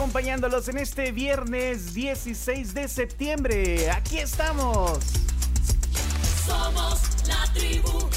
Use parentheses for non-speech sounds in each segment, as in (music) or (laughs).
Acompañándolos en este viernes 16 de septiembre. Aquí estamos. Somos la tribu,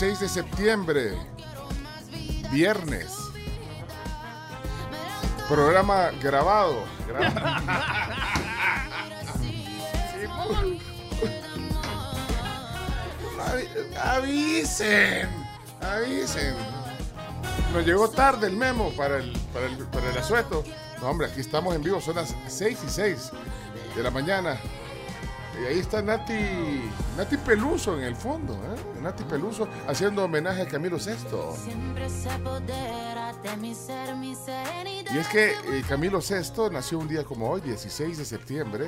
16 de septiembre, viernes. Programa grabado. Gra- Avi- (laughs) Avisen, avisen. Nos llegó tarde el memo para el, para el, para el asueto. No, hombre, aquí estamos en vivo, son las 6 y 6 de la mañana. Y ahí está Nati, Nati Peluso en el fondo, ¿eh? Nati Peluso haciendo homenaje a Camilo VI. Y es que eh, Camilo VI nació un día como hoy, 16 de septiembre,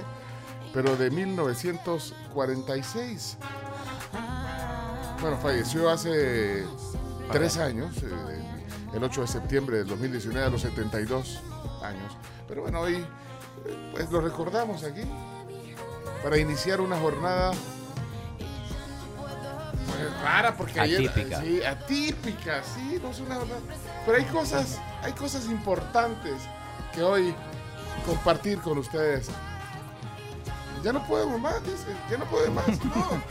pero de 1946. Bueno, falleció hace tres años, eh, el 8 de septiembre del 2019, a los 72 años. Pero bueno, hoy eh, pues lo recordamos aquí para iniciar una jornada pues, rara porque ayer Atípica. sí, atípica, sí, no es una jornada. Pero hay cosas, hay cosas importantes que hoy compartir con ustedes. Ya no podemos más, dice, ya no podemos más, no.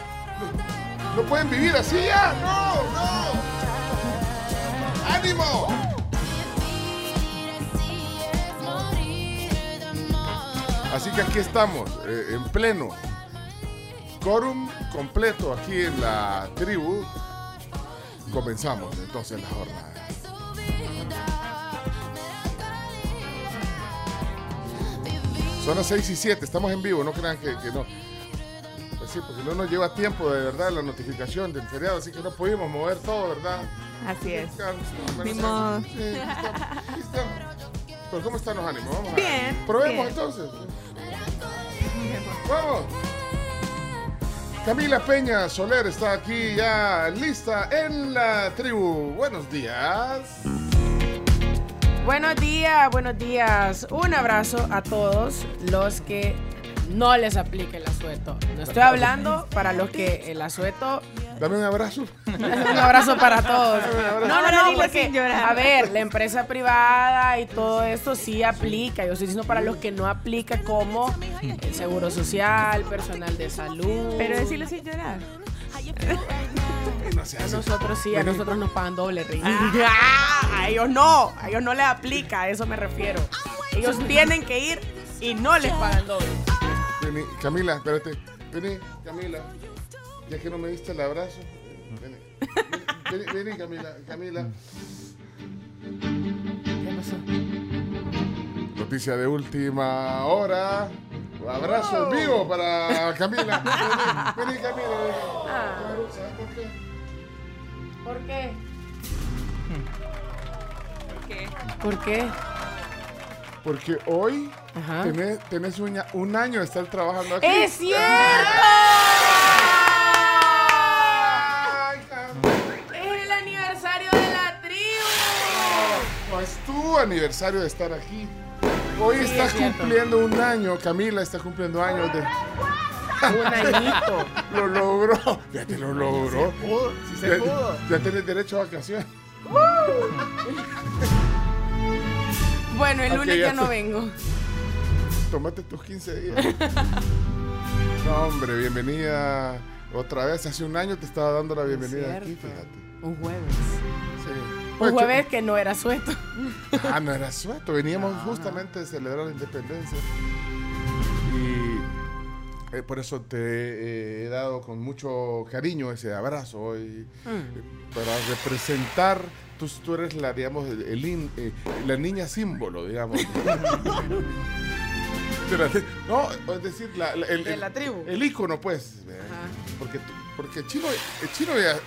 No pueden vivir así ya, no, no. ¡Ánimo! Así que aquí estamos, eh, en pleno. Quórum completo aquí en la tribu. Comenzamos entonces la jornada. Son las 6 y 7, estamos en vivo, no crean que, que no. Pues sí, porque no nos lleva tiempo de verdad la notificación del feriado, así que no pudimos mover todo, ¿verdad? Así es. Sí, Pero ¿cómo están los ánimos? Vamos a Bien, Probemos bien. entonces. Vamos. Camila Peña Soler está aquí ya lista en la tribu. Buenos días. Buenos días, buenos días. Un abrazo a todos los que no les aplique el asueto. No estoy hablando para los que el asueto. Dame un abrazo. (laughs) Un abrazo para todos. No, no, no, porque, a ver, la empresa privada y todo esto sí aplica. Yo estoy diciendo para los que no aplica como el seguro social, personal de salud. Pero decirlo sin llorar. No A nosotros sí, a nosotros nos pagan doble, Rey. Ah, (laughs) a ellos no, a ellos no les aplica, a eso me refiero. Ellos tienen que ir y no les pagan doble. Vení, Camila, espérate. Vení, Camila. Ya que no me diste el abrazo. Vení, vení, vení, Camila. Camila. ¿Qué pasó? Noticia de última hora. Un abrazo en vivo para Camila. (laughs) Vení, vení Camila. vení. Ah. Claro, ¿sabes por qué? ¿Por qué? ¿Qué? ¿Por qué? Porque hoy tenés, tenés un, un año de estar trabajando aquí. ¡Es cierto Cam- ¡Es el aniversario de la tribu! No es tu aniversario de estar aquí. Hoy Sí, estás es cumpliendo un año, Camila está cumpliendo años de... Un añito. (laughs) Lo logró. Ya te lo logró. Pudo, sí se Ya, pudo. ya tenés derecho a vacaciones. (laughs) Bueno, el lunes ya ya no vengo. Tómate tus 15 días. (laughs) No, hombre, bienvenida otra vez. Hace un año te estaba dando la bienvenida aquí, fíjate. Un jueves. Un jueves que no era sueto. Ah, no era suelto. Veníamos justamente de celebrar la independencia. Y eh, por eso te he dado con mucho cariño ese abrazo hoy. eh, Para representar. Tú, tú eres la, digamos, el, el in- eh, la niña símbolo, digamos. (laughs) No, es decir, la, la- el, De el- la tribu. El ícono, pues. Porque, porque el chino, el chino ya, el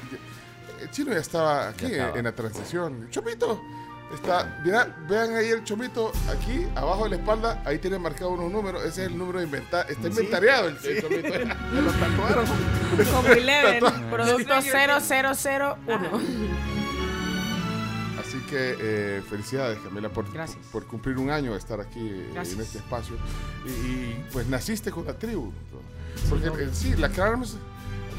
chino ya estaba aquí Ya estaba. En, la transición. Chomito, está, mira, vean ahí el chomito, aquí, abajo de la espalda, ahí tiene marcado unos números, ese es el número inventa, está inventariado el, el chomito. Me (laughs) lo tatuaron. Como Eleven. Producto 0001. Así que eh, felicidades, Camila, por, Gracias. por cumplir un año de estar aquí eh, Gracias. en este espacio. Y, y, pues naciste con la tribu. Porque eh, sí, la Carms.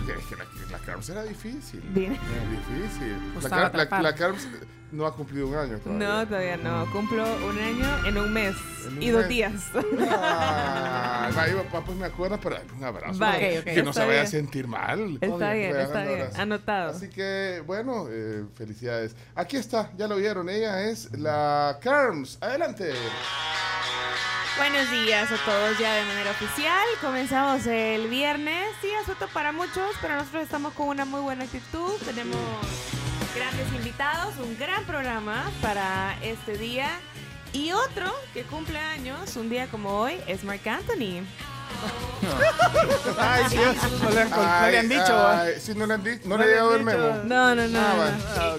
Es que la, la Carms era difícil. Bien. Difícil. La, Gustavo Car- la, la Carms no ha cumplido un año todavía. No, todavía no. Cumplo un año en un mes En un y dos días. Ay, vaya, papá, pues me acuerdas, pero un abrazo. Vale. Que no se vaya a sentir mal. Está bien, está bien. abrazo. Anotado. Así que, bueno, eh, felicidades. Aquí está, ya lo vieron. Ella es la Carms. Adelante. Buenos días a todos ya de manera oficial. Comenzamos el viernes. Sí, asueto para muchos, pero nosotros estamos con una muy buena actitud. Tenemos grandes invitados, un gran programa para este día. Y otro que cumple años, un día como hoy, es Mark Anthony. Ay, Dios, no le han, no le han dicho. ay, sí, no le han dicho. No, No le le ha han llegado el memo. No, no, no. Ah, no, bueno. no. Ah.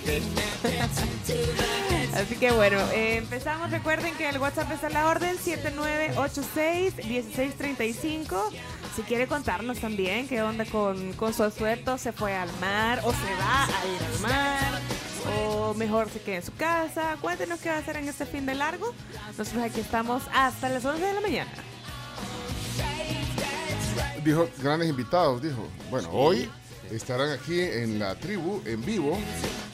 Así que bueno, eh, empezamos. Recuerden que el WhatsApp está a la orden 7986-1635. Si quiere contarnos también qué onda con, con su asueto, se fue al mar o se va a ir al mar. O mejor se queda en su casa. Cuéntenos qué va a hacer en este fin de largo. Nosotros aquí estamos hasta las 11 de la mañana. Dijo, grandes invitados, dijo. Bueno, hoy estarán aquí en la tribu, en vivo,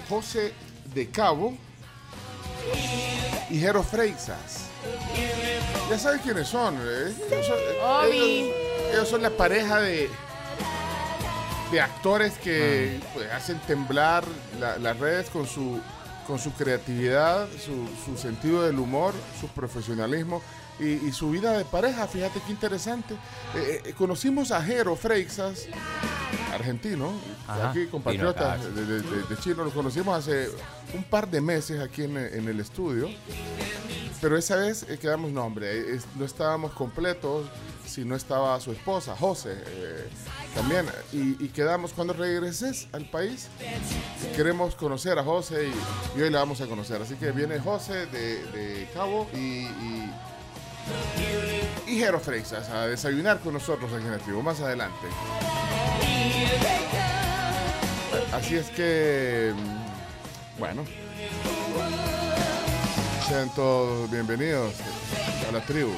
José de Cabo y Jero Freixas. Ya saben quiénes son. ¿eh? Ellos- ellos son la pareja de, de actores que pues, hacen temblar la- las redes con su, con su creatividad, su, su sentido del humor, su profesionalismo y, y su vida de pareja. Fíjate qué interesante. Eh, eh, conocimos a Jero Freixas, argentino, Ajá, aquí compatriota de, de- de- de Chino. Lo conocimos hace un par de meses aquí en, en el estudio. Pero esa vez eh, quedamos, no hombre, eh, no estábamos completos si no estaba su esposa, José, eh, también. Y, quedamos, cuando regreses al país, queremos conocer a José y, hoy le vamos a conocer. Así que viene José de, de Cabo y, y, y Jero Freixas a desayunar con nosotros aquí en el tribu, más adelante. Así es que, bueno, sean todos bienvenidos a la tribu.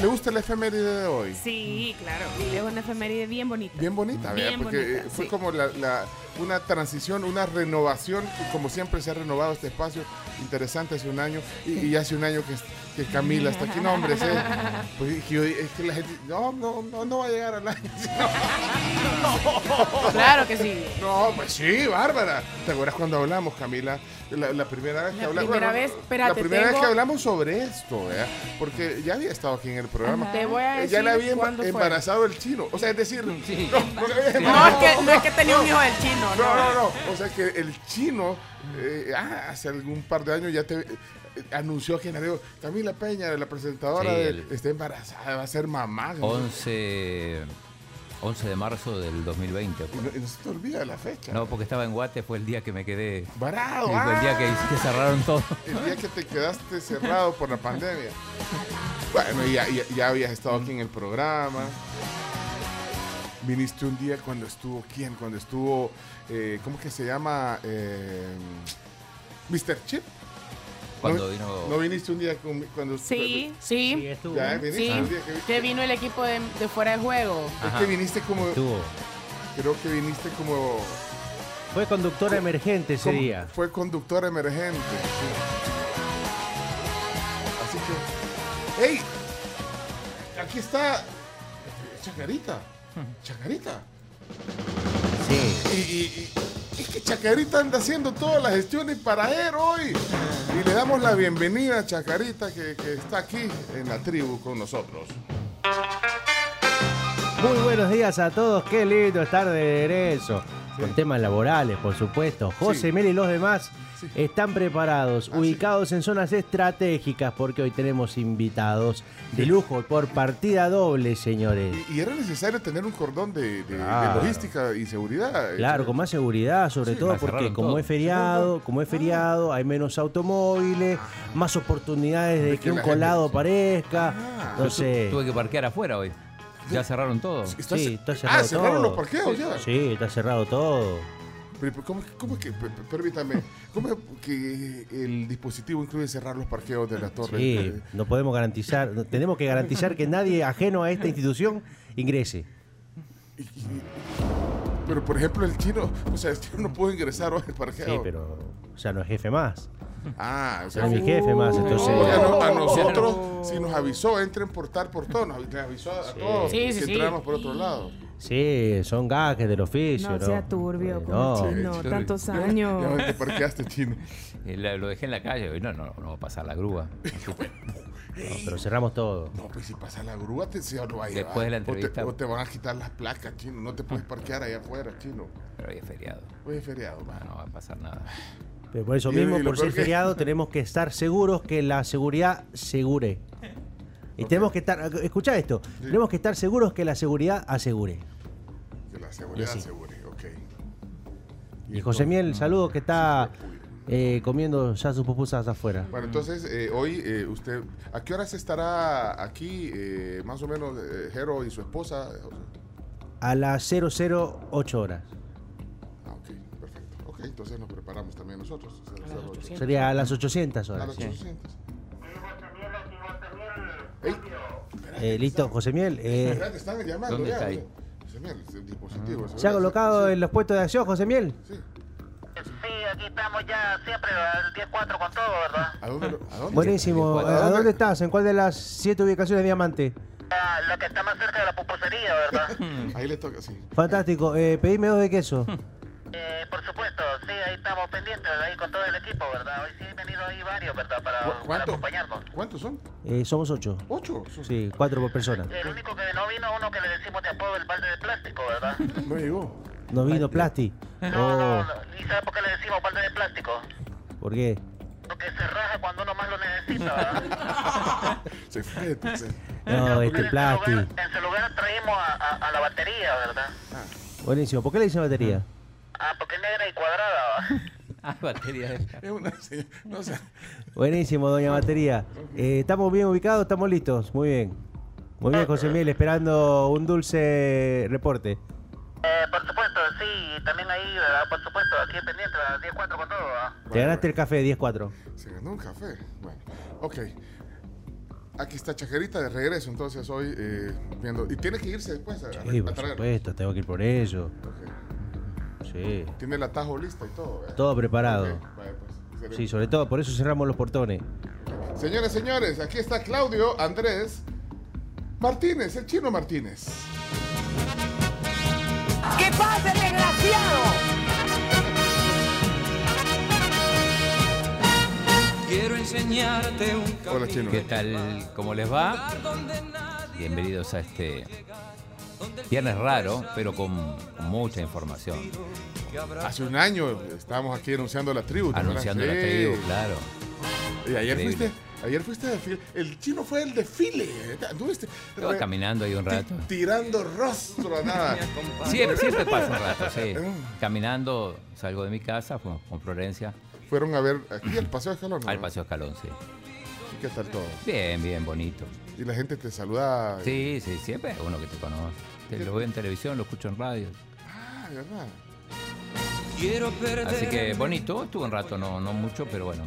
¿Le gusta la efeméride de hoy? Sí, claro. Es una efeméride bien bonita. Bien bonita, ¿verdad? Bien porque bonita, eh, fue sí. como la, la- una transición, una renovación, como siempre se ha renovado este espacio, interesante hace un año, y, y hace un año que, que Camila está aquí, no hombre, sí. (laughs) pues yo- es que la gente, no, no, no, no va a llegar al año. (laughs) (laughs) Claro que sí. No, pues sí, Bárbara. ¿Te acuerdas cuando hablamos, Camila? La, la primera vez que La hablamos. primera bueno, vez, La espérate, primera vez que hablamos sobre esto, ¿verdad? Porque ya había estado aquí en el programa. Te voy a Eh, decir Ya le había fue. embarazado el chino. O sea, es decir, no, no No embarazado. es, que, no es que tenía un hijo del chino, No, no. no, no. O sea que el chino, eh, ah, hace algún par de años ya te eh, anunció que Camila Peña, la presentadora, Sí, de- el- está embarazada, va a ser mamá. 11, 11 de marzo del 2020. Y no, no se te olvida la fecha. No, porque estaba en Guate, fue el día que me quedé. Varado. fue el día que, ah, que cerraron todo. El día que te quedaste cerrado por la pandemia. Bueno, ya- ya habías estado aquí en el programa. Viniste un día cuando estuvo, ¿quién? Cuando estuvo, eh, ¿cómo que se llama? Eh, Mr. Chip. Cuando ¿No, vino. ¿No viniste un día con, cuando Sí. Sí, Sí, estuvo. Ya, viniste sí. un día que, Que vino el equipo de, de fuera de juego. es que viniste como, Estuvo. creo que viniste como, Fue conductora emergente ese como- día. fue conductor emergente. sí. Así que, hey, aquí está Chacarita, Chacarita. Sí. Y, y- y que Chacarita anda haciendo todas las gestiones para él hoy. Y le damos la bienvenida a Chacarita que está aquí en la tribu con nosotros. Muy buenos días a todos. Qué lindo estar de regreso. Con temas laborales, por supuesto. José, Sí. Mel y los demás Sí. están preparados, Ah, ubicados en zonas estratégicas, porque hoy tenemos invitados de lujo por partida doble, señores. Y, y era necesario tener un cordón de, de- de Claro. logística y seguridad. Claro, con más seguridad, sobre Sí, todo porque como todo. es feriado, como es feriado, hay menos automóviles, más oportunidades de De que que un colado aparezca. Ah. Entonces, Tuve que parquear afuera hoy. Ya cerraron todo. Está- sí, está cerrado ah, cerraron los parqueos ya. Sí, está cerrado todo. Pero, ¿cómo, cómo que, per- per- permítame, cómo es que el dispositivo incluye cerrar los parqueos de la torre? Sí, no podemos garantizar, tenemos que garantizar que nadie ajeno a esta institución ingrese. y- y- pero, por ejemplo, el chino, o sea, el chino no pudo ingresar al parqueo. Sí, pero, o sea, no es jefe más. Ah, o sea, Es mi jefe más, entonces. A, no- a Oh. nosotros, si nos avisó, entren por tal portón, nos nos avisó a todos Sí, sí, que sí. entramos por otro lado. Sí, son gajes del oficio. No ¿no? sea turbio Eh, como no. chino, Sí, tantos Ya años. ves que parqueaste, chino. Eh, la- Lo dejé en la calle. Hoy no, no, no va a pasar la grúa. No, pero cerramos todo. No, pues si pasa la grúa, te, se lo va a llevar. Después de la O te- entrevista. O te, van a quitar las placas, chino. No te puedes parquear allá afuera, chino. Pero hoy es feriado. Hoy es feriado, No, man. no va a pasar nada. Pero por eso mismo, por ser feriado, tenemos que estar seguros que la seguridad segure. Y tenemos que estar, escucha esto, tenemos que estar seguros que la seguridad asegure. Que la seguridad sí. asegure, ok. Y José Miel, saludo que está eh, comiendo ya sus pupusas afuera. Bueno, entonces, eh, hoy eh, usted, ¿a qué horas estará aquí, más o menos, Jero y su esposa? A las 008 horas. Ah, ok, entonces nos preparamos también nosotros. Sería a las 800 A horas. las sí. 800. Ey, Eh, listo, José Miel. eh, espérate, están llamando ¿Dónde ya. está ahí? José. Miel, el dispositivo. ese, ¿Se ha colocado Sí, en los puestos de acción, José Miel? Sí. Sí, aquí estamos ya siempre al 10-4 con todo, ¿verdad? ¿A dónde? ¿A dónde? Buenísimo. ¿A ¿A dónde? dónde estás? ¿En cuál de las siete ubicaciones de Diamante? La, la que está más cerca de la pupusería, ¿verdad? (laughs) Ahí le toca, sí. Fantástico. Eh, pedime dos de queso. (laughs) eh, por supuesto, sí, ahí estamos pendientes, ahí con todo el equipo, ¿verdad? Hoy sí han venido ahí varios, ¿verdad? Para, ¿Cu- para ¿Cuánto? acompañarnos. ¿Cuántos son? Eh, somos ocho. ¿Ocho? Sí, cuatro por persona. El único que no vino, uno que le decimos de apodo el balde de plástico, ¿verdad? (laughs) No llegó. No vino Plasti. No, no, Oh, no. ¿Y sabe por qué le decimos balde de plástico? ¿por qué? Porque se raja cuando uno más lo necesita, ¿verdad? (laughs) Se fue, entonces. No, este lugar- En su lugar traímos a, a- a la batería, ¿verdad? Buenísimo. ¿Por qué le dicen batería? Ah, porque es negra y cuadrada, ¿va? (laughs) Ah, batería. Es una. No sé. Buenísimo, doña Batería. Eh, estamos bien ubicados, estamos listos. Muy bien. Muy bien, José Miel, esperando un dulce reporte. Eh, por supuesto, sí, también ahí, ¿verdad? Por supuesto, aquí pendiente, a las 10-4 con todo, ¿va? Te ganaste el café 10-4. Se ganó un café. Bueno, ok. Aquí está Chacarita de regreso, entonces hoy eh, viendo. Y tiene que irse después a, Sí, a por traer. supuesto, tengo que ir por ello. Ok. Sí. Tiene el atajo lista y todo. ¿verdad? Todo preparado. Pues. Sí, sobre todo, por eso cerramos los portones. Señores, señores, aquí está Claudio Andrés Martínez, el chino Martínez. ¿Qué pasa, desgraciado? Quiero enseñarte un Hola, chino. ¿Qué tal? ¿Cómo les va? Bienvenidos a este viernes raro, pero con mucha información. Hace un año estábamos aquí anunciando la tribu. ¿te Anunciando la acuerdas? tribu, Sí. claro. ¿Y ayer Increíble. fuiste? Ayer fuiste de desfile. El chino fue el desfile. ¿Anduviste? Estuve Re- caminando ahí un rato. Tirando rostro a nada. Siempre, siempre paso un rato, sí. Caminando, salgo de mi casa fuimos con Florencia Fueron a ver aquí al Paseo Escalón. ¿no? al Paseo Escalón, sí. ¿Y qué tal todo? Bien, bien, bonito. Y la gente te saluda. Sí, sí, siempre hay uno que te conoce. Te- Lo veo en televisión, lo escucho en radio. Ah, verdad. Quiero perder. Así que bonito, estuvo un rato, no, no mucho, pero bueno.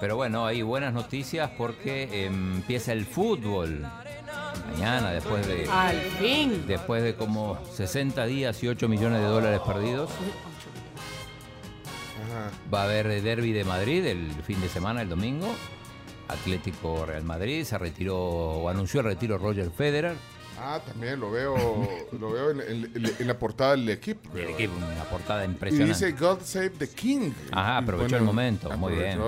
Pero bueno, hay buenas noticias porque empieza el fútbol. Mañana, después de, Al fin. después de como 60 días y 8 millones de dólares perdidos, Ajá. va a haber derby de Madrid el fin de semana, el domingo. Atlético Real Madrid, se retiró o anunció el retiro Roger Federer. Ah, también lo veo, lo veo en, en- en la portada del equipo. El equipo, una portada Y impresionante. dice God Save the King. Ajá, aprovechó Bueno, el momento, muy bien.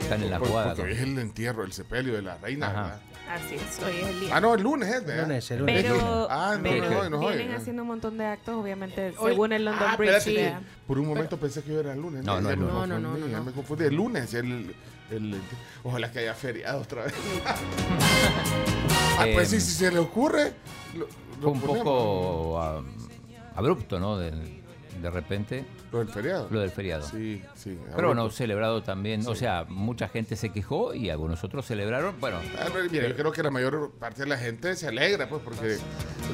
Están en la Por- jugada. Porque es el entierro, el sepelio de la reina, Ajá. ¿verdad? Así es, hoy es el día. Ah, no, el lunes es, ¿verdad? Lunes, el lunes. Pero, Ah, no, pero no no hoy, vienen haciendo un montón de actos, obviamente, Hoy- según el London Ah, Bridge. espérate, vea. Por un momento pensé que era el lunes. No, no. No, no, no. me confundí. El lunes, el, el- ojalá que haya feriado otra vez. (laughs) ah, pues sí, Em, si se le ocurre. lo- un ponemos. poco abrupto, ¿no? De, de repente, Lo del feriado. lo del feriado. Sí, sí. Pero bueno, celebrado también, o sea, mucha gente se quejó y algunos otros celebraron. Bueno, Ah, pero mira, yo creo que la mayor parte de la gente se alegra, pues, porque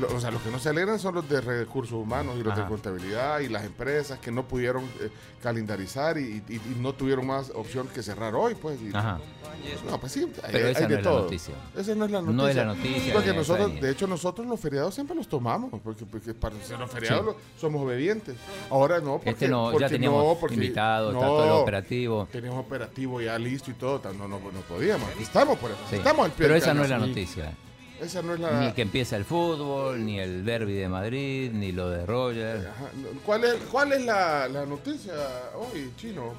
lo- o sea, los que no se alegran son los de recursos humanos y los de contabilidad y las empresas que no pudieron eh, calendarizar y, y- y no tuvieron más opción que cerrar hoy, pues. y- ajá. No, pues sí, hay, Pero esa hay de no es la todo. noticia. Esa no es la noticia. No es la noticia, Porque nosotros, de hecho, nosotros los feriados siempre los tomamos, porque, porque para ser los feriados Sí. somos obedientes. Ahora no, porque, Este no, ya teníamos no, porque- invitado, está no, todo el operativo. Teníamos operativo ya listo y todo, no, no, no podíamos. Aquí estamos por eso. Sí. Estamos al pie Pero esa no es la noticia. Esa no es la. Ni que empieza el fútbol, ni el derby de Madrid, ni lo de Roger. Ajá. ¿Cuál es, cuál es la, la noticia hoy, chino?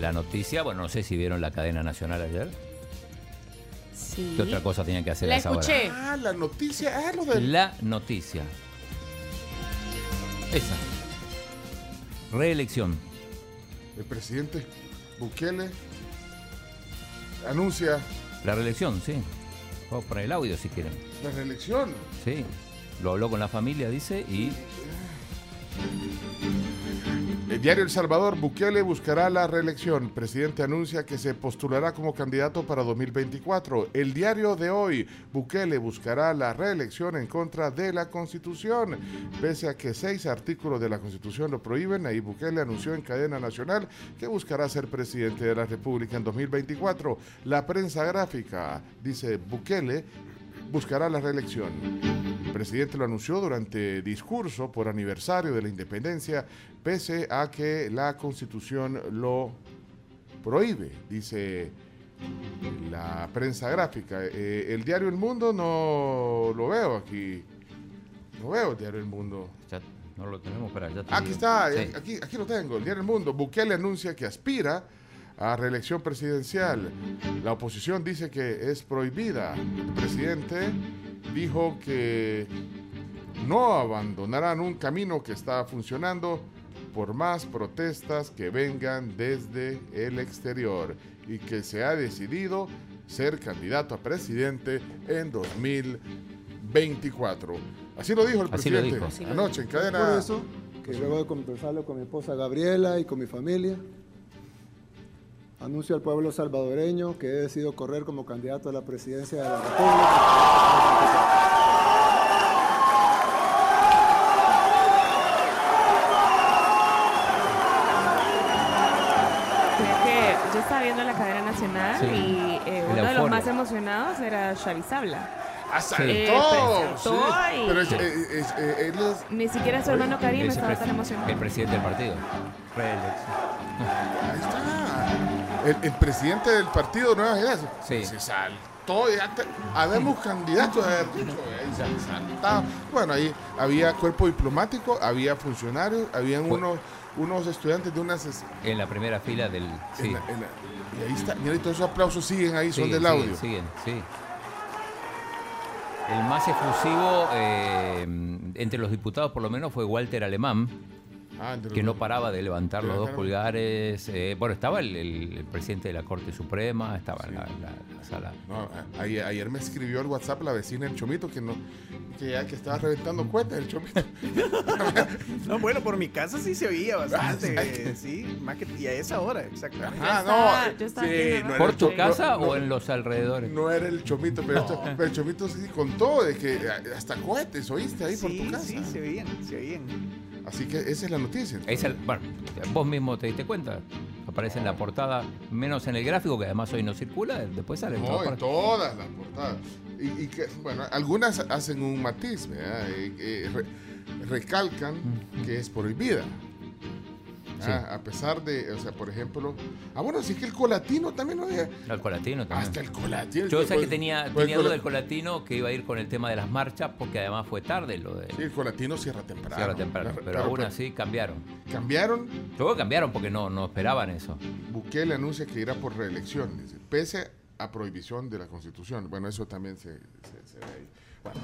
La noticia, bueno, no sé si vieron la cadena nacional ayer. Sí. ¿Qué otra cosa tenían que hacer La a esa hora? escuché. Ah, la noticia, ah, lo del. La noticia. Esa. Reelección. El presidente Bukele anuncia La reelección, sí. Vamos por el audio si quieren. la reelección. Sí. Lo habló con la familia, dice, y diario El Salvador, Bukele buscará la reelección. Presidente anuncia que se postulará como candidato para 2024. El diario de hoy, Bukele buscará la reelección en contra de la Constitución. Pese a que seis artículos de la Constitución lo prohíben, ahí Bukele anunció en cadena nacional que buscará ser presidente de la República en 2024. La prensa gráfica dice Bukele buscará la reelección. El presidente lo anunció durante discurso por aniversario de la independencia, pese a que la constitución lo prohíbe, dice la prensa gráfica. Eh, el diario El Mundo no lo veo aquí. No veo el diario El Mundo. ya no lo tenemos para. Aquí está, Sí. aquí, aquí lo tengo, el diario El Mundo. Bukele anuncia que aspira a reelección presidencial. La oposición dice que es prohibida. El presidente dijo que no abandonarán un camino que está funcionando por más protestas que vengan desde el exterior y que se ha decidido ser candidato a presidente en 2024. Así lo dijo el Así presidente dijo. Anoche en Por cadena. eso, que luego de conversarlo con mi esposa Gabriela y con mi familia, anuncio al pueblo salvadoreño que he decidido correr como candidato a la presidencia de la República. Creo que yo estaba viendo la cadena nacional Sí. y eh, uno de los más emocionados era Chavizabla. ¡Asaltó! Eh, pero saltó sí. y- Pero es- Sí. eh, es- Ni siquiera su hermano Karim estaba tan emocionado. El presidente del partido. Reelección. (laughs) ahí está. El, el presidente del partido Nuevas Ideas. Sí. Se saltó. Ya te- habemos candidatos. haber dicho, ahí se saltaba. Bueno, ahí había cuerpo diplomático, había funcionarios, habían Fue- unos, unos estudiantes de unas... es- En la primera fila del. Sí. en la- en la- y ahí está. Mira, y todos esos aplausos siguen ahí, son del siguen, audio. Siguen, sí. El más efusivo eh, entre los diputados, por lo menos, fue Walter Alemán, Ah, que no paraba de levantar los dos pulgares. eh, bueno, estaba el, el- el presidente de la Corte Suprema, estaba en la, la- la sala. No, a- ayer, ayer me escribió al WhatsApp la vecina del Chomito que no que ya que estaba reventando cuentas el Chomito. (laughs) No, bueno, por mi casa sí se oía bastante. Ah, sí, más que y a esa hora, exactamente. Ah, no. yo estaba sí, no era ¿Por el tu casa no, o no, en los alrededores? No era el Chomito, pero, esto- pero el Chomito sí contó de que hasta cohetes oíste ahí por sí, tu casa. sí, se oían, se oían. Así que esa es la noticia. Es el- bueno, vos mismo te diste cuenta. Aparece en la portada, menos en el gráfico, que además hoy no circula, después sale No, todas en todas las portadas. Y, y que, bueno, algunas hacen un matiz, ¿verdad? Re- recalcan que es prohibida. Ah, A pesar de, o sea, por ejemplo, ah, bueno, sí que el colatino también no había. El colatino también. Hasta el colatino. Yo sé pues, que tenía, pues, tenía duda del colatino que iba a ir con el tema de las marchas, porque además fue tarde lo de Sí, el colatino cierra temprano. cierra temprano. Claro, Pero claro, aún pero así cambiaron. Cambiaron. Luego cambiaron porque no, no esperaban eso. Bukele anuncia que irá por reelección, dice, pese a prohibición de la Constitución. Bueno, eso también se, se- se ve ahí. Bueno,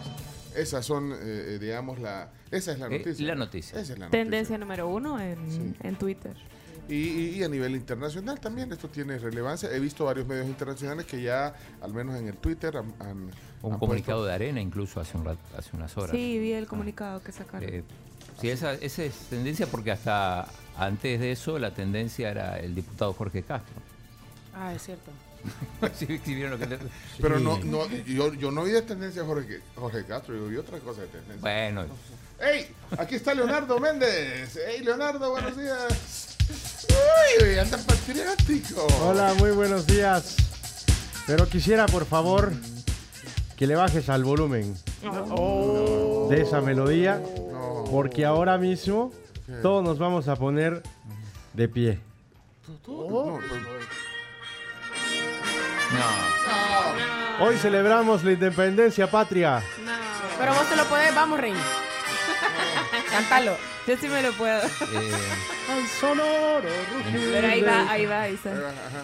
esas son, eh, eh, digamos, la, esa es la Eh, noticia. la noticia. Esa es la Tendencia número uno en, Sí. en Twitter. Y, y- a nivel internacional también esto tiene relevancia. He visto varios medios internacionales que ya, al menos en el Twitter, han, han- Un han comunicado de arena incluso hace, un rat- hace unas horas. Sí, vi el comunicado que sacaron. Eh, sí, esa, esa es tendencia porque hasta antes de eso la tendencia era el diputado Jorge Castro. Ah, es cierto. Sí, vieron lo que te- Pero Sí. no, no, yo, yo no vi de tendencia a Jorge, Jorge Castro, yo vi otra cosa de tendencia. Bueno, ¡Ey! Aquí está Leonardo Méndez. ¡Ey, Leonardo, buenos días! ¡Uy, anda patriótico! Hola, muy buenos días. Pero quisiera, por favor, que le bajes al volumen de esa melodía, No, porque ahora mismo ¿Qué? todos nos vamos a poner de pie. no, pues, no. Hoy celebramos la independencia patria. Pero vos te lo puedes, vamos, Rey. (laughs) Cántalo. Yo sí me lo puedo. Eh, Al sonoro Pero ahí va, ahí va, ahí va, ajá.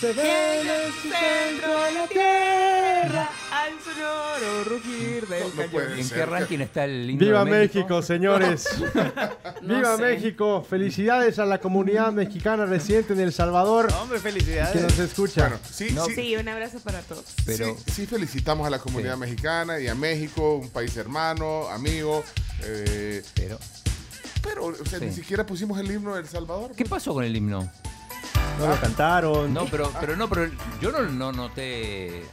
Se ve en el centro de la tierra. al sonoro rugir del No puede ¿En qué ranking está el himno Viva de México, señores. (laughs) No (laughs) Viva sé. México. Felicidades a la comunidad mexicana residente en El Salvador Hombre, que felicidades. nos escucha. Bueno, sí, No. sí, Sí, un abrazo para todos. Pero sí, sí felicitamos a la comunidad Sí. mexicana y a México, un país hermano, amigo. eh, pero pero, o sea, Sí. ni siquiera pusimos el himno de El Salvador. ¿qué pasó con el himno? No lo cantaron. No, pero pero no, pero yo no, no noté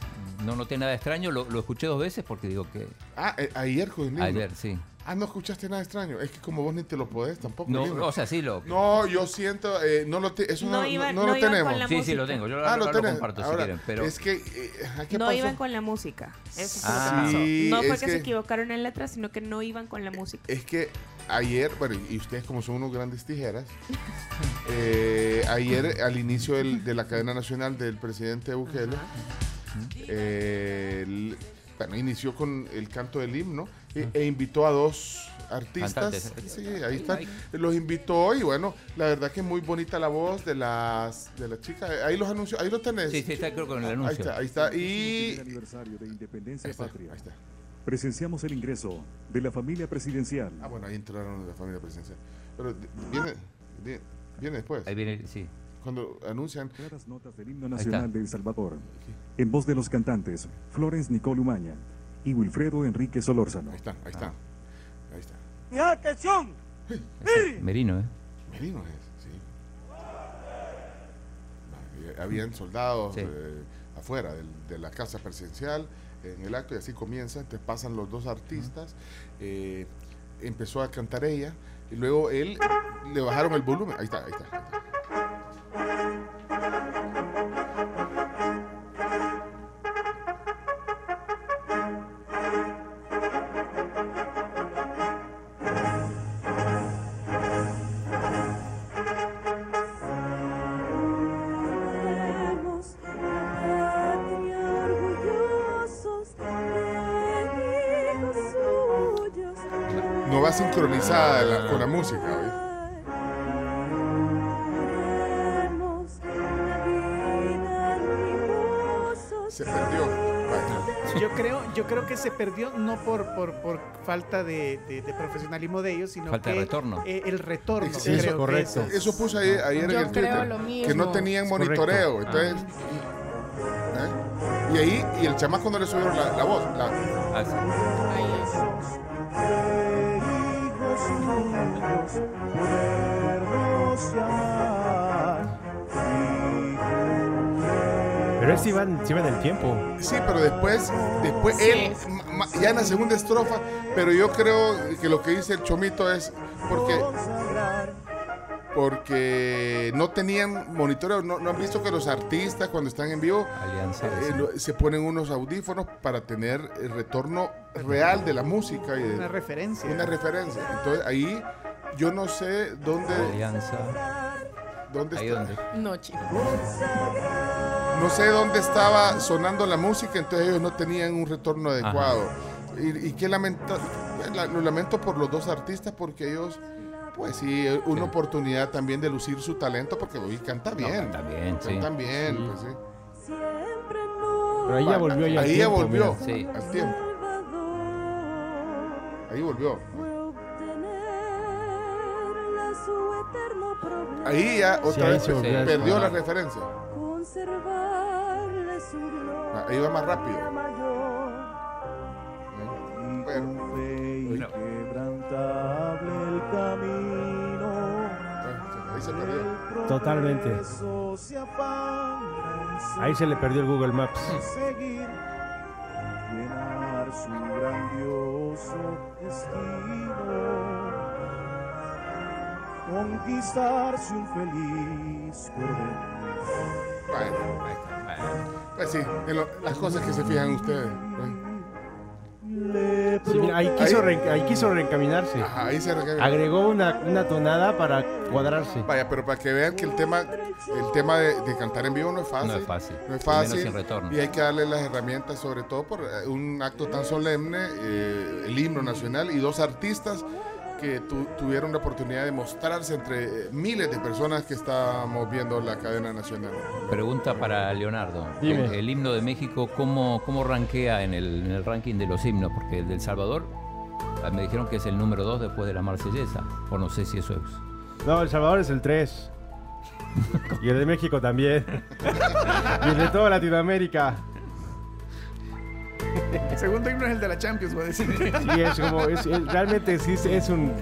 no noté nada extraño, lo, lo escuché dos veces porque digo que Ah, eh, ayer con el ayer sí. Ah, no escuchaste nada extraño. Es que como vos ni te lo podés tampoco. No, o sea, sí lo No, yo siento, eh, no lo te- eso no, No no- iban- no no lo tenemos. la Sí, sí lo tengo. Yo Ah, lo, lo lo tenés. comparto Ahora, si quieren, pero es que, eh, ¿qué no pasó? iban con la música. Eso fue Ah. lo que pasó. Sí, No fue es que, que- se equivocaron en letras, sino que no iban con la música. Es que ayer, bueno, y ustedes como son unos grandes tijeras, (laughs) eh, ayer al inicio del- de la cadena nacional del presidente Bukele, eh, el- bueno, inició con el canto del himno e, e invitó a dos artistas. Sí, ahí están. Los invitó y bueno, la verdad que muy bonita la voz de las de las chicas. Ahí los anuncios, ahí lo tenés. Sí, sí, está creo con el Ahí anuncio. está, ahí está. Y ahí está, Patria. ahí está. Presenciamos el ingreso de la familia presidencial. Ah, bueno, ahí entraron la familia presidencial. Pero de- viene, viene, viene después. Ahí viene, sí. Cuando anuncian. Claras notas del himno nacional de El Salvador. En voz de los cantantes Florence Nicole Umaña y Wilfredo Enrique Solórzano. Ahí está, ahí está. Ahí está. Merino, ¿eh? Merino es, sí. Ah, Habían soldados Sí. eh, afuera del- de la casa presidencial en el acto y así comienza. Entonces pasan los dos artistas. eh, empezó a cantar ella y luego él le bajaron el volumen. Ahí está, ahí está. ahí está. La- con la música. Se perdió. Bueno, Yo creo, yo creo que se perdió no por, por, por falta de, de- de profesionalismo de ellos, sino Falta que de retorno. eh, el retorno. Eso, creo que correcto. es- Eso puse ayer, ayer en el creo Twitter. lo Que no tenían Es correcto. monitoreo. Entonces, ¿eh? Y ahí, y el chamaco no le subieron la, la voz. la- Ah, sí. Ahí es. Pero es si van, si van el tiempo. Sí, pero después, después Sí. él, ma- ya en la segunda estrofa, pero yo creo que lo que dice el Chomito es porque porque no tenían monitoreo, no, no han visto que los artistas cuando están en vivo Alianza. eh, se ponen unos audífonos para tener el retorno real de la música y de una referencia. una referencia. Entonces ahí yo no sé dónde, Alianza. dónde Ahí está. donde. No, chicos. No sé dónde estaba sonando la música, entonces ellos no tenían un retorno adecuado. Y, y qué lamento, la- lo lamento por los dos artistas porque ellos, pues sí, una oportunidad también de lucir su talento porque hoy canta bien. canta bien, sí. Cantan bien, pues sí. Pero ahí ya volvió ya Ahí ya volvió. Sí. al tiempo. Ahí volvió. Ahí ya otra ahí vez se perdió la referencia. Ah, Ahí va más rápido. Pero, ahí se perdió. Totalmente. Ahí se le perdió el Google Maps. (laughs) Conquistarse un feliz porvenir. Bueno, pues sí, en lo- las cosas que se fijan ustedes. ¿no? Sí, mira, ahí, quiso Ahí- reen- ahí quiso reencaminarse. Ajá, ahí se recarga. Agregó una, una tonada para cuadrarse. Vaya, pero para que vean que el tema, el tema de, de cantar en vivo no es fácil. No es fácil. No es fácil. menos sin retorno. Y hay que darle las herramientas, sobre todo por eh, un acto tan solemne, eh, el himno nacional y dos artistas que tu- tuvieron la oportunidad de mostrarse entre eh, miles de personas que estábamos viendo la cadena nacional. Pregunta para Leonardo. Dime. El, el himno de México, ¿cómo, cómo rankea en el, en el ranking de los himnos? Porque el del Salvador ah, me dijeron que es el número 2 después de la marsellesa. O no sé si eso es. No, El Salvador es el 3. (laughs) Y el de México también. (laughs) y el de toda Latinoamérica. El segundo himno es el de la Champions, voy a decir. Sí, es como, es, es- realmente sí es, es un...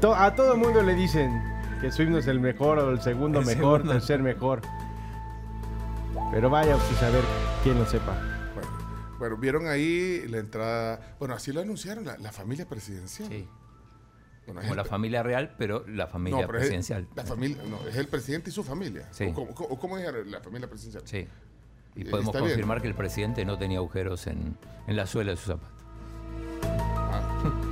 to- a todo el mundo le dicen que su himno es el mejor o el segundo El mejor, segundo. tercer mejor. Pero vaya usted a saber quién lo sepa. Bueno, bueno, vieron ahí la entrada. Bueno, así lo anunciaron, la, la familia presidencial. Sí. Bueno, es Como el la familia real, pero la familia no, pero es el- presidencial. la familia, no, es el presidente y su familia. Sí. ¿O cómo, cómo- cómo dijeron la familia presidencial? Sí. Y Eh, podemos está bien. confirmar que el presidente no tenía agujeros en, en la suela de su zapato. Ah. (laughs)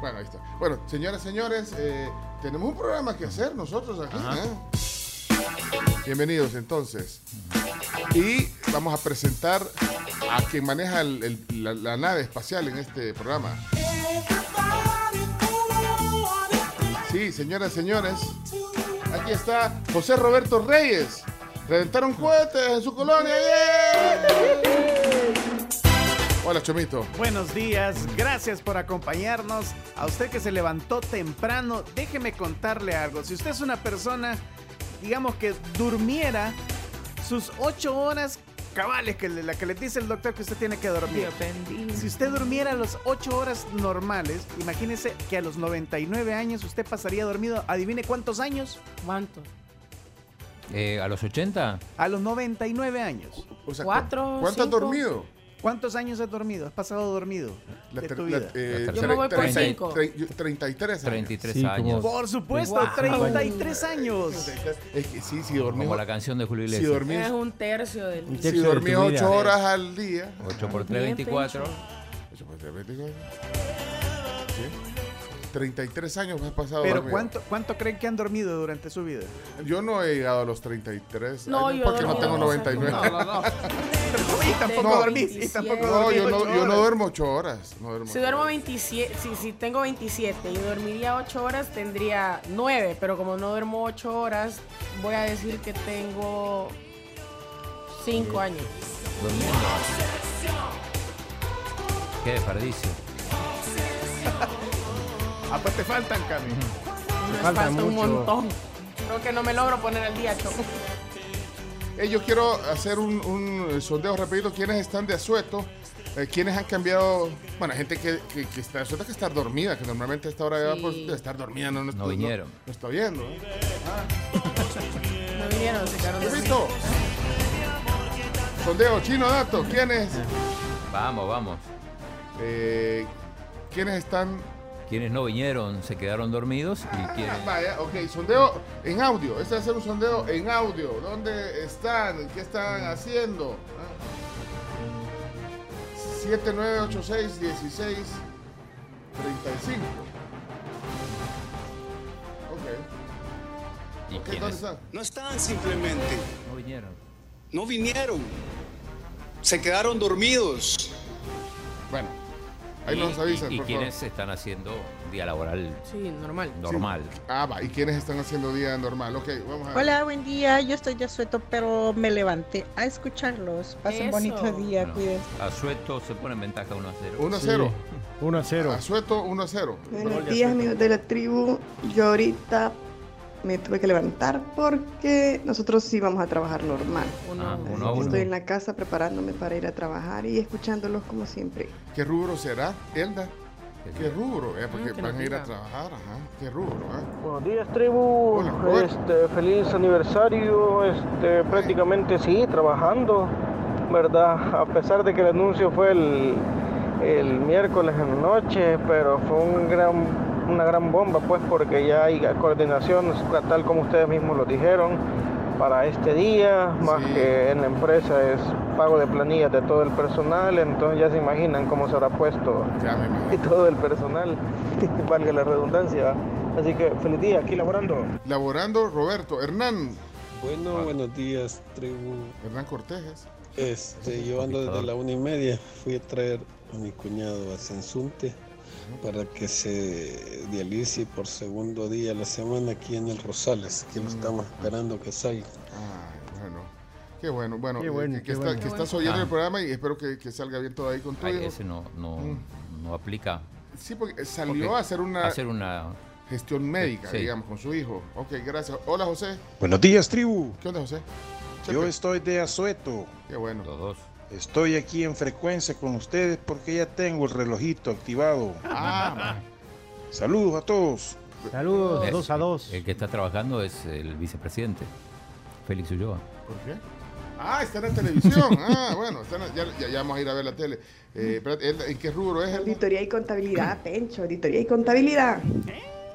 Bueno, ahí está. Bueno, señoras, señores, eh, tenemos un programa que hacer nosotros aquí. ¿eh? Bienvenidos entonces. Y vamos a presentar a quien maneja el- el- la, la nave espacial en este programa. Sí, señoras, señores, aquí está José Roberto Reyes. Reventaron cohetes en su colonia. ¡Yeah! Hola, Chomito. Buenos días, gracias por acompañarnos. A usted que se levantó temprano, déjeme contarle algo. Si usted es una persona, digamos que durmiera sus ocho horas cabales, que le- la que le dice el doctor que usted tiene que dormir. Dios bendito. Si usted durmiera las ocho horas normales, imagínese que a los 99 años usted pasaría dormido, adivine cuántos años, ¿Cuánto? Eh, ¿A los 80? a los 99 años. O sea, Cuatro, ¿Cuánto has cinco. dormido? ¿Cuántos años has dormido? ¿Has pasado dormido La de tu la- vida? eh, La Yo me voy por treinta- cinco. tre- yo- 33 años. 33 Sí, años. Por supuesto, Wow. 33 años. Es que sí, si dormís, Como la canción de Julio si Iglesias. dormís, Es un tercio del... Un si tercio de dormís tu 8 vida. horas al día. 8 por 3, Bien 24. pencho. ocho por tres, 24. ¿Sí? 33 años has pasado Pero dormido. ¿cuánto, ¿cuánto creen que han dormido durante su vida? Yo no he llegado a los 33 No, años yo porque no tengo dos 99. No, no, no. (laughs) Y tampoco Tengo dormís, y 27. tampoco No, yo no, yo no duermo 8 horas. No duermo Si duermo horas. 27, si, si tengo 27 y dormiría 8 horas, tendría 9, pero como no duermo 8 horas, voy a decir que tengo Cinco años. Durmiendo. Qué desperdicio. (laughs) Ah, pues te faltan, Cami. Me falta falta, un mucho. montón. Creo que no me logro poner al día, Choco. Eh, yo quiero hacer un, un sondeo rapidito. ¿Quiénes están de asueto? Eh, ¿Quiénes han cambiado? Bueno, gente que, que, que está de asueto que estar dormida, que normalmente a esta hora Sí. pues, de estar dormida no, no, No vinieron. No, está viendo. ¿eh? No vinieron, se quedaron dormidos. Sondeo, chino dato. ¿Quiénes? Vamos, vamos. Eh, ¿Quiénes están? Quienes no vinieron se quedaron dormidos y quienes... Vaya, ok, sondeo en audio. Este va a ser un sondeo en audio. ¿Dónde están? ¿Qué están haciendo? Ah. 7986 16 35. Ok. ¿Y Ok, quiénes ¿dónde están? No están simplemente, no vinieron? no vinieron, se quedaron dormidos. Bueno, ahí Y- nos avisan, y, y por quienes están haciendo día laboral Sí, normal. normal. favor. Ah, va. ¿Y quiénes están haciendo día normal? Ok, vamos a ver. Hola, buen día. Yo estoy de asueto, pero me levanté a escucharlos. Pasen bonito día, Bueno, cuídense. Asueto se pone en ventaja 1 a 0. 1 a 0. 1 a 0. Asueto 1 a 0. Buenos días amigos de la tribu. Yo ahorita me tuve que levantar porque nosotros sí vamos a trabajar normal. Ah, uno. Estoy en la casa preparándome para ir a trabajar y escuchándolos como siempre. ¿Qué rubro será, Elda? ¿Qué rubro? Eh, porque que van a ir a trabajar, ajá. ¿Qué rubro? ah? Buenos días, tribu. Hola. Este, feliz aniversario. Este, prácticamente sí, trabajando, ¿verdad? A pesar de que el anuncio fue el, el miércoles en la noche, pero fue un gran, una gran bomba, pues, porque ya hay coordinación, tal como ustedes mismos lo dijeron, para este día, más Sí. que en la empresa es pago de planillas de todo el personal, entonces ya se imaginan cómo se habrá puesto y todo el personal, (laughs) valga la redundancia. Así que feliz día, aquí laborando. Laborando Roberto. Hernán. Bueno, buenos días, tribu. Hernán Cortés. Este, yo ando desde la una y media. Fui a traer a mi cuñado a Sensunte para que se dialice por segundo día a la semana aquí en el Rosales, que lo estamos esperando que salga. Ah, bueno. Qué bueno. Bueno, Qué eh, bueno, que, que qué está- bueno. que Qué estás oyendo Ah. el programa y espero que, que salga bien todo ahí con hijo. ese no, no, Mm. no aplica. Sí, porque salió a hacer una Hacer una... gestión médica, Sí. digamos, con su hijo. Ok, gracias. Hola, José. Buenos días, tribu. ¿Qué onda, José? Yo Chepe. estoy de asueto. Qué bueno. Los dos. Estoy aquí en frecuencia con ustedes porque ya tengo el relojito activado. Ah, Saludos a todos. Saludos, Es- 2 a 2. El que está trabajando es el vicepresidente, Félix Ulloa. ¿por qué? Ah, está en la televisión. Ah, bueno, está en la- ya, ya- ya vamos a ir a ver la tele. Eh, ¿En qué rubro es? Elda? Auditoría y contabilidad, Pencho. Auditoría y contabilidad.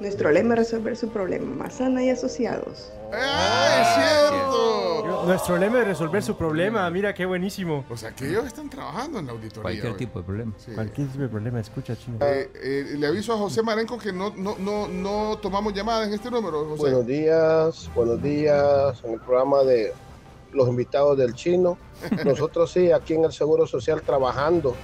Nuestro lema es resolver su problema. Mazana y asociados. ¡Ah, es cierto! Nuestro lema es resolver su problema. Mira qué buenísimo. O sea, que ellos están trabajando en la auditoría. Cualquier hoy. tipo de problema. Sí. Cualquier tipo de problema, escucha, chino. Eh, eh, le aviso a José Marenco que no, no, no, no tomamos llamadas en este número, José. Buenos días, buenos días en el programa de los invitados del chino. (laughs) Nosotros sí, aquí en el Seguro Social trabajando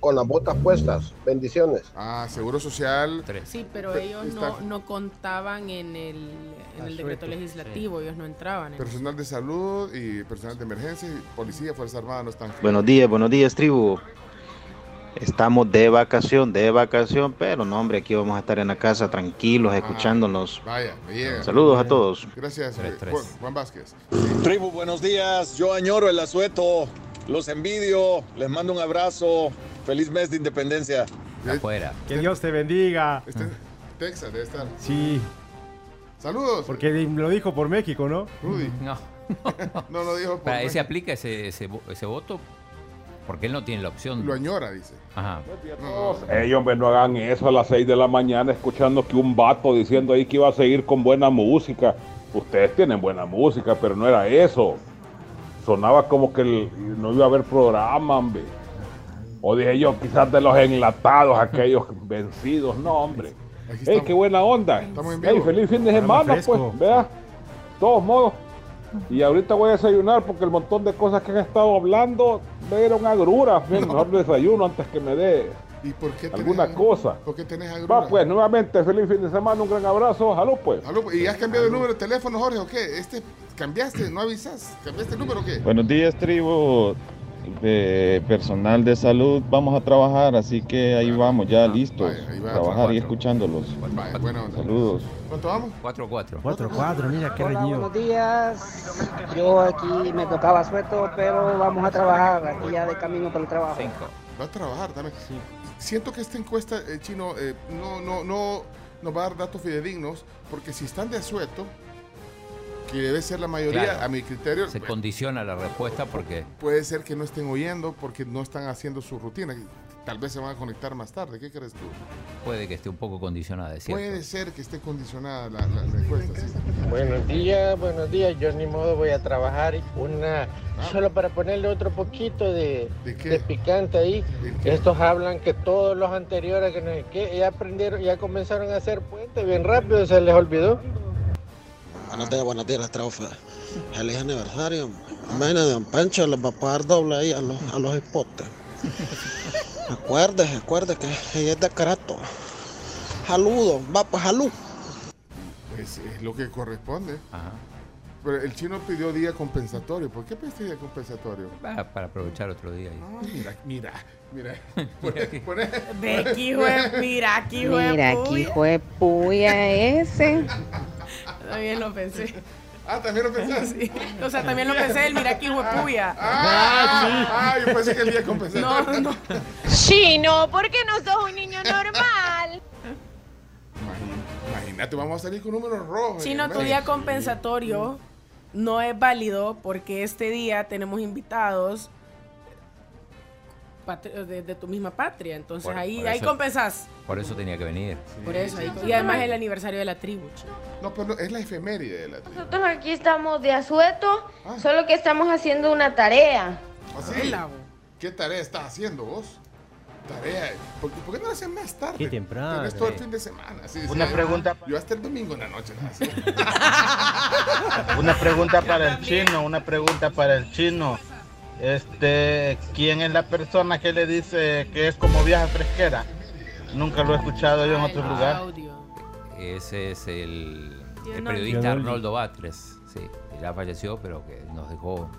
con las botas puestas. Bendiciones. Ah, Seguro Social. Sí, pero Pe- ellos no, no contaban en el, en el decreto legislativo, ellos no entraban. en- Personal de salud y personal de emergencia, y policía, Fuerza Armada no están. Buenos días, buenos días, tribu. Estamos de vacación, de vacación, pero no, hombre, aquí vamos a estar en la casa tranquilos, escuchándonos. Vaya, me llega. Saludos a todos. Gracias, eh. Juan, Juan Vázquez. Tribu, buenos días. Yo añoro el asueto. Los envidio. Les mando un abrazo. Feliz mes de independencia. Afuera. Que Dios te bendiga. Este es Texas debe estar. Sí, Saludos. porque lo dijo por México, ¿no? Rudy. (laughs) (laughs) No. No lo dijo por Para ese México. aplica ese, ese, ese voto porque él no tiene la opción. Lo añora, dice. Ajá. Ey, hombre, no hagan eso a las 6 de la mañana escuchando que un vato diciendo ahí que iba a seguir con buena música. Ustedes tienen buena música, pero no era eso. Sonaba como que el- no iba a haber programa, hombre. O dije yo, quizás de los enlatados, aquellos vencidos. No, hombre. Ey, qué buena onda. Ey, feliz fin de semana, pues. Vea. Todos modos. Y ahorita voy a desayunar porque el montón de cosas que han estado hablando me dieron agrura. Bien, Mejor desayuno antes que me dé ¿Y por qué tenés alguna a- cosa. ¿Por qué tenés agrura? Va pues, nuevamente, feliz fin de semana, un gran abrazo, salud pues. Aló, ¿Y has cambiado el número de teléfono, Jorge, o qué? Este, ¿Cambiaste? ¿No avisas? ¿Cambiaste el número o qué? Buenos días, tribu. Eh, personal de salud, vamos a trabajar, así que ahí vamos, ya listos. vaya, ahí va, trabajar y cuatro. escuchándolos. Vaya, buena onda. Saludos. ¿Cuánto vamos? 4-4. 4-4, mira qué Hola, reñido. buenos días. Yo aquí me tocaba sueto, pero vamos a trabajar aquí ya de camino para el trabajo. Va a trabajar también. Siento que esta encuesta, eh, Chino, eh, no, no, no nos va a dar datos fidedignos, porque si están de asueto, que debe ser la mayoría, Claro. a mi criterio, Se condiciona la respuesta porque puede ser que no estén oyendo porque no están haciendo su rutina. Tal vez se van a conectar más tarde. ¿Qué crees tú? puede que esté un poco condicionada, es cierto. Puede ser que esté condicionada la, la- sí. Buenos días, buenos días. Yo ni modo voy a trabajar una solo para ponerle otro poquito de, de picante ahí. Estos hablan que todos los anteriores que no sé qué, ya aprendieron, ya comenzaron a hacer puente bien rápido, se les olvidó. Buenos días, buenos días, la trofa. Feliz aniversario. Imagínate, don Pancho les va a pagar doble ahí a los, a los hipotes. (laughs) Acuérdese, acuérdese que ella es de carato. Saludos, va pues salud. Es, es lo que corresponde. Pero el chino pidió día compensatorio. ¿Por qué pediste día compensatorio? Ah, para aprovechar otro día. ahí. Mira, mira, mira. (laughs) Mira aquí, Mira, aquí puya. fue puya ese. También lo pensé. Ah, también lo pensaste. (laughs) Sí. O sea, también lo pensé el mira aquí, puya. Ah, ah, yo pensé que el día compensatorio. (laughs) No, no. Chino, ¿por qué no sos un niño normal? Imagínate, vamos a salir con números rojos. Chino, el tu día compensatorio no es válido porque este día tenemos invitados de, de tu misma patria. Entonces Por- ahí, por ahí eso- compensás. Por eso tenía que venir. Por eso. ahí- y además es el aniversario de la tribu. chino. No, pero no, es la efeméride de la tribu. Nosotros aquí estamos de asueto, solo que estamos haciendo una tarea. ¿Así? ¿Qué tarea estás haciendo vos? Tarea. ¿Por, por qué no la haces más tarde? Qué temprano. Tenés todo el Sí. fin de semana. Sí, Una sí. pregunta- Yo hasta el domingo en la noche. (laughs) Una pregunta para el chino, una pregunta para el chino. Este, ¿quién es la persona que le dice que es como vieja fresquera? Nunca lo he escuchado yo en otro lugar. Ese es el, periodista. Arnoldo Batres. Sí, ya falleció, pero que nos dejó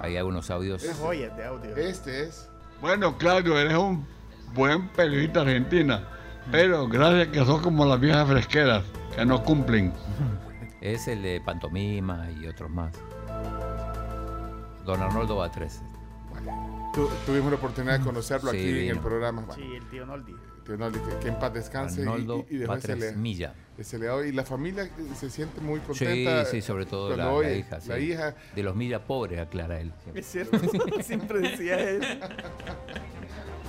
ahí algunos audios. Es joyas de audio. Este es. Bueno, Claudio, eres un buen periodista argentina, pero gracias que sos como las viejas fresqueras, que no cumplen. Es el de Pantomima y otros más. Don Arnoldo Batres. Tu- tuvimos la oportunidad de conocerlo Sí, aquí en el programa. Sí, el tío Noldi. Tío Noldi, que, que en paz descanse. y- Arnoldo y, y Batres le- Milla. Y la familia eh, se siente muy Sí, contenta. sí, sobre todo la, cuando la hija. sí. La hija. De los Milla pobres, aclara él. siempre. Es cierto, (laughs) siempre decía él. (laughs)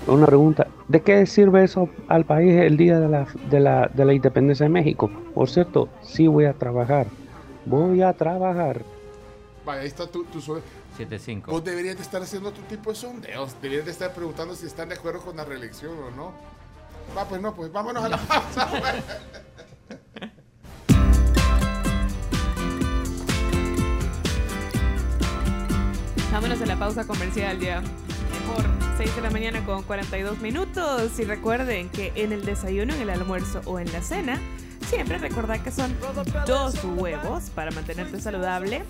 Una pregunta, ¿de qué sirve eso al país el día de la, de la, de la independencia de México? Por cierto, sí voy a trabajar. Voy a trabajar. Vaya, ahí está tu, tu 7-5. Vos deberías de estar haciendo otro tipo de sondeos. Deberías de estar preguntando si están de acuerdo con la reelección o no. Va, pues no, pues vámonos a la pausa. (laughs) Vámonos a la pausa comercial ya. Por 6 de la mañana con 42 minutos. Y recuerden que en el desayuno, en el almuerzo o en la cena, siempre recordad que son dos huevos para mantenerte saludable.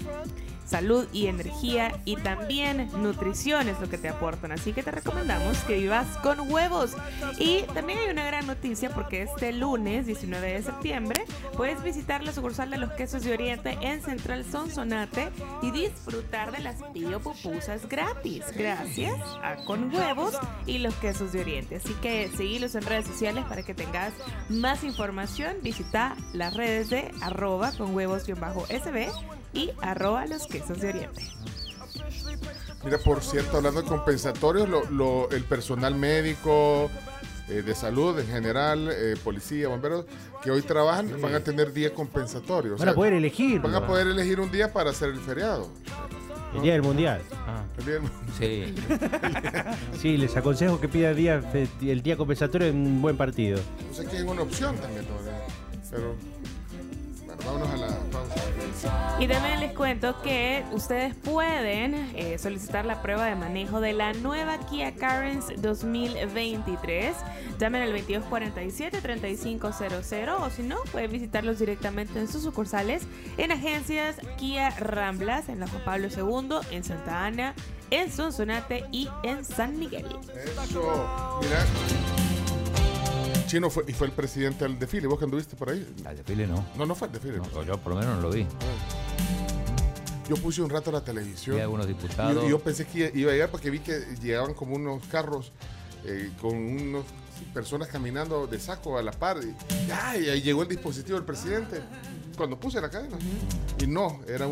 Salud y energía y también nutrición es lo que te aportan. Así que te recomendamos que vivas con huevos. Y también hay una gran noticia porque este lunes 19 de septiembre puedes visitar la sucursal de los quesos de Oriente en Central Sonsonate y disfrutar de las pío pupusas gratis. Gracias a Con Huevos y los quesos de Oriente. Así que seguilos en redes sociales para que tengas más información. Visita las redes de arroba con huevos-sb y arroba los quesos de Oriente. Mira, por cierto, hablando de compensatorios, lo- lo- el personal médico, eh, de salud en general, eh, policía, bomberos, que hoy trabajan, van a tener día compensatorio. o Van a poder elegir. Van a poder elegir un día para hacer el feriado. El día del mundial. El día del- Sí. (laughs) Sí, les aconsejo que pidan día, fe- el día compensatorio en un buen partido. O sea que es una opción también todavía. Pero, vámonos a la pausa. Y también les cuento que ustedes pueden eh, solicitar la prueba de manejo de la nueva Kia Carens 2023. Llamen al 2247-3500 o si no, pueden visitarlos directamente en sus sucursales en agencias Kia Ramblas, en la Juan Pablo II, en Santa Ana, en Sonsonate y en San Miguel. Eso, mira. Chino fue, y fue el presidente del desfile. ¿Vos que anduviste por ahí? Al desfile no. No, no fue el desfile. No, yo por lo menos no lo vi. Yo puse un rato la televisión. Vi algunos diputados. Y yo pensé que iba a llegar porque vi que llegaban como unos carros eh, con unas personas caminando de saco a la par. Y, y ahí llegó el dispositivo del presidente. Cuando puse la cadena. Y no, era,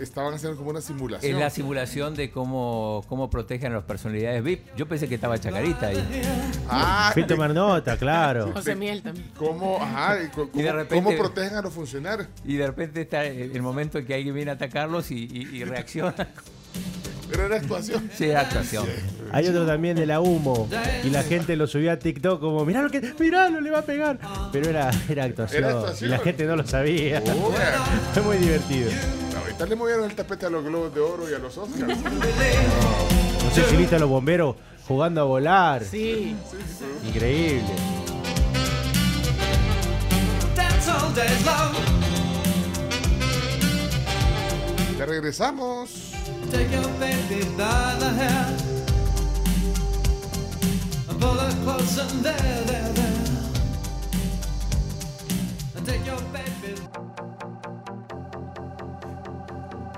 estaban haciendo como una simulación. Es la simulación de cómo, cómo protegen a las personalidades VIP. Yo pensé que estaba Chacarita ahí. Ah, Fui a tomar nota, claro. José Miel también. ¿Cómo, ajá, y co- Y de cómo- repente- cómo protegen a los funcionarios? Y de repente está el el momento en que alguien viene a atacarlos y, y- y reacciona. Pero era actuación. Sí, era actuación. Hay otro también de la humo. Y la gente lo subió a TikTok como, mirá lo que, mirá, lo le va a pegar. Pero era, era actuación. Era actuación. Y la gente no lo sabía. Oh, (laughs) Fue muy divertido. Ahorita le movieron el tapete a los globos de oro y a los Oscars. No sé si viste a los bomberos jugando a volar. Sí. Increíble. Ya regresamos. Take your baby by the hair and pull her close and there, there, there. And take your baby.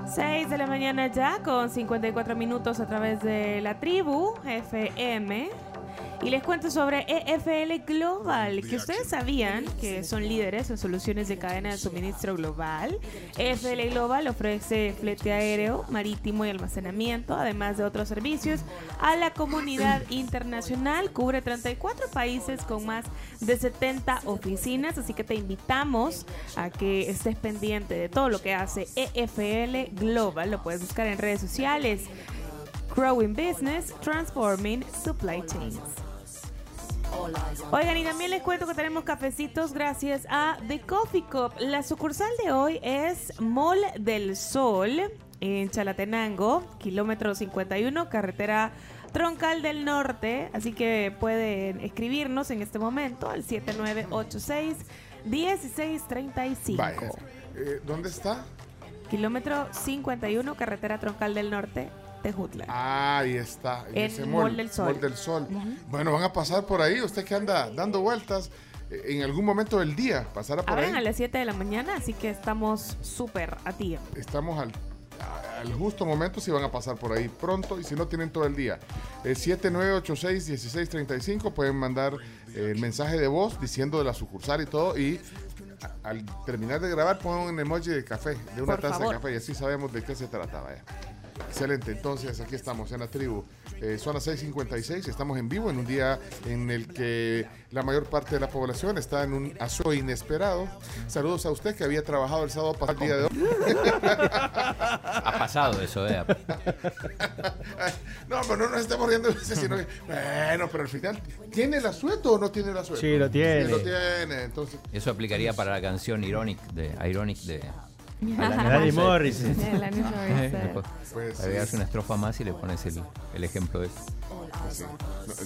6 de la mañana ya con 54 minutos a través de la tribu FM. Y les cuento sobre EFL Global, que ustedes sabían que son líderes en soluciones de cadena de suministro global. EFL Global ofrece flete aéreo, marítimo y almacenamiento, además de otros servicios a la comunidad (clears throat) internacional. Cubre 34 países con más de 70 oficinas, así que te invitamos a que estés pendiente de todo lo que hace EFL Global. Lo puedes buscar en redes sociales. Growing Business, Transforming Supply Chains. Oigan, y también les cuento que tenemos cafecitos gracias a The Coffee Cup. La sucursal de hoy es Mall del Sol en Chalatenango, kilómetro 51, carretera Troncal del Norte. Así que pueden escribirnos en este momento al 7986 1635. Vaya. Eh, ¿Dónde está? Kilómetro 51, carretera Troncal del Norte, Tejutla. Ah, ahí está. En ese Mall mall, del Sol. Mall del Sol. Bueno, van a pasar por ahí. Usted que anda dando vueltas eh, en algún momento del día, pasará por Abren a ahí. las 7 de la mañana, así que estamos súper a tiempo. Estamos al, al justo momento si van a pasar por ahí pronto y si no tienen todo el día. Eh, 7986-1635 pueden mandar eh, el mensaje de voz diciendo de la sucursal y todo y a- al terminar de grabar pongan un emoji de café, de una Por taza favor. de café y así sabemos de qué se trataba. ya. Excelente, entonces aquí estamos en la tribu. Eh, son las 6:56, estamos en vivo en un día en el que la mayor parte de la población está en un aso inesperado. Saludos a usted que había trabajado el sábado pasado el día de hoy. Ha pasado eso, eh. (laughs) No, pero no nos estamos riendo de eso, sino que, bueno, pero al final, ¿tiene el asueto o no tiene el asueto? Sí, lo tiene. Sí, lo tiene, entonces. Eso aplicaría para la canción Ironic de Ironic de De Alanis Morissette. Pues, agregas una estrofa más y le pones el, el ejemplo de eso. Pues sí.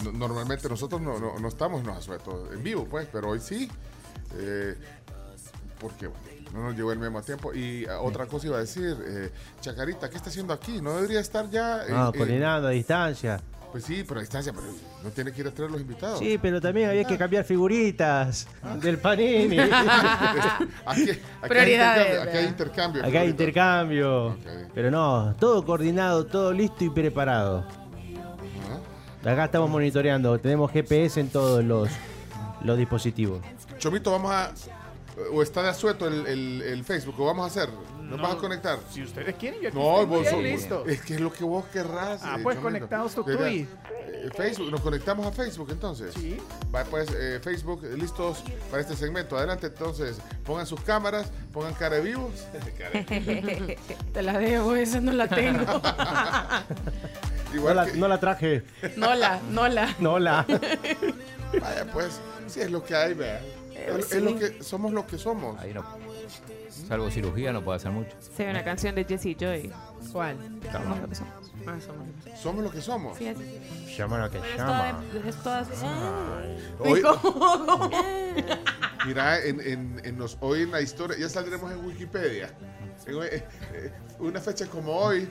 No- no- normalmente nosotros no, no- no estamos asuetos en vivo, pues, pero hoy sí. eh, porque bueno, no nos llegó el mismo tiempo. Y ah, otra cosa iba a decir, eh, Chacarita, ¿qué está haciendo aquí? ¿No debería estar ya? en- No, coordinando a distancia. Pues sí, pero a distancia, pero no tiene que ir a traer los invitados. Sí, pero también había que cambiar figuritas del Panini. (laughs) aquí, aquí hay Prioridades, intercambio, aquí hay intercambio. Acá hay intercambio. Pero no, todo coordinado, todo listo y preparado. Acá estamos monitoreando, tenemos GPS en todos los, los dispositivos. Chomito, vamos a. O está de asueto el, el- el Facebook, o vamos a hacer. ¿Nos No, vas a conectar? Si ustedes quieren, yo aquí No, estoy vos bien listo. Es que es lo que vos querrás. Ah, eh, pues Chomito. conectados tú, tú y- eh, Facebook, nos conectamos a Facebook entonces. Sí. Va, pues eh, Facebook, eh, listos para este segmento. Adelante entonces, pongan sus cámaras, pongan cara de vivos. (laughs) Te la debo, esa no la tengo. (laughs) No Igual la, que- no la traje. No la, no la. No la. Vaya, pues, sí es lo que hay, vea. Eh, Es, sí. es lo que somos lo que somos. Ahí no. Salvo cirugía, no puede hacer mucho. Sí, una canción de Jesse Joy. ¿Cuál? Somos lo que somos. Ah, somos lo que somos. Somos lo que somos. Sí, es- Llama lo que pero es llama. toda- es toda- Hoy- ¿Cómo? (laughs) Mira, en, en- en los, hoy en la historia, ya saldremos en Wikipedia. En eh, una fecha como hoy,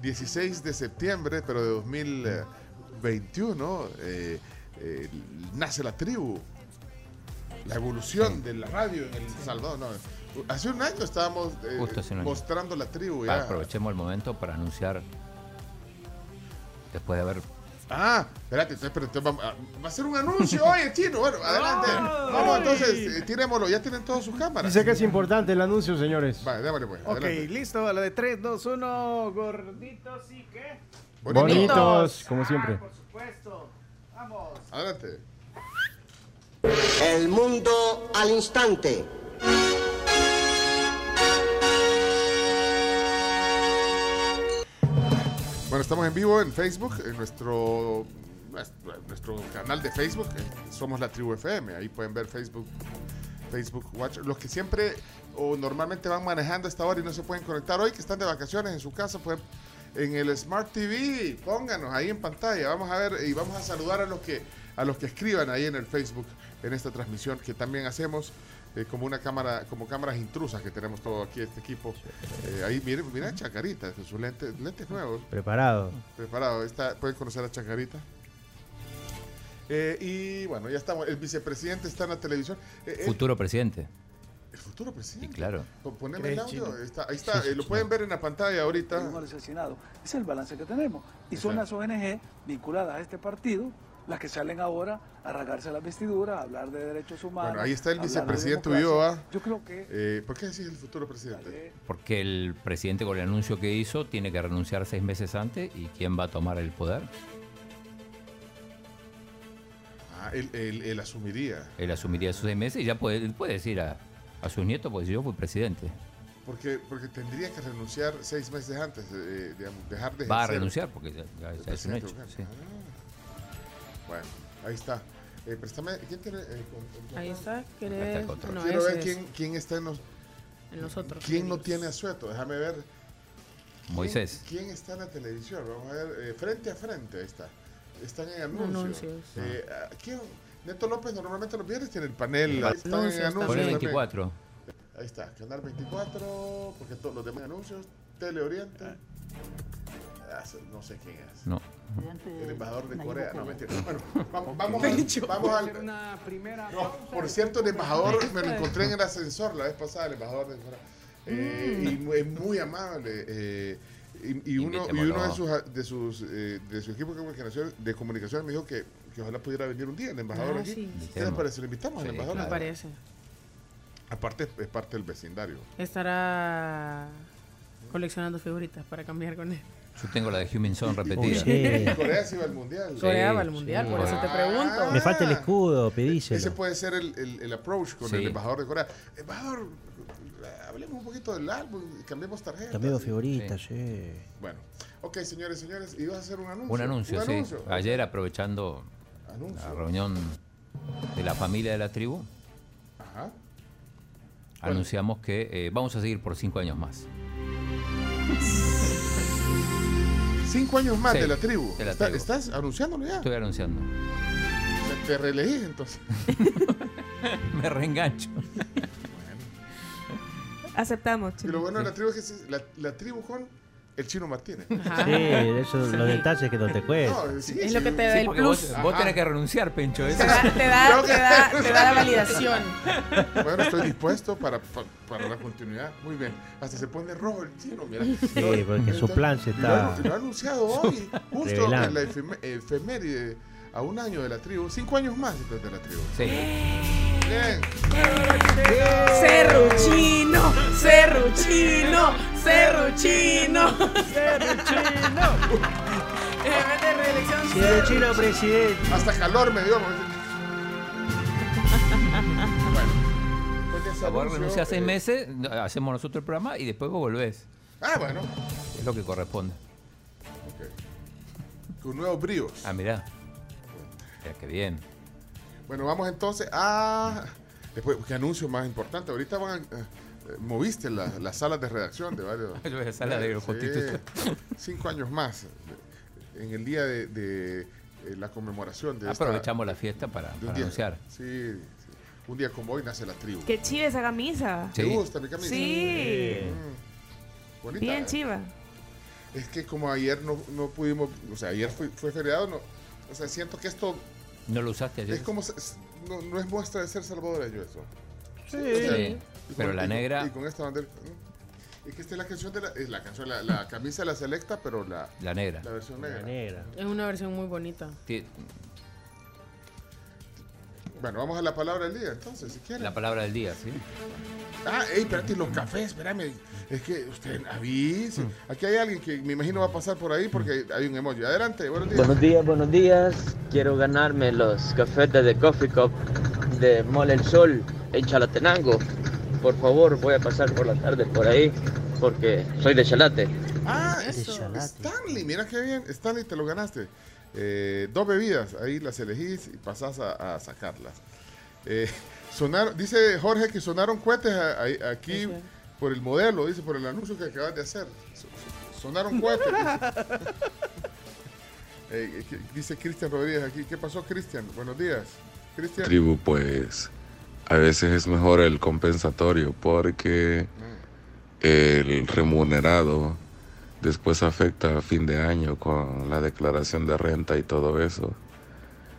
16 de septiembre, pero de 2021, eh, eh, nace la tribu. La evolución de la radio en El Salvador. No, hace un año estábamos eh, Justo hace un año. mostrando la tribu. Ah, aprovechemos el momento para anunciar, después de haber Ah, espérate, entonces, pero entonces vamos a- va a ser un anuncio hoy, (laughs) chino. Bueno, adelante. Vamos, entonces, eh, tirémoslo. Ya tienen todas sus cámaras. Dice que es importante el anuncio, señores. Vale, démosle pues. Ok, adelante. listo. A la de 3, 2, 1. Gorditos y qué. Bonitos, como siempre. Por supuesto. Vamos. Adelante. El mundo al instante. Bueno, estamos en vivo en Facebook, en nuestro, nuestro canal de Facebook. eh, Somos la Tribu FM. Ahí pueden ver Facebook, Facebook Watch. Los que siempre o normalmente van manejando a esta hora y no se pueden conectar hoy, que están de vacaciones en su casa, pueden en el Smart TV, pónganos ahí en pantalla. Vamos a ver y vamos a saludar a los que a los que escriban ahí en el Facebook en esta transmisión que también hacemos eh, como una cámara, como cámaras intrusas que tenemos todo aquí este equipo. Eh, ahí miren, mira a Chacarita, sus lentes, lentes nuevos. Preparado. Preparado, está, pueden conocer a Chacarita. Eh, y bueno, ya estamos. El vicepresidente está en la televisión. Eh, eh, futuro presidente. el futuro presidente. Y claro. Pon- Poneme el ¿Crees, audio. Está, ahí está. Sí, sí, eh, lo (laughs) pueden ver en la pantalla ahorita. es el balance que tenemos. Y son las. ONG vinculadas a este partido las que salen ahora a rasgarse las vestiduras, a hablar de derechos humanos. Bueno, ahí está el de vicepresidente democracia. Ulloa. Yo creo que Eh, ¿Por qué decís el futuro presidente? Porque el presidente con el anuncio que hizo tiene que renunciar seis meses antes y quién va a tomar el poder. Ah, él, él- él asumiría. Él asumiría esos seis meses y ya puede, él puede decir a, a sus nietos, pues yo fui presidente. Porque, porque tendría que renunciar seis meses antes, eh, digamos, dejar de Va a renunciar porque ya, ya- ya es un hecho. sí. Ah, Bueno, ahí está. Eh, préstame, ¿quién tiene el con- el Ahí está, ¿querés? No, Quiero ver es. quién, quién está en los. En los otros ¿Quién no tiene asueto? Déjame ver. ¿Quién- Moisés. ¿Quién está en la televisión? Vamos a ver, eh, frente a frente ahí está. Están en anuncios. Anuncios. Eh, ah, ¿quién? Neto López normalmente los viernes tiene el panel. Ah, Ahí están en anuncios anuncios. Pon el también. 24. Ahí está, Canal 24, porque todos los demás anuncios, Tele Oriente. Ah, no sé quién es. No. El embajador de Corea. No, mentira. Bueno, (laughs) vamos, vamos, al- vamos al. Una primera No, por cierto, el embajador me lo encontré en el ascensor la vez pasada, el embajador de Corea. Eh, y es muy amable. eh, y, y uno, y uno de sus, de sus eh, de su equipo de comunicación, de comunicación me dijo que, que ojalá pudiera venir un día el embajador Ah, aquí. sí. ¿Qué les parece? ¿Lo invitamos al Sí, embajador? Me parece. Aparte, es parte del vecindario. Estará coleccionando figuritas para cambiar con él. Yo tengo la de Human Son repetida. Sí. (laughs) Corea sí va al mundial. Corea va al mundial, por eso te pregunto. Me falta el escudo, Ese pedíselo. puede ser el, el, el approach con Sí. el embajador de Corea. Embajador, hablemos un poquito del álbum y cambiemos tarjetas. Cambiamos figuritas, sí. Bueno, ok, señores, señores, ibas a hacer un anuncio. Un anuncio, sí. anuncio. Ayer aprovechando Anuncio. la reunión de la familia de la tribu, Ajá. anunciamos que eh, vamos a seguir por cinco años más. (laughs) Cinco años más Sí, de la tribu. de la Está- tribu. ¿Estás anunciándolo ya? Estoy anunciando. Te reelegís entonces. (laughs) Me reengancho. Aceptamos, Y chino. lo bueno de la tribu es que la, la tribu con el chino Martínez. Ajá. Sí, eso, los detalles que no te cuento. No, sí, Es sí, lo que te sí, da el plus. vos, vos tenés que renunciar, Pencho. Eso Te da, te da, te da, te da la validación. Bueno, estoy dispuesto para, para, para la continuidad. Muy bien. Hasta se pone rojo el chino, mira. Sí, porque su plan se Y lo ha- está Lo ha anunciado hoy, justo en la efem- efeméride a un año de la tribu. Cinco años más después de la tribu. Sí. Bien. Cerruchino, serruchino, serruchino. Serruchino. En vez de reelección, Chino, chino, presidente. Hasta calor me dio. bueno, pues Vos anuncio, renunciás seis eh, meses, hacemos nosotros el programa y después vos volvés. Ah, bueno. Es lo que corresponde. ok. Con nuevos bríos. Ah, mirá. Mira, qué bien. Bueno, vamos entonces a. Después, ¿qué anuncio más importante? Ahorita van a, eh, moviste la- las salas de redacción de varios. (laughs) La sala de Sí, Constitución. Cinco años más. En el día de, de, eh, la conmemoración de esta- Aprovechamos la fiesta para, de para día- anunciar. Sí, sí. Un día como hoy nace la tribu. Qué chiva esa camisa. ¿Te gusta mi camisa? Sí. Mm. Bonita. Bien chiva. Es que como ayer no, no pudimos, o sea, ayer fue, fue feriado, no, o sea, siento que esto ¿No lo usaste ayer? es como, no, no es muestra de ser salvadoreño eso. Sí. Sí. y Pero con- la y negra- Y con esta bandera. Es que esta es la canción de la, es la canción, la, la camisa de la selecta, pero la, La negra. la versión negra. Es una versión muy bonita. Bueno, vamos a la palabra del día entonces, si quieren. La palabra del día, ¿sí? Ah, ey, espérate, los cafés, espérame. Es que usted avise. Aquí hay alguien que me imagino va a pasar por ahí porque hay un emoji. Adelante, buenos días. Buenos días, buenos días. Quiero ganarme los cafés de Coffee Cup de Mole el Sol en Chalatenango. Por favor, voy a pasar por la tarde por ahí porque soy de Chalate. Ah, Stanley, mira qué bien. Stanley, te lo ganaste. Eh, dos bebidas, ahí las elegís y pasás a, a sacarlas. Eh, sonaron, dice Jorge que sonaron cohetes a- a- aquí por el modelo, dice, por el anuncio que acabas de hacer. So- so- Sonaron dice. (laughs) Eh, que- dice Cristian Rodríguez aquí. ¿Qué pasó, Cristian? Buenos días. Cristian. tribu, pues a veces es mejor el compensatorio porque el remunerado después afecta a fin de año con la declaración de renta y todo eso.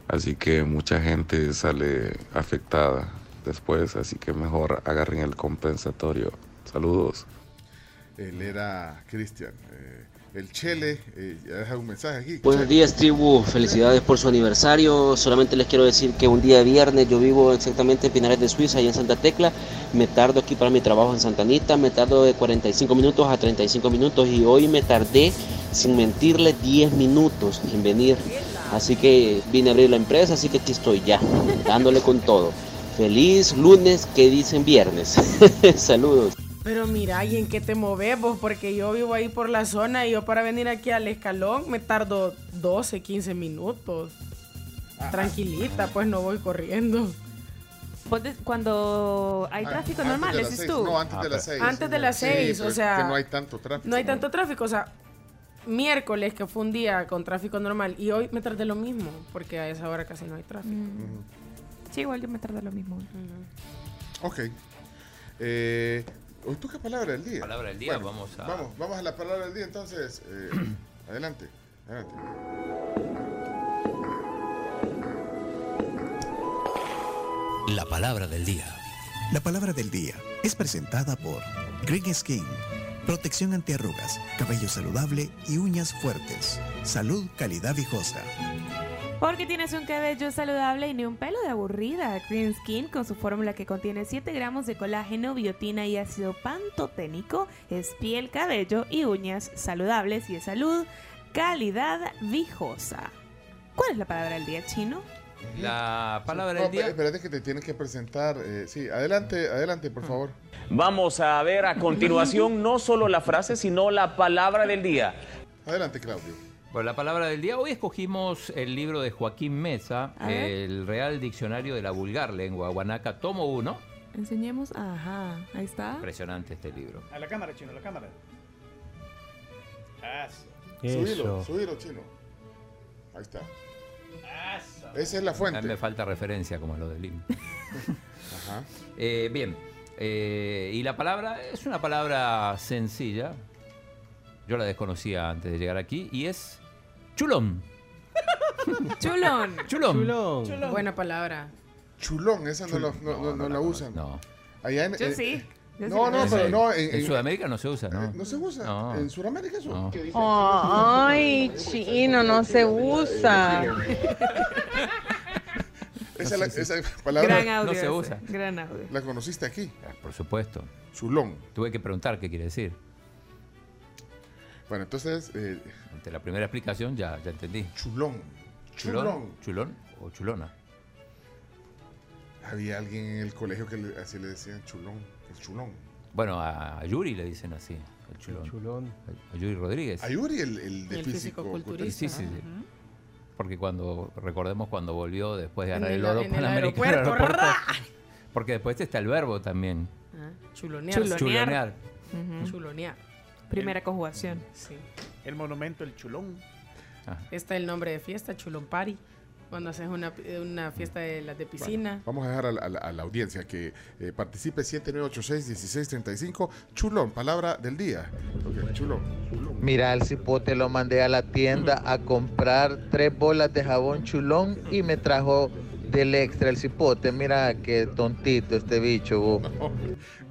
Así que mucha gente sale afectada después, así que mejor agarren el compensatorio. Saludos. Él era Cristian. Eh, el Chele, eh, ya deja un mensaje aquí. Buenos días tribu, felicidades por su aniversario. Solamente les quiero decir que un día viernes yo vivo exactamente en Pinares de Suiza y en Santa Tecla. Me tardo aquí para mi trabajo en Santa Anita, me tardo de 45 minutos a 35 minutos y hoy me tardé, sin mentirle, 10 minutos en venir. Así que vine a abrir la empresa, así que aquí estoy ya, dándole con todo. Feliz lunes, que dicen viernes. (laughs) Saludos. Pero mira, ¿y en qué te moves vos? Porque yo vivo ahí por la zona y yo para venir aquí al escalón me tardo 12, 15 minutos. Tranquilita, pues no voy corriendo. Vos de- Cuando hay Ah, tráfico antes normal, de las decís seis. tú. No, antes de las seis. Antes de las Sí, 6, pero o es sea. que no hay tanto tráfico. No hay tanto tráfico, o sea, miércoles que fue un día con tráfico normal y hoy me tardé lo mismo, porque a esa hora casi no hay tráfico. Sí, igual yo me tardé lo mismo. Ok. Eh, ¿Hoy toca palabra del día? Palabra del día, vamos a- Vamos, vamos a la palabra del día entonces. Eh, (clears throat) adelante, adelante. La palabra del día. La palabra del día es presentada por Green Skin. Protección antiarrugas, cabello saludable y uñas fuertes. Salud, calidad viejosa. Porque tienes un cabello saludable y ni un pelo de aburrida. Green Skin, con su fórmula que contiene 7 gramos de colágeno, biotina y ácido pantoténico, es piel, cabello y uñas saludables y de salud, calidad viejosa. ¿Cuál es la palabra del día chino? La palabra No, del día. Espérate que te tienes que presentar. eh, sí, adelante, adelante, por favor. Vamos a ver a continuación no solo la frase, sino la palabra del día. Adelante, Claudio. Bueno, la palabra del día. Hoy escogimos el libro de Joaquín Mesa, el Real Diccionario de la Vulgar Lengua Guanaca, tomo 1. Enseñemos. Ajá, ahí está. Impresionante este libro. A la cámara, chino, a la cámara. Eso. Subilo, subilo, chino. Ahí está. Esa es la fuente. A mí me falta referencia como lo del himno. (laughs) Ajá. Eh, bien, eh, y la palabra es una palabra sencilla. Yo la desconocía antes de llegar aquí y es (laughs) chulón. Chulón. Chulón. Buena palabra. Chulón, esa no, la- no, no- no la usan. No. Allá en, Yo eh, sí. Yo No, no, pero no. En, Sudamérica no se usa, ¿no? no se usa. No. En Sudamérica eso. No. Ay, chino, no se usa. (laughs) Esa, la- esa palabra Gran audio. No se usa. Gran audio. la conociste aquí. Por supuesto. Chulón. Tuve que preguntar qué quiere decir. Bueno, entonces, eh, Ante la primera explicación ya, ya entendí. chulón. ¿Chulón? Chulón. ¿Chulón o chulona? Había alguien en el colegio que le- así le decían chulón. El chulón. Bueno, a, a Yuri le dicen así, el chulón. A Yuri Rodríguez. A Yuri, el, el de El físico. Sí, sí, sí. Porque cuando, recordemos cuando volvió después de ganar el el- oro en el panamericano al aeropuerto, aeropuerto, Porque después está el verbo también. Chulonear. Chulonear. Ujú. Chulonear. Primera conjugación. Sí. El monumento, el chulón. Está el nombre de fiesta, Chulón Party. Cuando haces una, una fiesta de las de piscina. Vamos a dejar a la, a la- a la audiencia que eh, participe 7986-1635. Chulón, palabra del día. Ok, chulón. Mira, el cipote lo mandé a la tienda a comprar tres bolas de jabón chulón y me trajo del extra el cipote. Mira qué tontito este bicho. vos.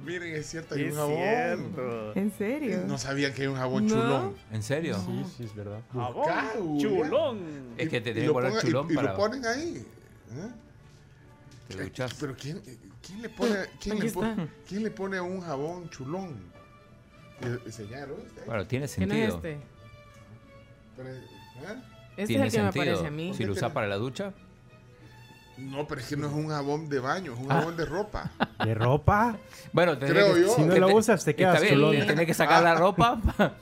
Miren, es cierto, hay Es un jabón. cierto. ¿En serio? No sabían que hay un jabón No. chulón. ¿En serio? Sí, sí, es verdad. Jabón, chulón. Es que te Y tenés que poner y- chulón y, para. lo ponen ahí. ¿eh? Te duchas. Pero ¿quién, quién le pone, (laughs) quién le pone, quién le pone un jabón chulón? Eh, Enseñaron. Bueno, tiene ¿Quién es sentido. este? ¿eh? Este tiene es el que me sentido. parece a mí. Si lo usas para la ducha. No, pero es que no es un jabón de baño, es un Ah. jabón de ropa. ¿De ropa? Bueno, Creo que- yo. Si no lo usas, te quedas está bien. Tenés que sacar la ropa pa-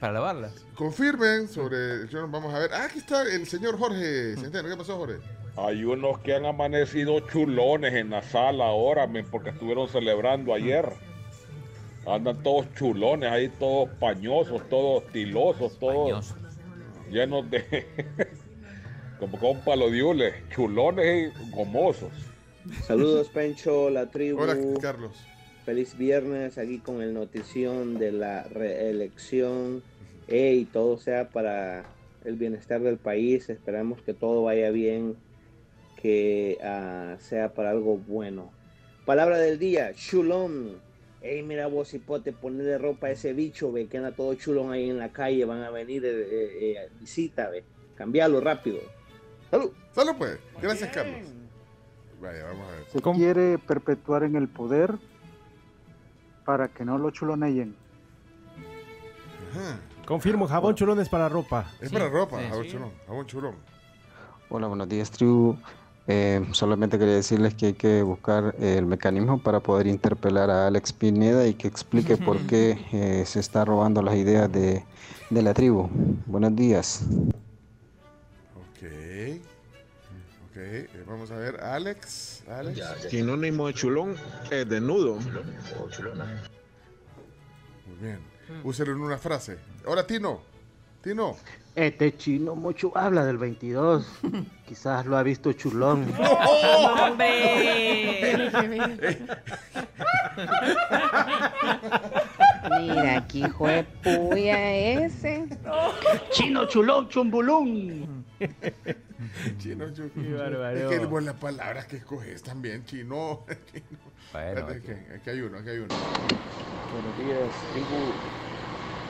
para lavarla. Confirmen sobre. yo- Vamos a ver. Ah, aquí está el señor Jorge Centeno. ¿Qué pasó, Jorge? Hay unos que han amanecido chulones en la sala ahora, men, porque estuvieron celebrando ayer. Andan todos chulones ahí, todos pañosos, todos tilosos, todos llenos de... como con palodiules, chulones y gomosos. Saludos, Pencho, la tribu. Hola, Carlos. Feliz viernes aquí con el notición de la reelección. Y todo sea para el bienestar del país. Esperamos que todo vaya bien, que ah, sea para algo bueno. Palabra del día, chulón. Ey, mira vos, hipote, ponerle ropa a ese bicho, ve, que anda todo chulón ahí en la calle, van a venir eh, eh, eh, visita, ve. Cambiarlo rápido. Salud. Salud, pues. Gracias, Carlos. Vaya, vamos a ver. Se quiere perpetuar en el poder para que no lo chuloneen. Confirmo, jabón chulón es para ropa. Es para ropa, jabón chulón. Jabón chulón. Hola, buenos días, tribu. Eh, solamente quería decirles que hay que buscar eh, el mecanismo para poder interpelar a Alex Pineda y que explique por (laughs) qué eh, se está robando las ideas de, de la tribu. Buenos días. Eh, vamos a ver. Alex. Alex. Sinónimo de chulón es desnudo. Muy bien. Úselo en una frase. Ahora, Tino. Tino. Este chino mucho habla del 22. (laughs) Quizás lo ha visto chulón. (laughs) Mira, aquí hijo de puya ese. Chino chulón, chumbulún. Chino, bárbaro. Es que buenas palabras que escoges también, chino. chino. Bueno, aquí hay uno, aquí hay uno. Buenos días, tribu.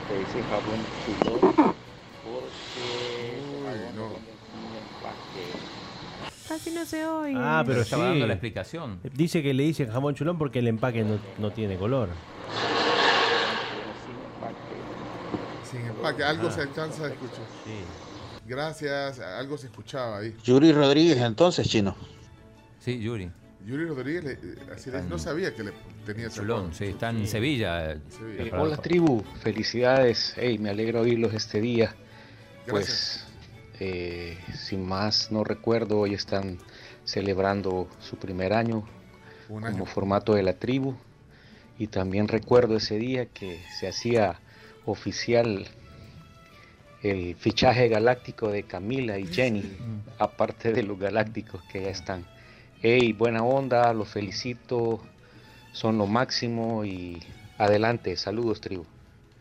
Te dice jabón chulón porque Ay, no. Casi no se oye. Ah, pero, estaba sí. dando la explicación. Dice que le dicen jabón chulón porque el empaque no, no tiene color. Sin empaque, algo Ah. se alcanza a escuchar. Gracias, algo se escuchaba ahí. Yuri Rodríguez, entonces, chino. Sí, Yuri. Yuri Rodríguez, le- así de- no sabía que le tenía ese Chulón, sí, está en Sevilla. eh, Eh, hola tribu, felicidades. Hey, me alegra oírlos este día. Gracias. Pues, eh, sin más no recuerdo, hoy están celebrando su primer año Un como año. formato de la tribu. Y también recuerdo ese día que se hacía oficial el fichaje galáctico de Camila y Jenny, (laughs) aparte de los galácticos que ya están. Hey, buena onda, los felicito, son lo máximo y adelante, saludos tribu.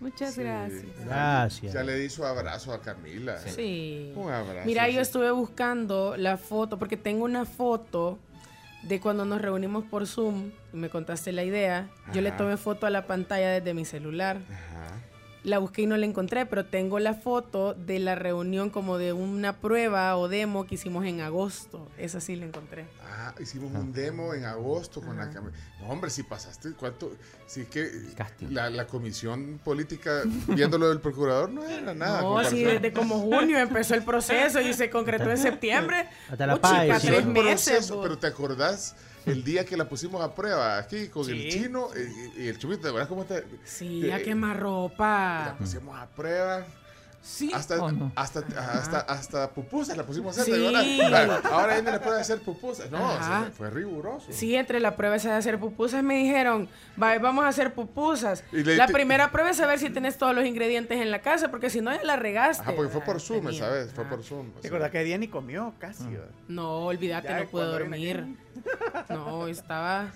Muchas gracias. Gracias. Ya le di su abrazo a Camila. Sí. Un abrazo. Mira, sí. yo estuve buscando la foto, porque tengo una foto de cuando nos reunimos por Zoom, y me contaste la idea. Yo le Ajá. tomé foto a la pantalla desde mi celular. La busqué y no la encontré, pero tengo la foto de la reunión como de una prueba o demo que hicimos en agosto. Esa sí la encontré. Ah, hicimos un demo en agosto con la Camila. No, hombre, si pasaste, ¿cuánto? Sí que la, la comisión política, viendo lo del procurador, no era nada. No, sí, desde como junio empezó el proceso y se concretó en septiembre. Hasta la Sí, tres meses. proceso, pero ¿te acordás el día que la pusimos a prueba aquí con el chino eh, y, y el chupito? ¿Te acuerdas cómo te, Sí, te- a quemar ropa. La pusimos a prueba. Sí, hasta, o no? hasta, hasta, hasta pupusas la pusimos a hacer. Sí. Ahora, ahora ella no le puede hacer pupusas. No, Ajá. o sea, fue riguroso. Sí, entre la prueba esa de hacer pupusas me dijeron, "Va, vamos a hacer pupusas. Y le- la te- primera prueba es saber si tenés todos los ingredientes en la casa, porque si no ya la regaste. Ajá, porque fue por Zoom, ¿sabes? Fue por Zoom. ¿Te acuerdas que día ni comió casi? ¿verdad? No, olvídate, Ya, no viene dormir. No, estaba...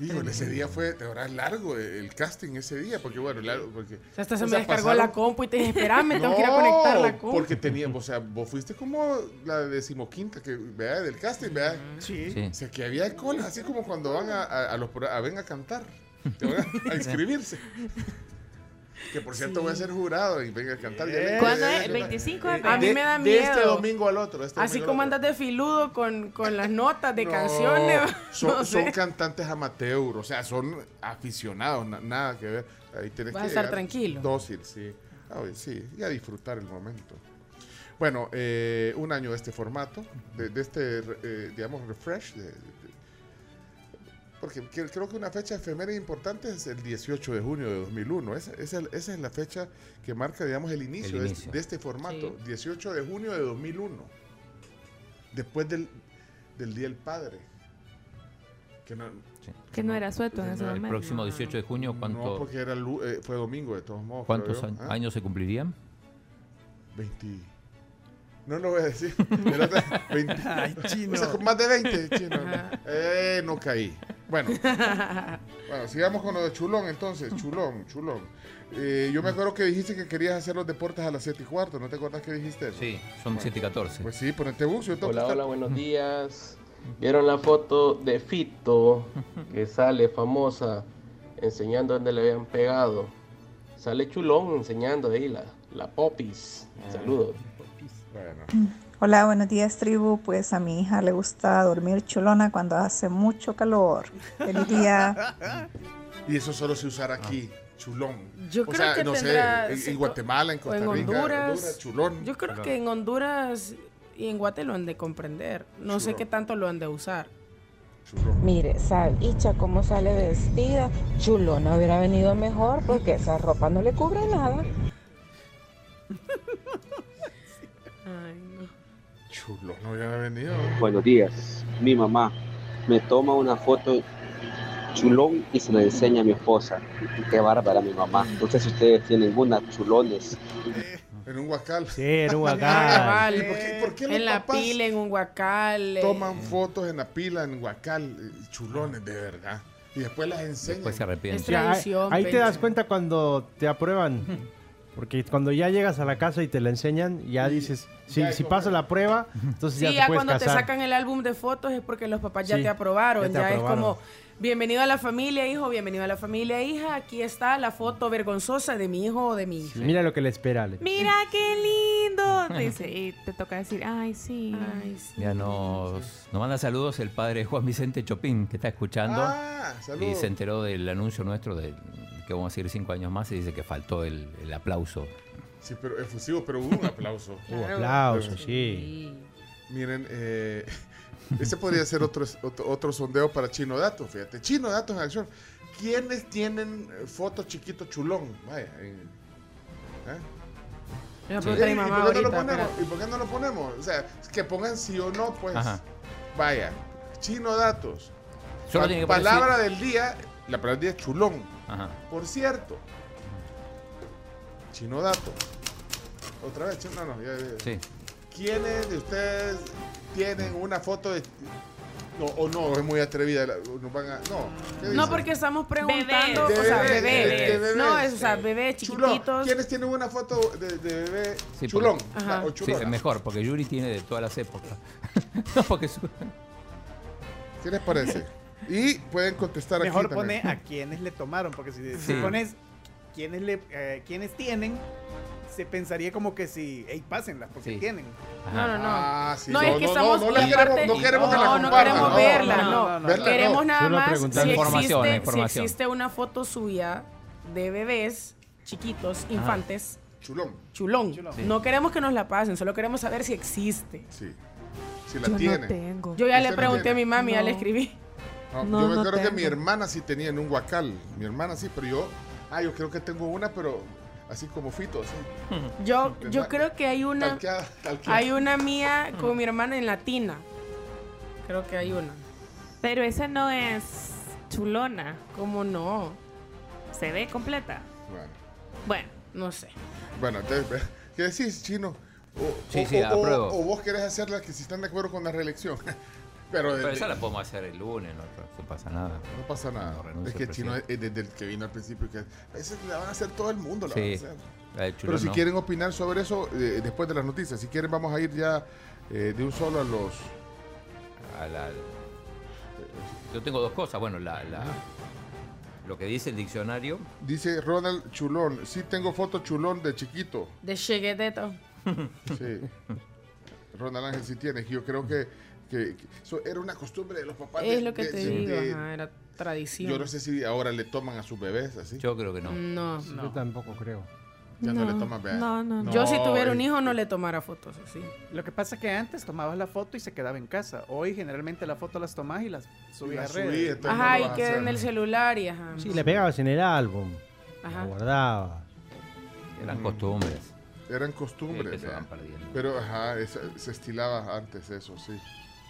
Híjole, ese día fue, de verdad, largo el casting ese día, porque bueno, largo, porque... O sea, hasta se me descargó pasaron- la compu y te dije, espérame, (laughs) tengo que ir a No, conectar la compu. porque teníamos, o sea, vos fuiste como la decimoquinta que, vea, del casting, vea. Sí. Sí. O sea, que había colas, así como cuando van a, a, a los, a ven a cantar, (laughs) van a, a inscribirse. Que por cierto voy a ser jurado y venga a cantar. le- ¿Cuándo es? ya- 25 de de- A mí me da De este miedo. domingo al otro. este Así como otro. andas de filudo con, con las notas de No, canciones. (laughs) Son, no son cantantes amateur, o sea, son aficionados, na- nada que ver. Ahí tienes Vas que a estar tranquilo. Dócil, sí. Ah, sí, y a disfrutar el momento. Bueno, eh, un año de este formato, de, de este, eh, digamos, refresh. de- de- porque que- creo que una fecha efeméride importante es el 18 de junio de 2001. Esa, esa- esa es la fecha que marca, digamos, el inicio, El de, inicio. este, de este formato. Sí. 18 de junio de 2001. Después del, del Día del Padre. Que no, Que no era suelto en ese No, el El momento. próximo 18 de junio, no, ¿cuánto, porque era eh, fue domingo de todos modos. ¿cuántos creo yo. años, ¿Ah? años se cumplirían? 20. No lo voy a decir. (laughs) El otro, 20. Ay, chino. O sea, más de 20, chino. Eh, no caí. Bueno. bueno, sigamos con lo de Chulón entonces. Chulón, Chulón. Eh, yo me acuerdo que dijiste que querías hacer los deportes a las 7 y cuarto. ¿No te acuerdas que dijiste eso? Sí, son 7 y 14. Pues sí, ponete bus. Yo que Hola, hola, buenos días. ¿Vieron la foto de Fito que sale famosa enseñando donde le habían pegado? Sale chulón enseñando ahí la, la popis. Saludos. Bueno. Hola, buenos días, tribu. Pues a mi hija le gusta dormir chulona cuando hace mucho calor. Feliz (laughs) día. Y eso solo se usará aquí. Chulón. Yo o creo sea, que no tendrá- sé, en, Guatemala, en Costa en Rica, Honduras. chulón. Yo creo que en Honduras y en Guate lo han de comprender. No sé qué tanto lo han de usar. Mire, Salicha, cómo sale vestida. Chulona hubiera venido mejor porque esa ropa no le cubre nada. (laughs) No había venido. Buenos días. Mi mamá me toma una foto chulón y se la enseña a mi esposa. Qué bárbara mi mamá. No sé si ustedes tienen una chulones. En un huacal. Sí, en un huacal. vale. ¿Y por qué- por qué los en la papás pila, en un guacal. eh. Toman fotos en la pila, en huacal, eh, chulones, de verdad. Y después las enseñan. Después se arrepienten. Ahí- te das cuenta cuando te aprueban. (laughs) Porque cuando ya llegas a la casa y te la enseñan, ya dices, si, ya si pasa la prueba, entonces Sí, ya ya, te puedes cuando te sacan el álbum de fotos es porque los papás ya Sí, te aprobaron. ya Ya, es como, bienvenido a la familia, hijo, bienvenido a la familia, hija. Aquí está la foto vergonzosa de mi hijo o de mi hija. Mira lo que le espera. Ale. Mira qué lindo. (laughs) Te dice, y te toca decir, ay, sí. Ay, sí. Ya nos, nos manda saludos el padre Juan Vicente Chopin, que está escuchando. Ah, y se enteró del anuncio nuestro de que vamos a seguir cinco años más y dice que faltó el, el aplauso. Sí, pero efusivo, pero hubo un aplauso. (laughs) Hubo aplauso, sí. Miren, eh, (laughs) ese podría ser otro, otro, otro sondeo para Chino Datos, fíjate. Chino Datos en acción. ¿Quiénes tienen eh, fotos chiquito chulón? Vaya. ¿eh? Sí, ¿Y mamá por qué no lo ponemos? espérate. ¿Y por qué no lo ponemos? O sea, que pongan sí o no, pues. Ajá. Vaya. Chino Datos. Solo Pa- tiene que poner palabra del día. La palabra del día es chulón. Ajá. Por cierto. Chino Datos. Otra vez, chino. No, no, ya, ya. Sí. ¿Quiénes de ustedes tienen una foto de... No, o no, es muy atrevida. la- nos van a- no, ¿qué No, porque estamos preguntando, o sea, bebés, bebés. de bebés. No, es, o sea, bebés Chulón. chiquititos. ¿Quiénes tienen una foto de, de bebé Sí, chulón? porque- Ajá. O Sí, chulona? mejor, porque Yuri tiene de todas las épocas. (laughs) no, porque su- ¿Qué les parece? Y pueden contestar aquí Mejor también. pone a quienes le tomaron, porque si, si Sí. pones quienes, le, eh, quienes tienen, se pensaría como que si, hey, pásenlas, porque Sí. tienen. No, no, no. Ah, sí, no, es que no, estamos. no, no la queremos- aparte- no queremos que la no, no queremos no, verla, no, no. no, no, Verla Queremos no. nada más si preguntar. Información, existe, si existe una foto suya de bebés chiquitos, infantes, Chulón. chulón. Chulón. No queremos que nos la pasen, solo queremos saber si existe. Sí. Si la Yo tienen. no tengo. Yo ya ¿Usted le no pregunté a tiene? mi mami, ya le No. escribí. No, No, yo me no acuerdo que tengo. mi hermana sí tenía en un huacal. Mi hermana sí, pero yo. Ah, yo creo que tengo una, pero. así como Fito, así. (laughs) Yo, yo creo que hay una. Talqueada, talqueada. Hay una mía (laughs) con mi hermana en latina. Creo que hay una. Pero esa no es chulona. ¿Cómo no? Se ve completa. Bueno. Bueno. No sé. Bueno, entonces, ¿qué decís, Chino? O, Sí, o- sí, o- o- apruebo. o vos querés hacerla que si están de acuerdo con la reelección. (laughs) Pero, Pero esa la podemos hacer el lunes, no, no pasa nada. No pasa nada. es que el Chino, eh, desde el que vino al principio, que esa la van a hacer todo el mundo. La Sí, van a hacer. la Pero Chulón si no. quieren opinar sobre eso, eh, después de las noticias, si quieren, vamos a ir ya eh, de un solo a los. A la- yo tengo dos cosas. Bueno, la, la- lo que dice el diccionario. Dice Ronald Chulón. Sí, tengo foto Chulón de chiquito. De Chegueteto. Sí. (laughs) Ronald Ángel sí tiene. Yo creo que, que- que eso era una costumbre de los papás. de- Es lo que de- te de- digo, de- ajá, era tradición. Yo no sé si ahora le toman a sus bebés así. Yo creo que no. No, Yo tampoco creo. Ya no, le toman bebés. Yo si tuviera un hijo no le tomara fotos así. Lo que pasa es que antes tomabas la foto y se quedaba en casa. Hoy generalmente la foto las tomás y las subís Las a redes. subí, Ajá, y queda en el celular y ajá. Sí, le pegabas en el álbum. Ajá. Lo guardabas. Eran costumbres. Eran costumbres. Sí, que se van perdiendo. Pero, ajá, esa- se estilaba antes eso, sí.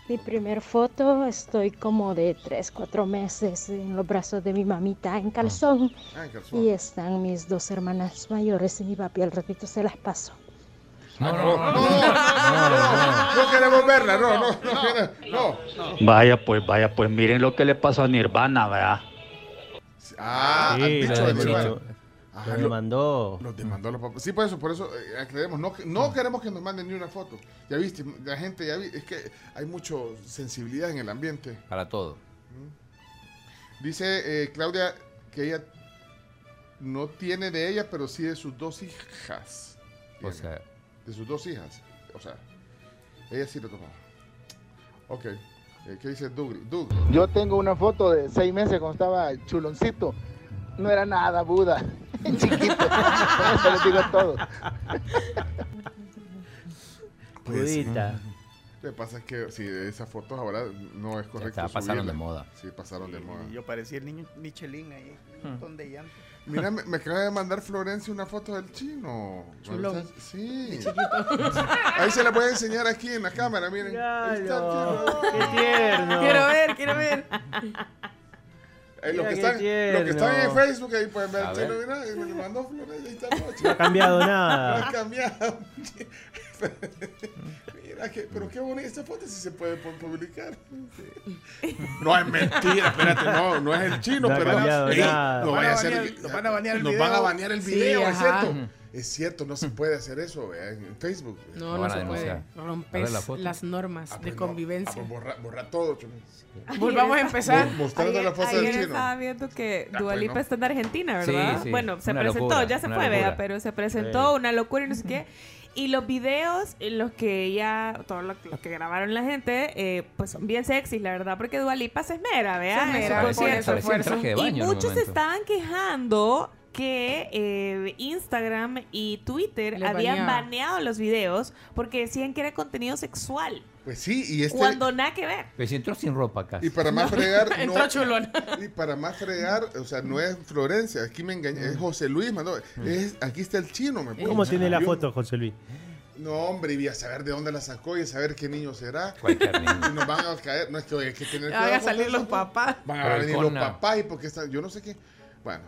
Mi primer foto, estoy como de 3, 4 meses en los brazos de mi mamita en calzón. Ah, en calzón. Y están mis dos hermanas mayores y mi papi, al ratito se las paso. No, no, no, no, no, no queremos verla, no, no, no, no. Vaya pues, vaya pues, miren lo que le pasó a Nirvana, ¿verdad? Ah, Sí, Ajá, demandó. Los demandó los papás. Sí, por eso, por eso eh, aclaremos. No, no queremos que nos manden ni una foto. Ya viste, la gente ya vi, es que hay mucha sensibilidad en el ambiente. Para todo. Dice eh, Claudia que ella no tiene de ella, pero sí de sus dos hijas. O Tiene. sea, De sus dos hijas. O sea, ella sí lo tomó. Ok. Eh, ¿Qué dice Doug? Doug. Yo tengo una foto de seis meses cuando estaba chuloncito. No era nada Buda. (laughs) Chiquito. Eso les digo todo. Pues. Budita. Lo que pasa es que sí, esas fotos ahora no es correcto. está, pasaron de moda. Sí, pasaron de moda. Y yo parecía el niño Michelin ahí, un montón de llanto. Mira, me, me acaba de mandar Florencia una foto del chino. Chulón. Sí. (laughs) Ahí se la voy a enseñar aquí en la cámara, miren. Ahí está el chino. Qué tierno. Quiero ver, quiero ver. Eh, los, que qué están, los que están en. Facebook ahí pueden ver A el chino, ver. mira, y me lo mandó ahí está el No ha cambiado nada. No ha cambiado. (laughs) Mira, que, pero qué bonita esta foto si se puede pu- publicar. No es mentira, espérate, no, no es el chino, No ha pero cambiado Ey, nada. no Nos vaya a van a ser- banear- nos van a banear el nos video. van a banear el Sí, video, es ajá. cierto. Es cierto, no se puede hacer eso vea, en Facebook. vea. No, no se puede. Rompes la las normas Ah, de pues no. convivencia. Ah, pues borra, borra todo, chino. (laughs) Volvamos a empezar. Mo- Mostrando la foto del Ayer chino. estaba viendo que Ah, pues Lipa no. está en Argentina, ¿verdad? Sí, sí. Bueno, se Una presentó, locura, ya se fue, vea, pero se presentó Sí. una locura y no sé qué. Y los videos en los que ella, todos los, los que grabaron la gente, eh, pues son bien sexys, la verdad, porque Dua Lipa se esmera, ¿vea? Se esmera, esfuerzo. traje de Y muchos se estaban quejando que eh, Instagram y Twitter habían baneaba. baneado los videos porque decían que era contenido sexual. Pues sí, y este. Cuando nada que ver. Si entró sin ropa casi. Y para más fregar, (laughs) no, Entró chulón. y para más fregar, o sea, no es Florencia, aquí me engañé, es José Luis, mano, es, aquí está el chino, me pone. ¿Cómo tiene la foto, José Luis? No, hombre, y a saber de dónde la sacó y a saber qué niño será. Cualquier niño. Y nos van a caer, no es que oye, hay que tener Van a salir los pues. papás. Van a venir los papás y porque están, yo no sé qué. Bueno,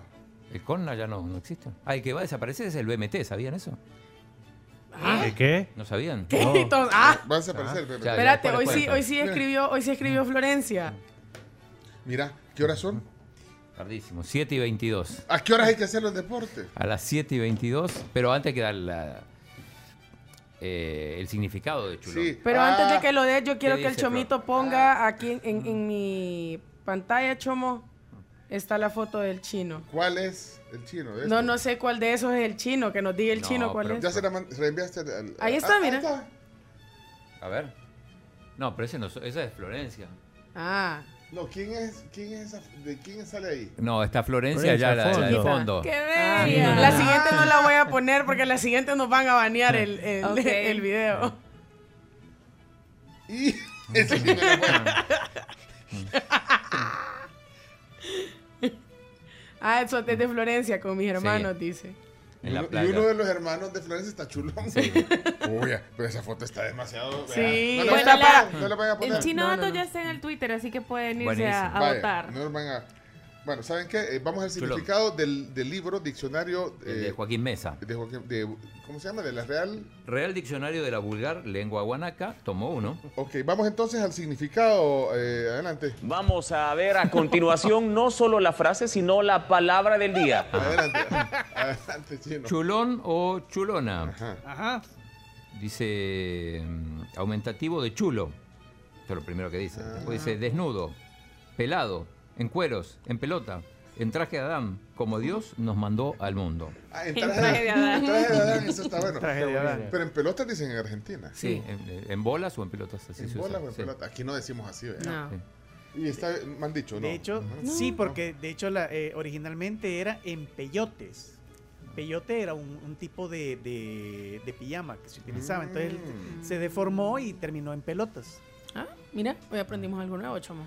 El Conna ya no, no existe. Ah, el que va a desaparecer es el BMT, ¿sabían eso? ¿El qué? ¿No sabían? ¿Qué? No. Ah, va a desaparecer, Pepe. Ya, ya, espérate, hoy sí, cuento. hoy sí escribió, hoy sí escribió Florencia. Mira, ¿qué horas son? Tardísimo, 7 y 22. ¿A qué horas hay que hacer los deportes? A las 7 y 22, pero antes hay que dar la, eh, el significado de chulón. Sí. Pero Ah. antes de que lo des, yo quiero que el Chomito ponga aquí en, en- en mi pantalla, Chomo, está la foto del chino. ¿Cuál es el chino? de No, este? no sé cuál de esos es el chino, que nos diga el No, chino cuál pero es. Ya se la reenviaste al. al- Ahí está, ah, mira. está. A ver. No, pero ese no, esa es Florencia. Ah, No, ¿quién es, quién es esa, ¿de quién sale ahí? No, está Florencia, Florencia, ya la, la fondo. fondo. ¡Qué ah, bella! la siguiente no la voy a poner porque la siguiente nos van a banear el, (laughs) el, Ok. el video. Y (laughs) ese sí me lo (laughs) Ah, eso es de Florencia con mis hermanos, dice. en la uno- playa. Y uno de los hermanos de Florencia está chulón. (laughs) Uy, pero esa foto está demasiado. Sí. No la Bueno, la- poner, no la vayan a poner. el chino No, dato no, no. ya está en el Twitter, así que pueden irse a, a Vaya, votar. no nos van a- Bueno, ¿saben qué? Eh, vamos al significado del, del libro, diccionario de eh, Joaquín Mesa. de Joaquín- de- ¿Cómo se llama? De la Real. Real Diccionario de la Vulgar Lengua Guanaca, tomó uno. Ok, vamos entonces al significado. eh, adelante. Vamos a ver a continuación no solo la frase, sino la palabra del día. Adelante. Adelante, chino. Chulón o chulona. Ajá. Dice mm, aumentativo de chulo. Esto es lo primero que dice. Después dice desnudo, pelado, en cueros, en pelota, en traje de Adán, como Dios nos mandó al mundo. Ah, en En traje, traje de Adán. en traje de Adán, eso está bueno. (laughs) Traje de Adán. Pero en pelotas dicen en Argentina. Sí, en, en bolas o en pelotas. Así en se bolas usa, o en sí. pelota. Aquí no decimos así, ¿verdad? No. Sí. Y está mal dicho, ¿no? De hecho, sí, porque de hecho la, eh, originalmente era en peyotes. Peyote era un, un tipo de, de- de pijama que se utilizaba. Entonces él Mm. se deformó y terminó en pelotas. Ah, mira, hoy aprendimos algo nuevo, chamo.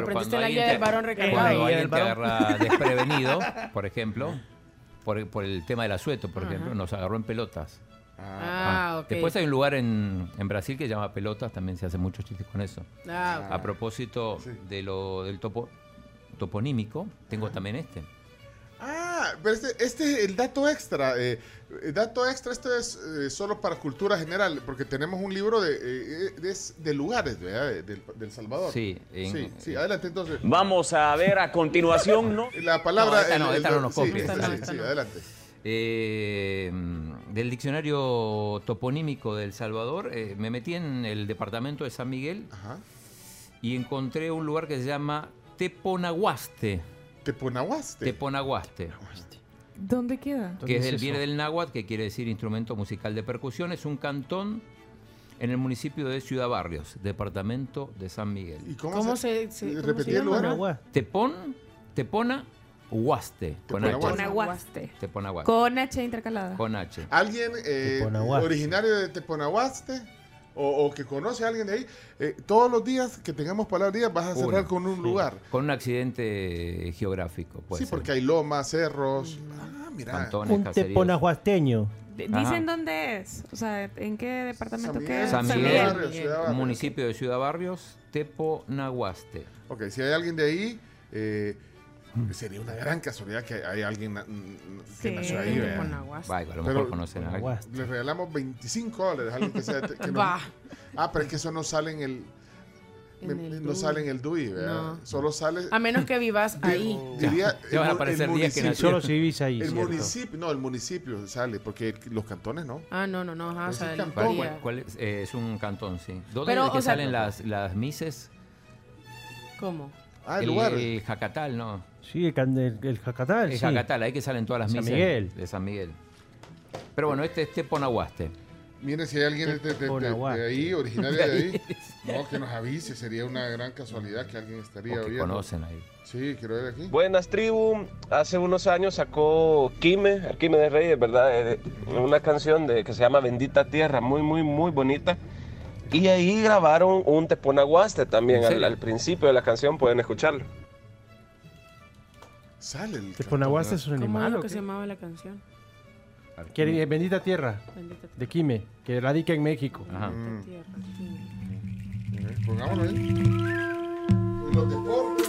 Lo aprendiste en la cuando guía del varón recargado. Cuando alguien te varón. agarra (laughs) desprevenido, por ejemplo, por, por el tema del asueto, por Ajá. ejemplo, nos agarró en pelotas. Ah, ok. Después hay un lugar en, en Brasil que se llama Pelotas, también se hace muchos chistes con eso. Ah, A propósito Sí. de lo del topo, toponímico, tengo también este. Ah, pero este, este es el dato extra. eh, el dato extra, este es eh, solo para cultura general, porque tenemos un libro de, eh, de, de lugares, ¿verdad? De, del- del Salvador. Sí, en- sí, sí, adelante entonces. Vamos a ver a continuación no. (laughs) La palabra. No, esta no, esta no nos sí, copia. esta Esta no, sí, esta sí, no. adelante. Eh, del diccionario toponímico del Salvador, eh, me metí en el departamento de San Miguel Ajá. y encontré un lugar que se llama Teponahuaste. Teponahuaste. Teponahuaste. ¿Dónde queda? que es del, es viene del náhuatl, que quiere decir instrumento musical de percusión. Es un cantón en el municipio de Ciudad Barrios, departamento de San Miguel. ¿Y cómo, ¿Cómo se, se, se, cómo repetí se el lugar? Tepón, Tepona, Huaste. Con H. Teponahuaste. Teponahuaste. Con H intercalada. Con H. ¿Alguien eh, originario de Teponahuaste? O, o que conoce a alguien de ahí, eh, todos los días que tengamos palabra del día vas a cerrar con un lugar. Con un accidente geográfico. puede sí, ser. porque hay lomas, cerros. Ah, mira. Cantones, Un caseríos. teponahuasteño. D- Ajá. ¿Dicen dónde es? O sea, ¿en qué departamento San queda? Miguel. San Ciudad Barrios, Ciudad Barrios. municipio de Ciudad Barrios, Teponahuaste. Ok, si hay alguien de ahí, eh, sería una gran casualidad que hay alguien que Sí. nació ahí. Teponahuaste. Vaya, a lo Pero- mejor conocen a alguien. Le regalamos 25 dólares a alguien que sea. que (laughs) no- Va. ah, pero es que eso no sale en el. Me- no DUI. sale en el DUI, ¿verdad? No. Solo sale. A menos que vivas ahí. Diría, Ya van a el mu- aparecer días que. Solo si vivís ahí, El ¿cierto? municipio, no, el municipio sale, porque los cantones no. Ah, no, no, no. Ajá, sí, el cantón, día. ¿Cuál- cuál es? Eh, es un cantón, sí. ¿Dónde Pero, es que o sea, salen las, las mises? ¿Cómo? Ah, el, el, lugar. el Jacatal, ¿no. Sí, el, el, Jacatal. El sí. Jacatal, ahí que salen todas las San misas Miguel. de San Miguel. Pero bueno, este es Teponahuaste. Miren, si hay alguien de, de- de- de Teponahuaste. ahí, originario de ahí, (laughs) no, que nos avise, sería una gran casualidad que alguien estaría O que conocen ahí. Sí, quiero ver aquí. Buenas tribu, hace unos años sacó Quime, el Quime de Reyes, ¿verdad? Eh, Una canción de, que se llama Bendita Tierra, muy, muy, muy bonita. Y ahí grabaron un Teponahuaste también, al principio de la canción pueden escucharlo. Sale el Teponahuaste es un ¿Cómo es animal. lo ¿o que qué? se llamaba la canción? Que- eh, Bendita tierra Bendita de Quime, que radica en México. Ajá. Mm. tierra. Eh, Pongámoslo ahí. Los deportes.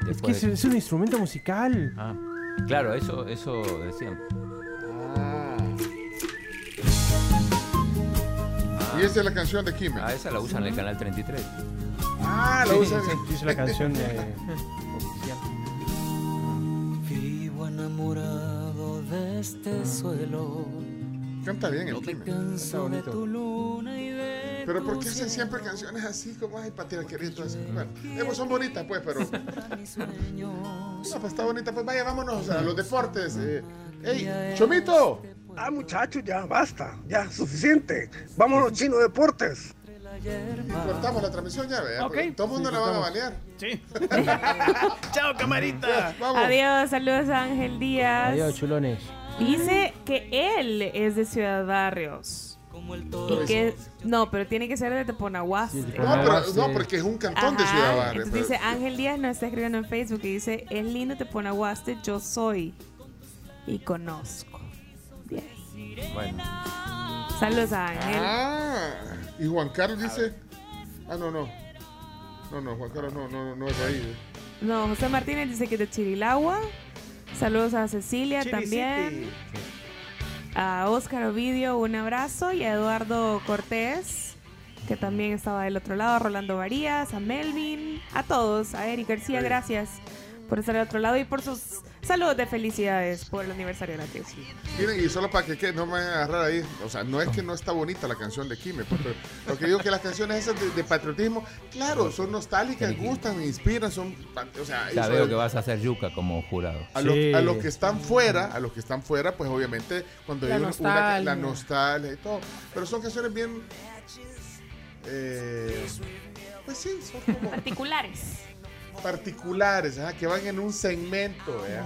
Es Después que es, de- es un instrumento musical. Ah, claro, eso, eso decían. Ah. Y esa es la canción de Kim. Ah, esa la usan en el canal 33. Ah, la Sí, usan. sí, es la canción de, (laughs) enamorado de este suelo. Canta bien el No me Kim. canso de tu luna y de Pero ¿por qué hacen siempre canciones así como ay para tirar querido así? Bueno, eh, son bonitas pues, pero no, pues está bonita pues vaya vámonos a los deportes. Eh. ¡Ey, Chomito! Ah, muchachos, ya basta, ya suficiente. Vámonos, chino deportes. Cortamos la transmisión ya, ¿verdad? Todo el mundo Sí, la van a balear. Sí. (laughs) Chao, camarita. Vamos. Adiós, saludos a Ángel Díaz. Adiós, chulones. Dice que él es de Ciudad Barrios. Y que no, pero tiene que ser de Teponahuaste. No, pero, no, porque es un cantón de Ciudad Barrio. Entonces dice Ángel Díaz nos está escribiendo en Facebook y dice es lindo Teponahuaste, yo soy y conozco. Bueno. Saludos a Ángel. Ah, y Juan Carlos dice. Ah, no, no. No, no, Juan Carlos no, no, no es de ahí. eh. No, José Martínez dice que es de Chirilagua. Saludos a Cecilia también. A Óscar Ovidio, un abrazo. Y a Eduardo Cortés, que también estaba del otro lado. A Rolando Varías, a Melvin, a todos. A Eric García, Sí. gracias por estar del otro lado y por sus saludos de felicidades por el aniversario de la tribu. Miren, y solo para que, que no me vayan a agarrar ahí, o sea, no es que no está bonita la canción de Kime, pues, pero lo que digo que las canciones esas de, de patriotismo, claro, son nostálgicas, gustan, me inspiran, son, o sea, Ya veo que vas a hacer yuca como jurado. a, lo- Sí. a los que están fuera, a los que están fuera, pues obviamente cuando La hay una- la nostalgia y todo, pero son canciones bien, eh, pues sí, son como Particulares. Particulares, que van en un segmento, ¿verdad?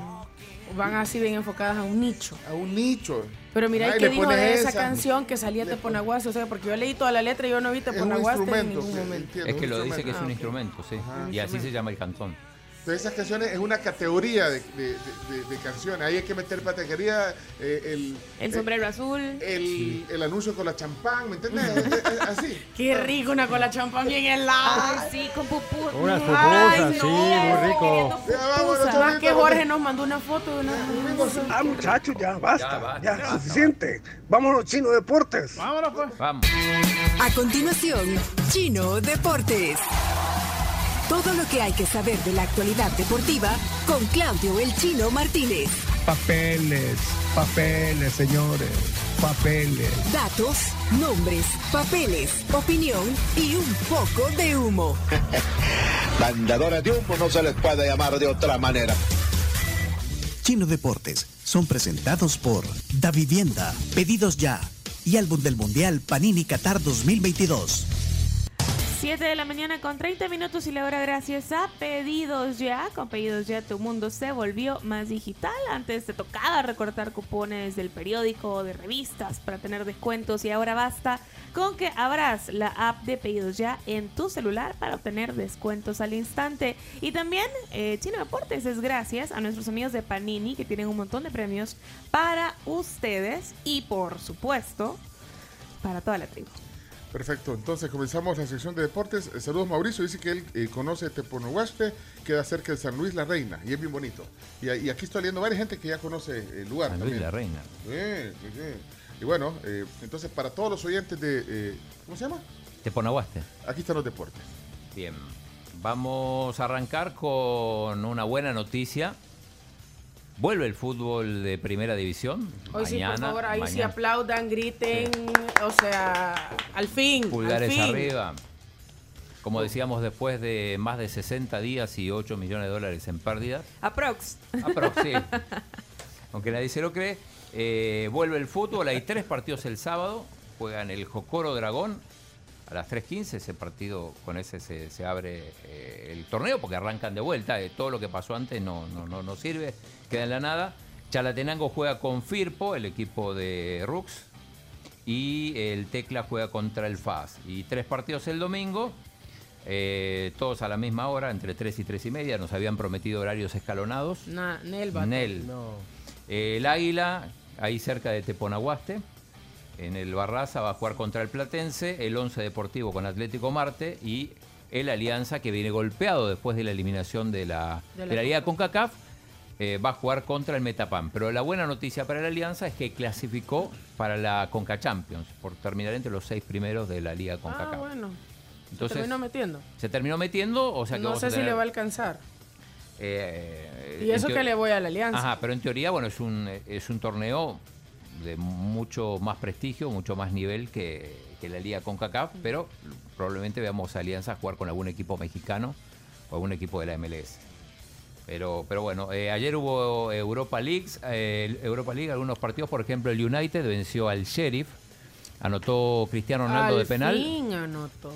Van así bien enfocadas a un nicho. a un nicho. Pero mira, ¿qué dijo de esa, esa. canción que salía Teponaguaste? O sea, porque yo leí toda la letra y yo no vi Teponaguaste en ningún momento. Es que lo dice que es Ah, un ok. instrumento, sí. Ajá. Y así se llama el cantón. Entonces esas canciones es una categoría de, de- de- de- de canciones. Ahí hay que meter categoría, eh, el, El sombrero azul. el, el anuncio con la champán, ¿me entiendes? Es- es- es así. (laughs) Qué rico una cola champán bien helada. Ay, sí, con pupú. Unas Ay, pupusas, sí, no, muy rico. pupusas. Más que Jorge nos mandó una foto de una. Ah, muchachos, ya basta. Ya, basta. Ya, suficiente. Vámonos, Chino Deportes. Vámonos, pues. Vamos. A continuación, Chino Deportes. Todo lo que hay que saber de la actualidad deportiva con Claudio El Chino Martínez. Papeles, papeles, señores. Papeles. Datos, nombres, papeles, opinión y un poco de humo. (laughs) Bandadores de humo no se les puede llamar de otra manera. Chino Deportes son presentados por Da Vivienda, Pedidos Ya y Álbum del Mundial Panini Qatar 2022. 7 de la mañana con 30 minutos y la hora gracias a Pedidos Ya. Con Pedidos Ya tu mundo se volvió más digital. Antes te tocaba recortar cupones del periódico o de revistas para tener descuentos y ahora basta con que abras la app de Pedidos Ya en tu celular para obtener descuentos al instante. Y también eh, Chino Deportes es gracias a nuestros amigos de Panini que tienen un montón de premios para ustedes y por supuesto para toda la tribu. Perfecto, entonces comenzamos la sección de deportes. Eh, Saludos Mauricio, dice que él eh, conoce Teponohuaspe, queda cerca de San Luis La Reina y es bien bonito. Y, y aquí estoy leyendo varias gente que ya conoce el lugar. San Luis la Reina. Sí, sí, sí. Y bueno, eh, entonces para todos los oyentes de... eh, ¿Cómo se llama? Teponahuaste. Aquí están los deportes. Bien. Vamos a arrancar con una buena noticia. Vuelve el fútbol de primera división. Hoy sí, por Mañana, favor, ahí sí mañana. aplaudan, griten. O sea, al fin. Pulgares al fin. arriba. Como decíamos, después de más de 60 días y 8 millones de dólares en pérdidas. Aprox. Aprox, sí. (laughs) Aunque nadie se lo cree. eh, vuelve el fútbol. Hay tres partidos el sábado. Juegan el Jocoro Dragón a las 3.15. Ese partido, con ese se, se abre eh, el torneo porque arrancan de vuelta. eh, todo lo que pasó antes no, no, no, no sirve. Queda en la nada. Chalatenango juega con Firpo, el equipo de Rux. Y el Tecla juega contra el FAS. Y tres partidos el domingo. eh, todos a la misma hora, entre 3 y 3 y media. Nos habían prometido horarios escalonados. Na- Nel. Nel. Eh, el Águila, ahí cerca de Teponaguaste, en el Barraza, va a jugar contra el Platense, el 11 Deportivo con Atlético Marte y el Alianza, que viene golpeado después de la eliminación de la, De la de la Liga. CONCACAF, eh, va a jugar contra el Metapam. Pero la buena noticia para la Alianza es que clasificó para la Conca Champions, por terminar entre los seis primeros de la Liga Ah, CONCACAF. bueno. Entonces, Se terminó metiendo. se terminó metiendo, o sea que no sé si tener- le va a alcanzar. eh, Y eso que le voy a la Alianza. Ajá, pero en teoría, bueno, es un, es un torneo de mucho más prestigio, mucho más nivel que, que la Liga CONCACAF, pero probablemente veamos a Alianza jugar con algún equipo mexicano o algún equipo de la MLS. Pero, pero bueno, eh, ayer hubo Europa League, eh, Europa League, algunos partidos, por ejemplo, el United venció al Sheriff, anotó Cristiano Ronaldo Al de penal. fin anotó.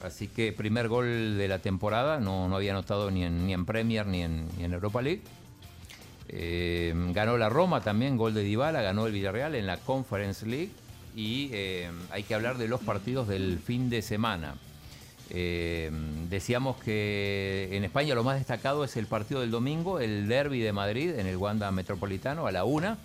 Así que primer gol de la temporada, no, no había anotado ni en, ni en Premier ni en, ni en Europa League. Eh, ganó la Roma también, gol de Dybala, ganó el Villarreal en la Conference League. Y eh, hay que hablar de los partidos del fin de semana. Eh, decíamos que en España lo más destacado es el partido del domingo, el derby de Madrid en el Wanda Metropolitano a la una.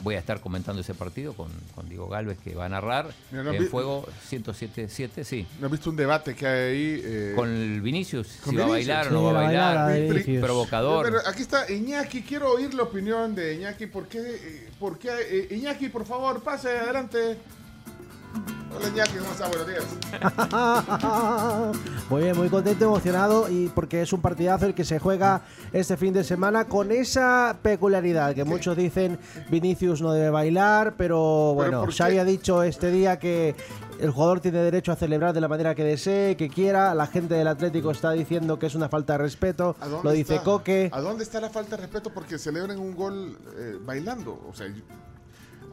Voy a estar comentando ese partido con, con Diego Galvez, que va a narrar Mira, no en vi- Fuego 107.7, sí. ¿No has visto un debate que hay ahí? eh, Con el Vinicius, con si va a bailar o Sí, no va a la bailar, provocador. Pero aquí está Iñaki, quiero oír la opinión de Iñaki. ¿Por qué? eh, por qué eh, Iñaki, por favor, pase adelante. Hola Iñaki, ¿cómo estás? Buenos días. (laughs) Muy bien, muy contento, emocionado y porque es un partidazo el que se juega este fin de semana con esa peculiaridad que muchos dicen Vinicius no debe bailar, pero bueno, ¿por Xavi ha dicho este día que el jugador tiene derecho a celebrar de la manera que desee, que quiera. La gente del Atlético está diciendo que es una falta de respeto. ¿A dónde Lo dice está- Coque. ¿A dónde está la falta de respeto porque celebran un gol eh, bailando? O sea,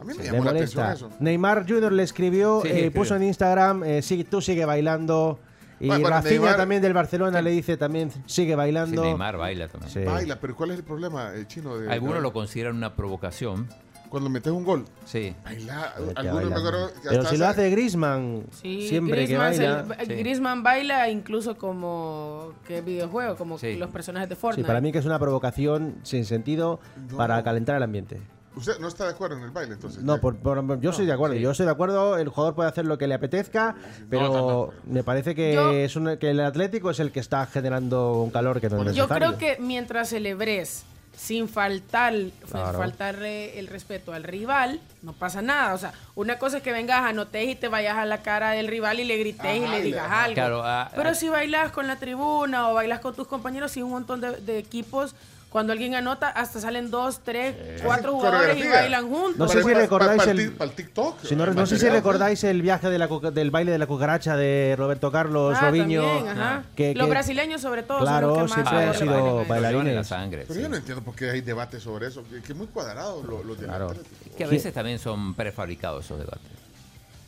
a mí me llamó la atención eso. Neymar Jr. le escribió, Sí, eh, escribió. puso en Instagram, eh, sí, tú sigue bailando. Y Bueno, bueno, Rafinha Neymar- también del Barcelona le dice también sigue Sí, bailando. Neymar baila también. Sí. Baila, pero ¿cuál es el problema, eh, chino? De, Algunos lo consideran una provocación. Cuando metes un gol, Sí. baila. Que Algunos me baila. acuerdo que Pero si lo hace- Griezmann, Sí, siempre que baila. el- Sí. Griezmann baila incluso como que videojuego, como Sí. los personajes de Sí, Fortnite. para mí que es una provocación sin sentido No. para calentar el ambiente. ¿Usted no está de acuerdo en el baile entonces? No, por- por- yo estoy de acuerdo. sí. Yo estoy de acuerdo. El jugador puede hacer lo que le apetezca, pero me parece que Yo- es un- que el Atlético es el que está generando un calor que no es Yo creo que mientras celebres sin faltar, sin faltarle el respeto al rival, no pasa nada. O sea, una cosa es que vengas, anotes y te vayas a la cara del rival y le grites y Ajá, le y le- digas ajá. algo. Claro, ah, Pero ah. si bailas con la tribuna o bailas con tus compañeros, y un montón de, de equipos, cuando alguien anota, hasta salen dos, tres, cuatro jugadores y bailan juntos. No sé si recordáis para, el- TikTok. Si no, sé si recordáis el viaje de la del baile de la cucaracha de Roberto Carlos Ah, Robinho. también, ajá. que- Los que- brasileños sobre todo Claro, son los que más siempre han sido bailarines. en la sangre. Pero sí. yo no entiendo por qué hay debate sobre eso. Que, que muy cuadrado lo, los Claro. Que a veces también son prefabricados esos debates.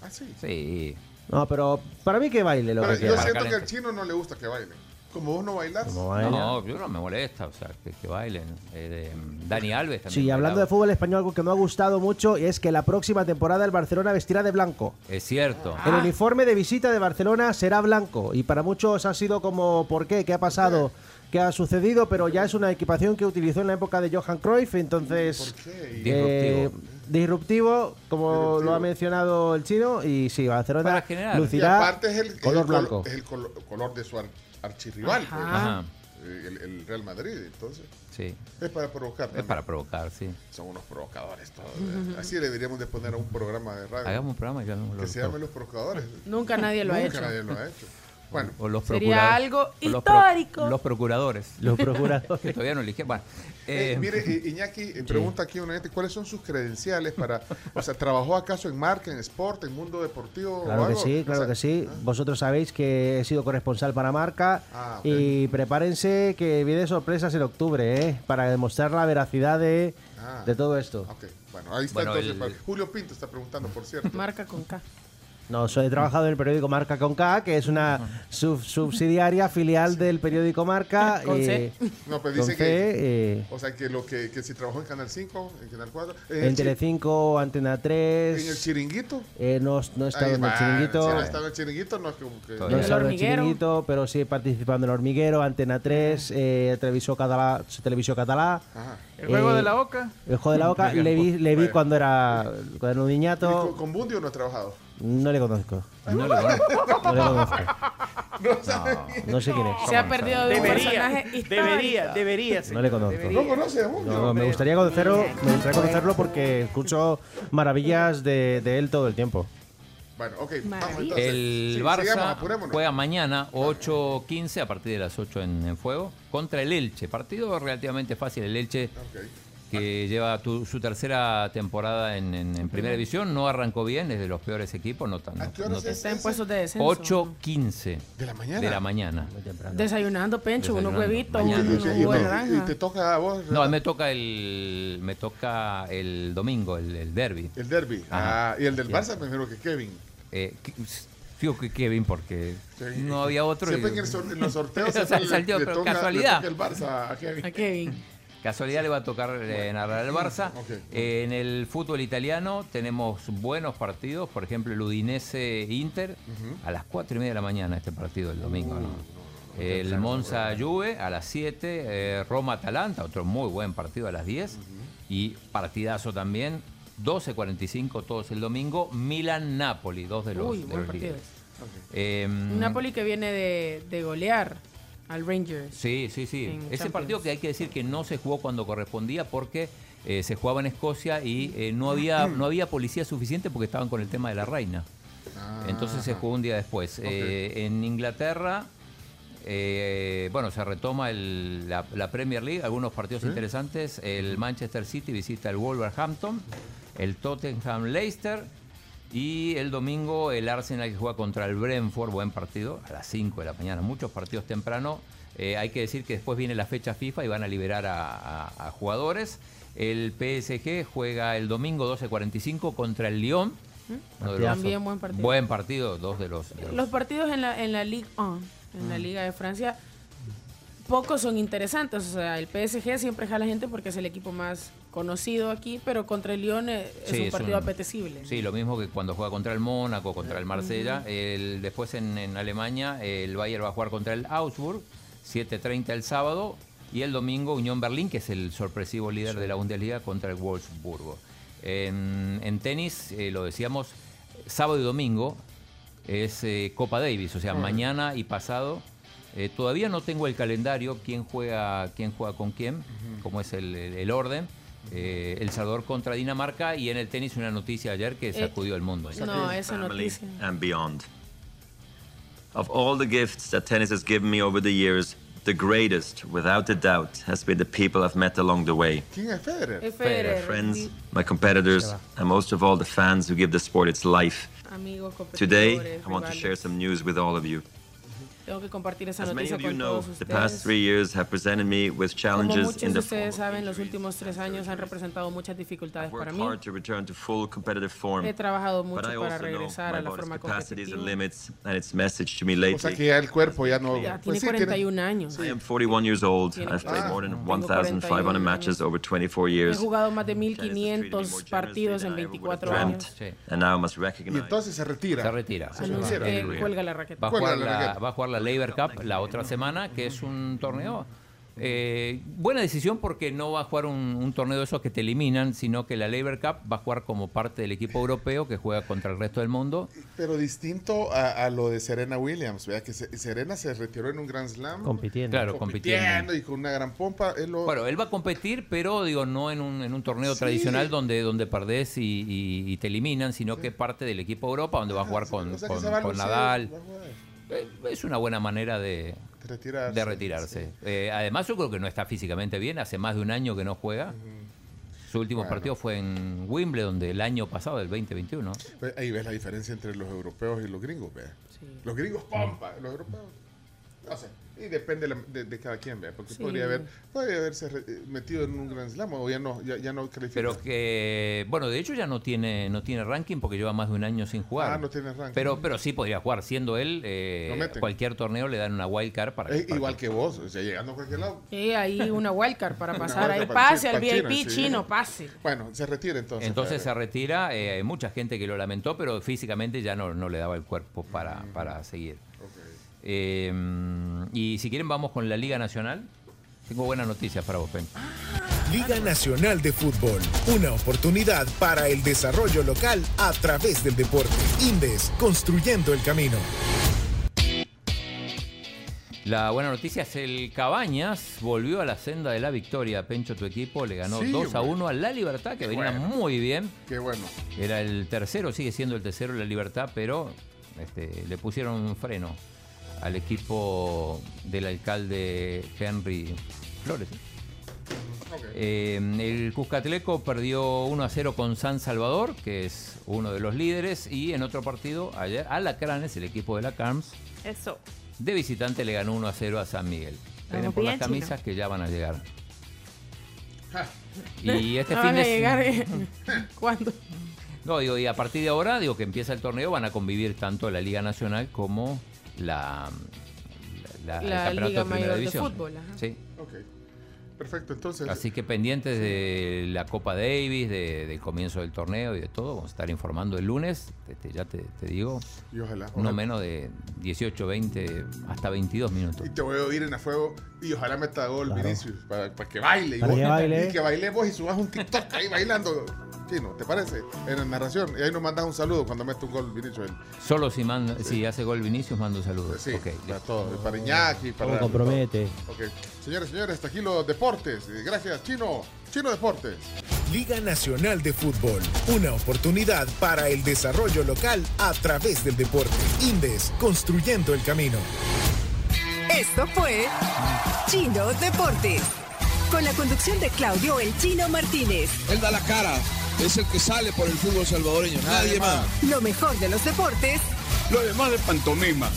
Ah, sí. Sí. No, pero para mí que baile lo Pero que yo quiera. siento que al chino no le gusta que baile. Como vos no bailás. Como baila. No, yo no me molesta, o sea, que, que bailen. Eh, de- Dani Alves también. Sí, hablando de fútbol español, algo que me ha gustado mucho es que la próxima temporada el Barcelona vestirá de blanco. Es cierto. El uniforme de visita de Barcelona será blanco y para muchos ha sido como ¿por qué? ¿Qué ha pasado? ¿Qué ha sucedido? Pero ya es una equipación que utilizó en la época de Johan Cruyff, entonces ¿Por qué? Di- eh, disruptivo, como Disruptivo. lo ha mencionado el chino y sí, Barcelona. Y lucirá aparte es el, es color el blanco. es el colo- color de su ar- archirrival. pues, Ajá. eh, el, el Real Madrid. Entonces, Sí. es para provocar. Es para provocar, sí. Son unos provocadores todos. ¿eh? Así le deberíamos de poner a un programa de radio. Hagamos un programa y que se llame Los Provocadores. Nunca nadie lo ha Nunca hecho. nadie lo ha hecho. Bueno, o los Sería algo o los pro- histórico. Los procuradores. (laughs) Los procuradores. que todavía no eligieron. Bueno, eh, eh, mire, eh, Iñaki, eh, pregunta aquí una gente, ¿cuáles son sus credenciales para, o sea, ¿trabajó acaso en marca, en sport, en mundo deportivo? o Claro que algo? sí, O claro sea, que sí. ¿ah? Vosotros sabéis que he sido corresponsal para Marca Ah, ok. y prepárense que viene sorpresas en octubre, ¿eh? Para demostrar la veracidad de, Ah. de todo esto. Ok, bueno, ahí está Bueno, entonces. el- Julio Pinto está preguntando, por cierto. Marca con K. No, soy, he trabajado en el periódico Marca con K, que es una sub- subsidiaria filial del periódico Marca. (laughs) Con eh, C. No, pues con dice C, que, eh, o sea, que lo que, que si trabajó en Canal 5, en Canal 4, en, en el, Telecinco, Antena 3. en el chiringuito. eh, no, no he estado Ahí en el va, chiringuito. Si no ha estado en el chiringuito, no es como que... No he El estado en el chiringuito, pero sí he participado en el hormiguero, Antena 3, eh, Televisió Catalá, Televisió Catalá. Ajá. El juego Eh, de la Oca. El juego de la boca le vi, le vi cuando era cuando era un ¿Y con, niñato. con Bundio no ha trabajado? No le conozco. no le conozco. No le conozco. No. No sé quién es. Se ha perdido de un Debería, personaje histórico. debería, debería. No le conozco. Debería. ¿No conoce a Bundio? No, me gustaría conocerlo, me gustaría conocerlo porque escucho maravillas de, de él todo el tiempo. Bueno, ok, vamos entonces. El Sí, Barça apurémonos. juega mañana 8.15 a partir de las 8 en, en fuego contra el Elche. Partido relativamente fácil. El Elche Ok. Que lleva tu- su tercera temporada en, en- en primera división no arrancó bien, es de los peores equipos. No tan, ¿A no- no Está en puestos de descenso. 8.15 ¿De la mañana? de la mañana. Desayunando, Pencho, unos huevitos, y, te, toca a vos No, me toca el me toca el domingo, el, el derby. el derby. Ajá. Ah, y el del Sí. Barça me imagino que Kevin. Eh, que- digo que Kevin porque Sí. no había otro. Siempre y- en, el sor- en los sorteos (laughs) le- salió, pero toca- casualidad. toca el Barça a Kevin. A Kevin. Casualidad le va a tocar eh, narrar el Barça. Eh, en el fútbol italiano tenemos buenos partidos, por ejemplo el Udinese Inter a las 4 y media de la mañana este partido el domingo. ¿no? el Monza Juve a las 7, eh, Roma Atalanta, otro muy buen partido a las 10 y partidazo también 12.45 todos el domingo. Milan-Napoli, dos de los, Uy, de buen los partido. líderes. Em, Un Napoli que viene de, de golear al Rangers. Sí, sí, sí. Ese Champions. partido que hay que decir que no se jugó cuando correspondía porque eh, se jugaba en Escocia y eh, no, había, no había policía suficiente porque estaban con el tema de la reina. Entonces se jugó un día después. Eh, en Inglaterra, eh, bueno, se retoma el- la, la Premier League, algunos partidos interesantes. El Manchester City visita el Wolverhampton, el Tottenham Leicester y el domingo el Arsenal que juega contra el Brentford, buen partido, a las 5 de la mañana. Muchos partidos temprano. Eh, hay que decir que después viene la fecha FIFA y van a liberar a, a- a jugadores. El PSG juega el domingo 12.45 contra el Lyon. Los- También buen partido. Buen partido, dos de los. de los- Los partidos en la, en la Ligue 1, en la Liga de Francia, pocos son interesantes. O sea, el PSG siempre jala gente porque es el equipo más conocido aquí, pero contra el Lyon eh, es Sí, un es partido un- apetecible. Sí, lo mismo que cuando juega contra el Mónaco, contra el Marsella. El, después en, en Alemania, el Bayern va a jugar contra el Augsburg, 7.30 el sábado. Y el domingo, Unión Berlín, que es el sorpresivo líder de la Bundesliga, contra el Wolfsburgo. En, en tenis, eh, lo decíamos, sábado y domingo es eh, Copa Davis, o sea, mañana y pasado. Eh, todavía no tengo el calendario, quién juega, quién juega con quién, cómo es el orden. Eh, el Salvador contra Dinamarca y en el tenis una noticia ayer que Eh, sacudió el mundo. No, esa noticia. and beyond. Of all the gifts that tennis has given me over the years, the greatest, without a doubt, has been the people I've met along the way. ¿Quién es Federer? Es Federer, My friends, my competitors, and most of all the fans who give the sport its life. Amigos, Today, I want to share some news with all of you. Tengo que compartir esa As many noticia of you con know, todos the past ustedes. three years have presented me with Como challenges muchos in de the form ustedes saben, los últimos tres años han representado muchas dificultades para worked mí. hard to return to full competitive form. He trabajado mucho but I para also know regresar my a la body's forma capacities and competitiva. limits, and its message to me O lately. sea que ya el cuerpo ya no. Ya pues tiene sí, 41 años. I am 41 years old. I've played Ah, more than tengo 1,500 41 matches over 24 He years. jugado más de 1500 partidos en 24 Dreamt, años. and now I must Y recognize. entonces se retira. Se retira. Se Anuncia retira. que cuelga la raqueta. Va a, jugar la la, Labor Cup la otra semana, que es un torneo. eh, buena decisión porque no va a jugar un, un torneo de esos que te eliminan, sino que la Labor Cup va a jugar como parte del equipo europeo que juega contra el resto del mundo. Pero distinto a, a lo de Serena Williams, vea que se- Serena se retiró en un Grand Slam. Compitiendo. Claro, compitiendo. y con una gran pompa. es lo- Bueno, él va a competir, pero digo, no en un, en un torneo Sí. tradicional donde, donde perdés y, y- y te eliminan, sino que es parte del equipo Europa donde va a jugar con, o sea que con- con Nadal. Eh, Es una buena manera de, retirarse. de retirarse. Eh, además, yo creo que no está físicamente bien, hace más de un año que no juega. Su último Bueno. partido fue en Wimbledon del año pasado, del 2021. Ve- Ahí ves la diferencia entre los europeos y los gringos, vea. Los gringos pompa, los europeos. No sé. Y depende de, la- de- de cada quien, vea. Porque Sí. podría, haber, podría haberse re- eh, metido en un Grand Slam o ya no, ya, ya no califica. Pero que, bueno, de hecho ya no tiene no tiene ranking porque lleva más de un año sin jugar. Ah, no tiene ranking. Pero, pero sí podría jugar. Siendo él, eh, cualquier torneo le dan una wild card para, Es para igual que vos, o sea, llegando a cualquier lado. Sí, ahí una wildcard para pasar. Ahí wildcard pase al VIP China, sí. chino, pase. Bueno, se retira entonces. Entonces se retira, eh, hay mucha gente que lo lamentó, pero físicamente ya no, no le daba el cuerpo para, para seguir. Eh, y si quieren vamos con la Liga Nacional. Tengo buenas noticias para vos, Pen. Liga Nacional de Fútbol, una oportunidad para el desarrollo local a través del deporte. Indes, construyendo el camino. La buena noticia es el Cabañas volvió a la senda de la victoria. Pencho, tu equipo le ganó Sí, 2 a hombre. 1 a La Libertad, que venía bueno. muy bien. Qué bueno. Era el tercero, sigue siendo el tercero La Libertad, pero este, le pusieron un freno al equipo del alcalde Henry Flores. ¿sí? Eh, el Cuscatleco perdió 1 a 0 con San Salvador, que es uno de los líderes, y en otro partido, ayer, Alacranes, el equipo de la CARMS, Eso. de visitante le ganó 1 a 0 a San Miguel. Esperen por las camisas que ya van a llegar. Ja. Y (laughs) este No fin van de a llegar. eh. ¿Cuándo? No, digo, y a partir de ahora, digo que empieza el torneo, van a convivir tanto la Liga Nacional como la, la, el campeonato Liga de Primera Mayor de División. Fútbol, ajá. Sí. Perfecto, entonces. Así que pendientes de la Copa Davis, de- del comienzo del torneo y de todo, vamos a estar informando el lunes, este, ya te, te digo, Y ojalá. no ojalá. menos de 18, 20, hasta 22 minutos. Y te voy a oír en a fuego y ojalá meta gol Vinicius para, para que baile. y Para vos- que baile. Y que bailemos y subas un TikTok ahí bailando. Chino, ¿te parece? En la narración. Y ahí nos mandas un saludo cuando mete un gol Vinicius. Solo si, manda, si hace gol Vinicius, mando saludos. Sí, Ok, para todo. Para Iñaki, para... ¿Cómo compromete? Ok. Señores, señores, hasta aquí los deportes. Eh, Gracias, Chino. Chino Deportes. Liga Nacional de Fútbol, una oportunidad para el desarrollo local a través del deporte. Indes, construyendo el camino. Esto fue Chino Deportes. Con la conducción de Claudio El Chino Martínez. Él da la cara, es el que sale por el fútbol salvadoreño, nadie más. Lo mejor de los deportes Lo demás de pantomima.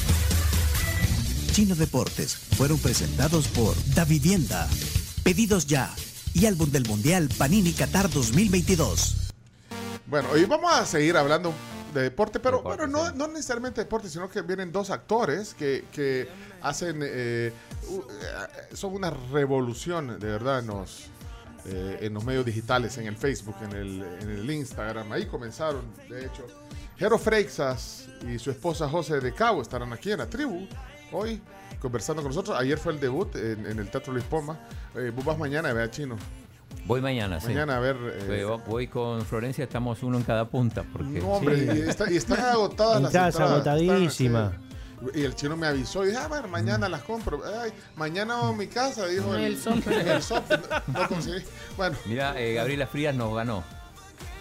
Chino Deportes fueron presentados por Da Vivienda, Pedidos Ya y Álbum del Mundial Panini Qatar 2022. Bueno, hoy vamos a seguir hablando de deporte, pero bueno, no, no necesariamente deporte, sino que vienen dos actores que, que hacen, eh, eh, son una revolución de verdad en los, eh, en los medios digitales, en el Facebook, en el, en el Instagram. Ahí comenzaron, de hecho. Jero Freixas y su esposa José de Cabo estarán aquí en la tribu hoy conversando con nosotros. Ayer fue el debut en, en el Teatro Luis Poma. Eh, vos vas mañana, vea chino. Voy mañana, sí. Mañana a ver. eh, Voy- Voy con Florencia, estamos uno en cada punta. Porque, No, hombre, Sí. y, está- y están (laughs) agotadas las Estás entradas. Están, agotadísima. sí. Y el chino me avisó y dije, a ver, mañana las compro. Ay, mañana vamos a mi casa, dijo el, El Sope. (laughs) el Sope. No, no conseguí. Bueno, Mira, eh, Gabriela Frías nos ganó.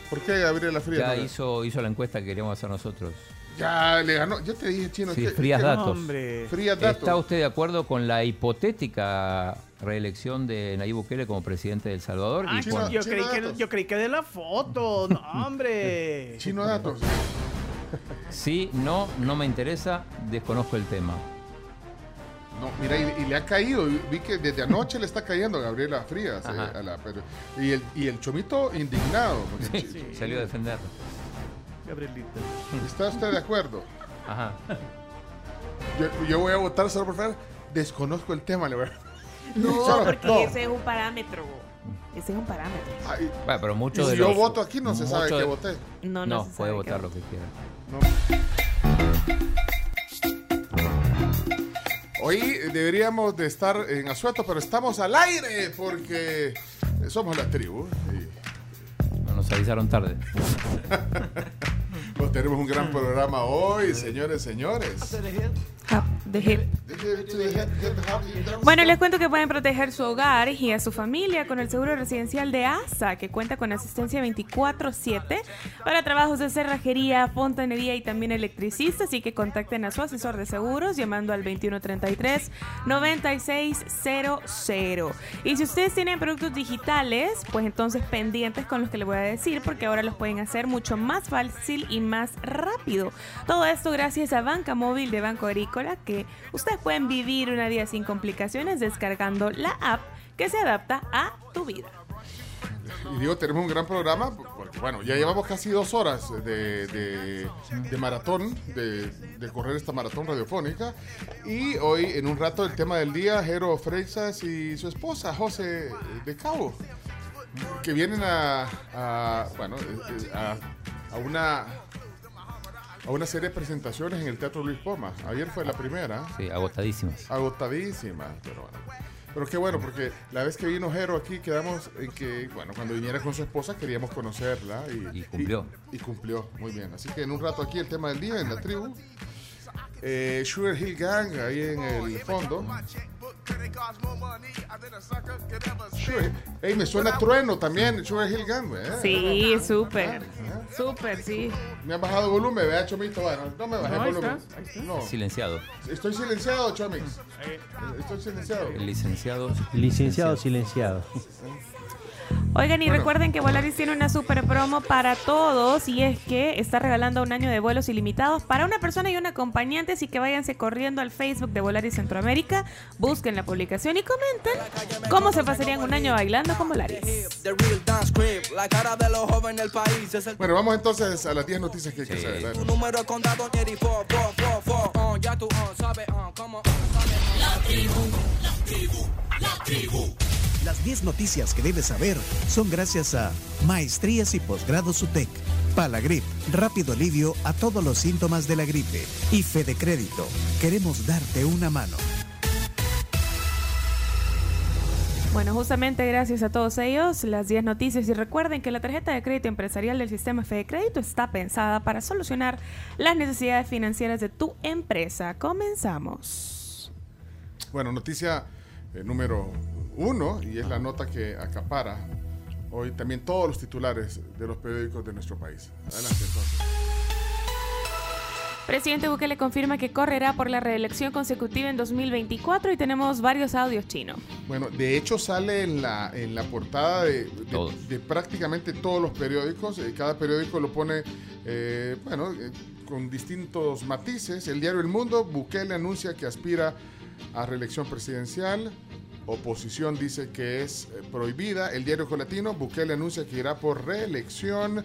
¿por qué Gabriela Frías? Ya no? hizo, hizo la encuesta que queríamos hacer nosotros. Ya le ganó. Yo te dije, chino. Sí, que- frías que- datos. Frías datos. ¿Está usted de acuerdo con la hipotética reelección de Nayib Bukele como presidente de El Salvador? Ay, Y cuando- yo, creí que, yo creí que de la foto. No, (laughs) hombre. Chino datos. Sí, no, no me interesa, desconozco el tema. No, mira, y, y le ha caído. Vi que desde anoche le está cayendo a Gabriela Frías. eh, Ajá. a la- pero- y, el, y el chomito indignado. porque Sí, chi- Salió a defender. Gabrielita. ¿Está usted de acuerdo? Ajá. Yo, yo voy a votar solo por favor. Desconozco el tema, le voy a- No, (laughs) Solo- porque no. ese es un parámetro. Ese es un parámetro. Ay, Bueno, pero de si yo los- voto aquí, no se sabe muchos que de- voté. No, No, no, se puede sabe votar lo que quiera. Hoy deberíamos de estar en asueto, pero estamos al aire porque somos la tribu. y- No, nos avisaron tarde. (laughs) Pues tenemos un gran programa hoy, señores, señores. Bueno, les cuento que pueden proteger su hogar y a su familia con el seguro residencial de ASA, que cuenta con asistencia 24-7 para trabajos de cerrajería, fontanería y también electricista. Así que contacten a su asesor de seguros llamando al 2133-9600. Y si ustedes tienen productos digitales, pues entonces pendientes con los que les voy a decir, porque ahora los pueden hacer mucho más fácil y más rápido. Todo esto gracias a Banca Móvil de Banco Que ustedes pueden vivir una vida sin complicaciones descargando la app que se adapta a tu vida. Y digo, tenemos un gran programa, porque bueno, ya llevamos casi dos horas de, de- de maratón, de, de correr esta maratón radiofónica. Y hoy, en un rato, el tema del día, Jero Freixas y su esposa, José de Cabo, que vienen a, a, bueno, eh, eh, a, a una... A una serie de presentaciones en el Teatro Luis Poma. Ayer fue la primera. Sí, agotadísimas. Agotadísima, pero bueno. Pero qué bueno, porque la vez que vino Jero aquí quedamos en que, bueno, cuando viniera con su esposa queríamos conocerla y, Y cumplió. Y, y cumplió, muy bien. Así que en un rato aquí el tema del día en la tribu. Eh, Sugar Hill Gang ahí en el fondo. Sugar- Ey, me suena trueno también, Sugar Hill Gang, ¿eh? Sí, súper. Súper, sí. Me han bajado el volumen, vea, Chomito. Bueno, no me bajé No, el volumen. está, está. No. Silenciado. Estoy silenciado, Chomix. Estoy silenciado. El licenciado. Licenciado silenciado. Oigan, y Bueno. recuerden que Volaris tiene una super promo para todos y es que está regalando un año de vuelos ilimitados para una persona y un acompañante, así que váyanse corriendo al Facebook de Volaris Centroamérica, busquen la publicación y comenten cómo se pasarían un año bailando con Volaris. Bueno, vamos entonces a las 10 noticias que hay que saber. tu número de condado 8444, ya tú sabes cómo La tribu, la tribu, la tribu. Las 10 noticias que debes saber son gracias a Maestrías y Posgrados UTEC, Palagrip, rápido alivio a todos los síntomas de la gripe y Fede Crédito. Queremos darte una mano. Bueno, justamente gracias a todos ellos, las 10 noticias y recuerden que la tarjeta de crédito empresarial del sistema Fede Crédito está pensada para solucionar las necesidades financieras de tu empresa. Comenzamos. Bueno, noticia eh, número uno, y es la nota que acapara hoy también todos los titulares de los periódicos de nuestro país. Adelante entonces. Presidente Bukele confirma que correrá por la reelección consecutiva en 2024 y tenemos varios audios chinos. Bueno, de hecho sale en la, en la portada de, de- de prácticamente todos los periódicos. eh, Cada periódico lo pone, eh, bueno, eh, con distintos matices. El diario El Mundo, Bukele anuncia que aspira a reelección presidencial. Oposición dice que es eh, prohibida. El diario Colatino, Bukele anuncia que irá por reelección.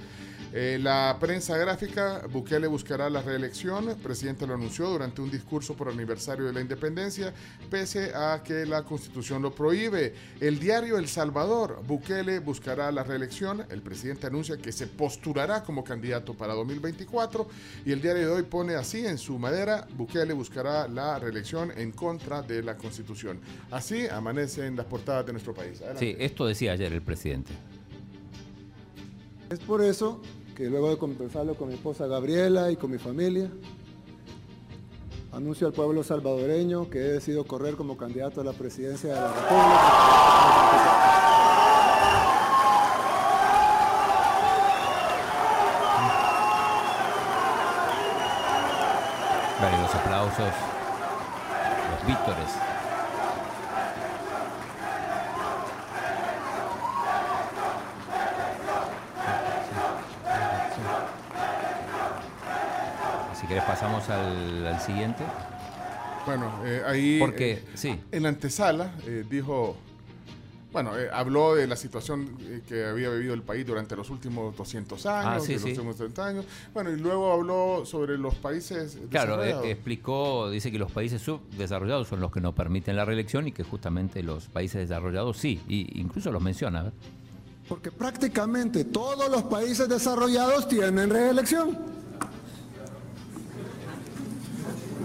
Eh, la prensa gráfica, Bukele buscará la reelección. El presidente lo anunció durante un discurso por aniversario de la independencia, pese a que la constitución lo prohíbe. El diario El Salvador, Bukele buscará la reelección. El presidente anuncia que se postulará como candidato para 2024. Y el diario de hoy pone así en su madera, Bukele buscará la reelección en contra de la constitución. Así amanecen las portadas de nuestro país. Adelante. Sí, esto decía ayer el presidente. Es por eso que luego de conversarlo con mi esposa Gabriela y con mi familia, anuncio al pueblo salvadoreño que he decidido correr como candidato a la presidencia de la República. Vale, los aplausos, los vítores. Si querés pasamos al, al siguiente. Bueno, eh, ahí Porque, eh, sí. en la antesala eh, dijo, bueno, eh, habló de la situación que había vivido el país durante los últimos 200 años, Ah, sí, de los sí. últimos 30 años. Bueno, y luego habló sobre los países Claro, eh, explicó, dice que los países subdesarrollados son los que no permiten la reelección y que justamente los países desarrollados sí, y incluso los menciona. Porque prácticamente todos los países desarrollados tienen reelección.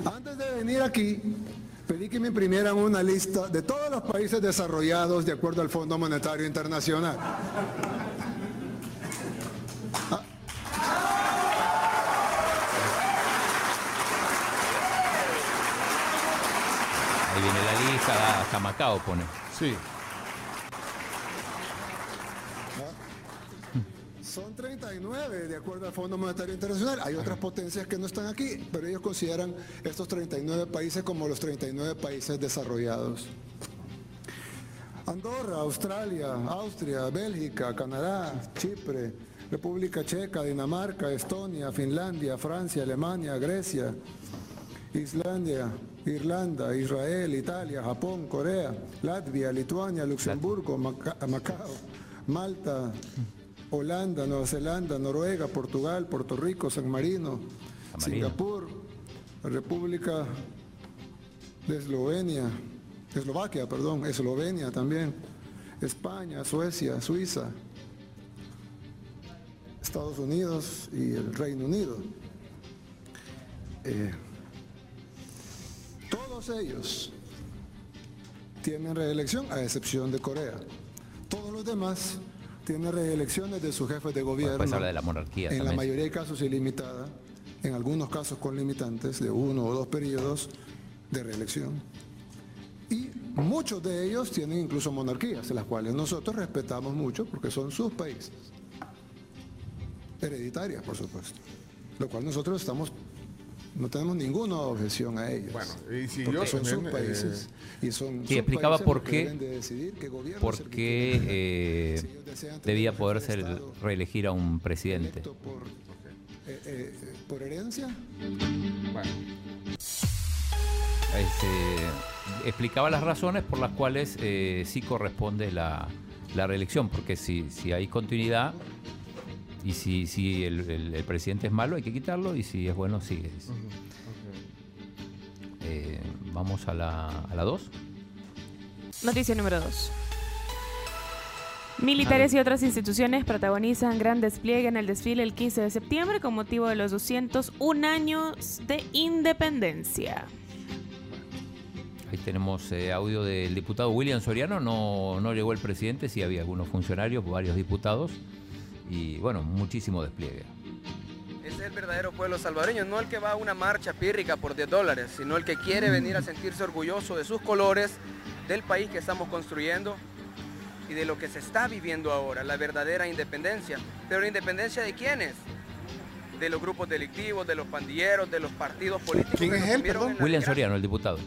Antes de venir aquí, pedí que me imprimieran una lista de todos los países desarrollados de acuerdo al Fondo Monetario Internacional. Ahí viene la lista, hasta Macao pone. Sí. Son 39 de acuerdo al Fondo Monetario Internacional. Hay otras potencias que no están aquí, pero ellos consideran estos 39 países como los 39 países desarrollados. Andorra, Australia, Austria, Bélgica, Canadá, Chipre, República Checa, Dinamarca, Estonia, Finlandia, Francia, Alemania, Grecia, Islandia, Irlanda, Israel, Italia, Japón, Corea, Latvia, Lituania, Luxemburgo, Maca- Macao, Malta, Holanda, Nueva Zelanda, Noruega, Portugal, Puerto Rico, San Marino. Singapur, República de Eslovenia, Eslovaquia, perdón, Eslovenia también, España, Suecia, Suiza, Estados Unidos y el Reino Unido. Eh, todos ellos tienen reelección, a excepción de Corea. Todos los demás tienen reelecciones de sus jefes de gobierno. Después habla de la monarquía En la mayoría de casos ilimitada, en algunos casos con limitantes de uno o dos periodos de reelección. Y muchos de ellos tienen incluso monarquías, las cuales nosotros respetamos mucho porque son sus países. Hereditarias, por supuesto. Lo cual nosotros estamos, no tenemos ninguna objeción a ellos. Bueno, y si porque yo son sus países. y son Sí, sus explicaba países por qué, deben de decidir qué gobierno por qué eh, debía poder ser reelegir a un presidente. eh, eh, por herencia. Este, explicaba las razones por las cuales eh, sí corresponde la, la reelección, porque si, si hay continuidad y si, si el, el- el presidente es malo hay que quitarlo y si es bueno sigue. Eh, vamos a la 2. A la dos. Noticia número 2. Militares y otras instituciones protagonizan gran despliegue en el desfile el 15 de septiembre con motivo de los 201 años de independencia. Ahí tenemos eh, audio del diputado William Soriano, no, no llegó el presidente, sí había algunos funcionarios, varios diputados, y bueno, muchísimo despliegue. Ese es el verdadero pueblo salvadoreño, no el que va a una marcha pírrica por 10 dólares, sino el que quiere venir a sentirse orgulloso de sus colores, del país que estamos construyendo y de lo que se está viviendo ahora, la verdadera independencia. Pero la independencia de quiénes? De los grupos delictivos, de los pandilleros, de los partidos políticos. ¿Quién es él, perdón? William. Soriano, el diputado.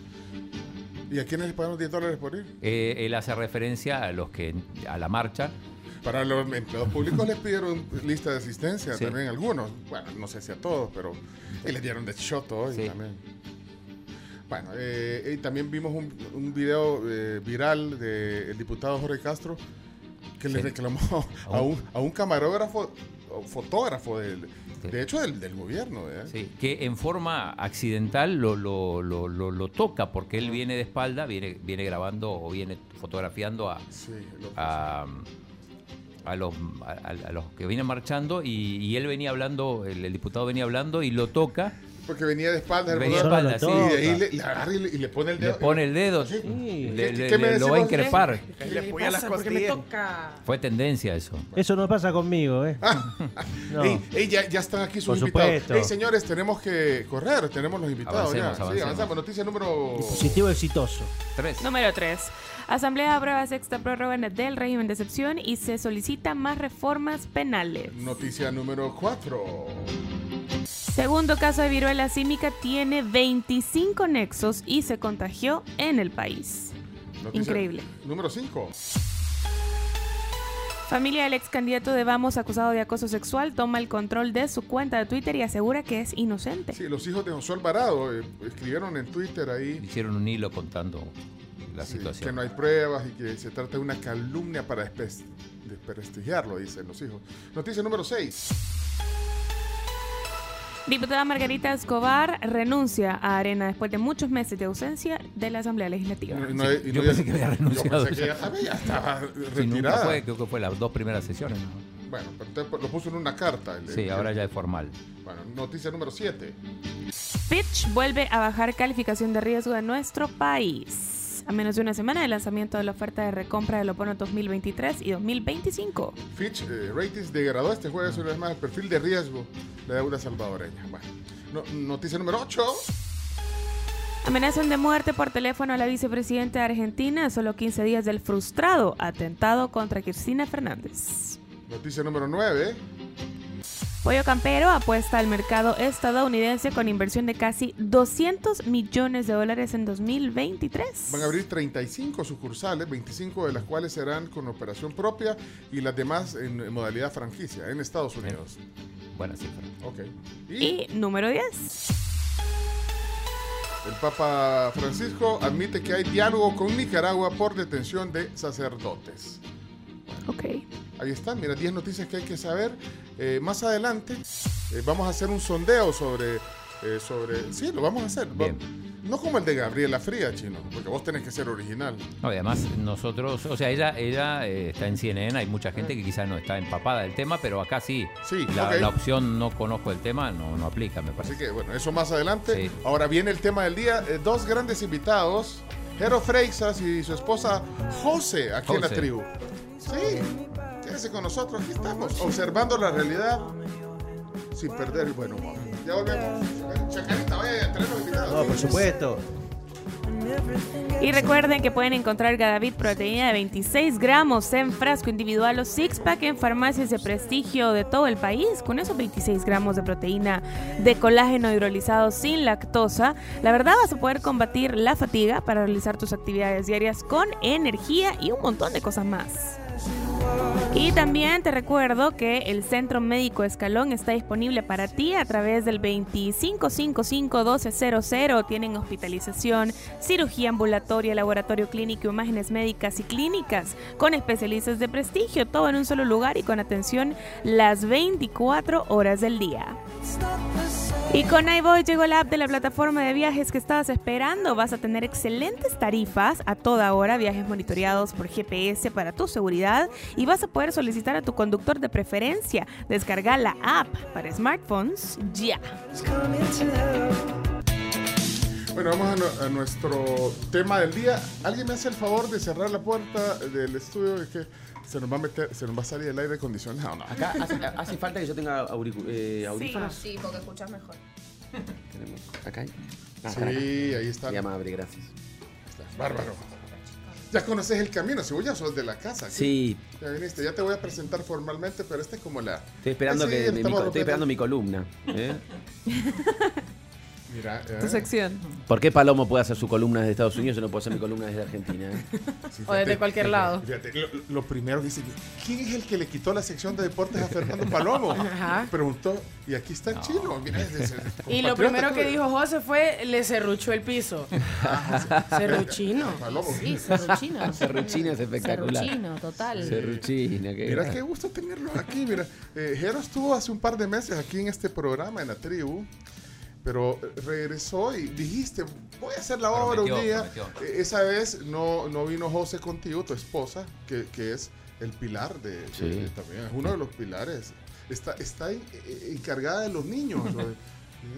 ¿Y a quiénes le pagamos 10 dólares por ir? Eh, él hace referencia a los que a la marcha. Para los empleados públicos les pidieron lista de asistencia Sí. también algunos. Bueno, no sé si a todos, pero y les dieron de shot hoy Sí. también. Bueno, eh, y también vimos un, un video eh, viral del diputado Jorge Castro que le reclamó (laughs) a un, a un camarógrafo, fotógrafo, del, de hecho del, del gobierno. ¿eh? Sí, que en forma accidental lo, lo, lo, lo- lo toca porque él viene de espalda, viene, viene grabando o viene fotografiando a, Sí, a, a los, a, a los que vienen marchando y, él venía hablando, el diputado venía hablando y lo toca. Porque venía de espaldas. el Venía de espaldas, sí. Y de ahí le, le agarra y le, y le pone el Le dedo. pone el dedo, Sí. le, ¿Qué- le- qué me le- lo va a increpar. ¿Qué le le las pasa? Porque me costillas. toca. Fue tendencia eso. Eso no pasa conmigo, ¿eh? (laughs) No. Ey, ey, ya, ya están aquí sus Por invitados. supuesto. Ey, señores, tenemos que correr. Tenemos los invitados ya. Avancemos, Sí, avanzamos. Noticia número. Dispositivo exitoso. Tres. Número 3. Asamblea aprueba sexta prórroga del régimen de excepción y se solicita más reformas penales. Noticia número 4. Segundo caso de viruela símica tiene 25 nexos y se contagió en el país. Increíble. Número 5. Familia del ex candidato de Vamos acusado de acoso sexual toma el control de su cuenta de Twitter y asegura que es inocente. Sí, los hijos de José Alvarado eh, escribieron en Twitter ahí Hicieron un hilo contando la sí, que situación. no hay pruebas y que se trata de una calumnia para desprestigiarlo, dicen los hijos. Noticia número 6. Diputada Margarita Escobar renuncia a Arena después de muchos meses de ausencia de la Asamblea Legislativa. Sí, yo pensé que había renunciado. Yo pensé que ya, sabía, ya estaba Sí, nunca retirada. fue, creo que fue las dos primeras sesiones. ¿no? Bueno, pero entonces lo puso en una carta. el- Sí, el- ahora ya es formal. Bueno, noticia número 7. Fitch vuelve a bajar calificación de riesgo de nuestro país. A menos de una semana del lanzamiento de la oferta de recompra del Opono 2023 y 2025. Fitch eh, Ratings degradó este jueves una vez más el perfil de riesgo de la deuda salvadoreña. Bueno, no- noticia número 8. Amenazan de muerte por teléfono a la vicepresidenta de Argentina a solo 15 días del frustrado atentado contra Cristina Fernández. Noticia número 9. Pollo Campero apuesta al mercado estadounidense con inversión de casi 200 millones de dólares en 2023. Van a abrir 35 sucursales, 25 de las cuales serán con operación propia y las demás en, en modalidad franquicia en Estados Unidos. Buena cifra. Ok. Y número 10. El Papa Francisco admite que hay diálogo con Nicaragua por detención de sacerdotes. Ok. Ahí están, mira, 10 noticias que hay que saber. Eh, más adelante eh, vamos a hacer un sondeo sobre, eh, sobre... Sí, lo vamos a hacer. Va- No como el de Gabriela Fría, chino, porque vos tenés que ser original. No, y además nosotros, o sea, ella, ella eh, está en CNN, hay mucha gente que quizás no está empapada del tema, pero acá sí. Sí, la, ok. la opción no conozco el tema no, no aplica, me parece. Así que bueno, eso más adelante. Sí. Ahora viene el tema del día. Eh, dos grandes invitados, Jero Freixas y su esposa José, aquí en la José. tribu. Sí, quédese con nosotros, aquí estamos, observando la realidad sin perder el buen humor. Ya volvemos. Chacarita, vaya a traer los invitados. No, por supuesto. Y recuerden que pueden encontrar Gadavit proteína de 26 gramos en frasco individual o six pack en farmacias de prestigio de todo el país. Con esos 26 gramos de proteína de colágeno hidrolizado sin lactosa, la verdad vas a poder combatir la fatiga para realizar tus actividades diarias con energía y un montón de cosas más. Y también te recuerdo que el Centro Médico Escalón está disponible para ti a través del 2555-1200. Tienen hospitalización, cirugía ambulatoria, laboratorio clínico, imágenes médicas y clínicas con especialistas de prestigio, todo en un solo lugar y con atención las 24 horas del día. Y con iVoy llegó la app de la plataforma de viajes que estabas esperando. Vas a tener excelentes tarifas a toda hora, viajes monitoreados por GPS para tu seguridad y vas a poder solicitar a tu conductor de preferencia. Descargar la app para smartphones ya. Bueno, vamos a, nu- a nuestro tema del día. ¿Alguien me hace el favor de cerrar la puerta del estudio? Es que se nos va a meter, se nos va a salir el aire acondicionado. ¿no? Acá hace, hace falta que yo tenga eh, audífonos. Sí, porque escuchas mejor. Tenemos acá. hay. Ah, Sí, acá. ahí está. Abre, gracias. Bárbaro. Ya conoces el camino, si vos ya sos de la casa. Sí. Ya viniste, ya te voy a presentar formalmente, pero esta es como la... Estoy esperando, Sí, que, mi- estoy esperando mi columna. ¿eh? (laughs) Mira, eh, Tu sección. ¿Por qué Palomo puede hacer su columna desde Estados Unidos y yo no puedo hacer mi columna desde Argentina? eh? (laughs) O desde cualquier lado. Fíjate, lo, lo primero que dice, ¿quién es el que le quitó la sección de deportes a Fernando Palomo? (laughs) Ajá. Preguntó, y aquí está el chino. Mira, es- es- Y lo primero que dijo José fue, le cerruchó el piso. (laughs) Cerruchino. Palomo. Sí, serruchino. Serruchino es espectacular. Serruchino, total. Serruchina, qué Mira qué gusto tenerlos aquí. Mira, eh, Jero estuvo hace un par de meses aquí en este programa, en la tribu, pero eh, regresó y dijiste, voy a hacer la obra un día. prometió. Eh, esa vez no, no vino José contigo, tu esposa, que, que es el pilar de, Sí. de- también, es uno de los pilares. Está, está en- eh, encargada de los niños.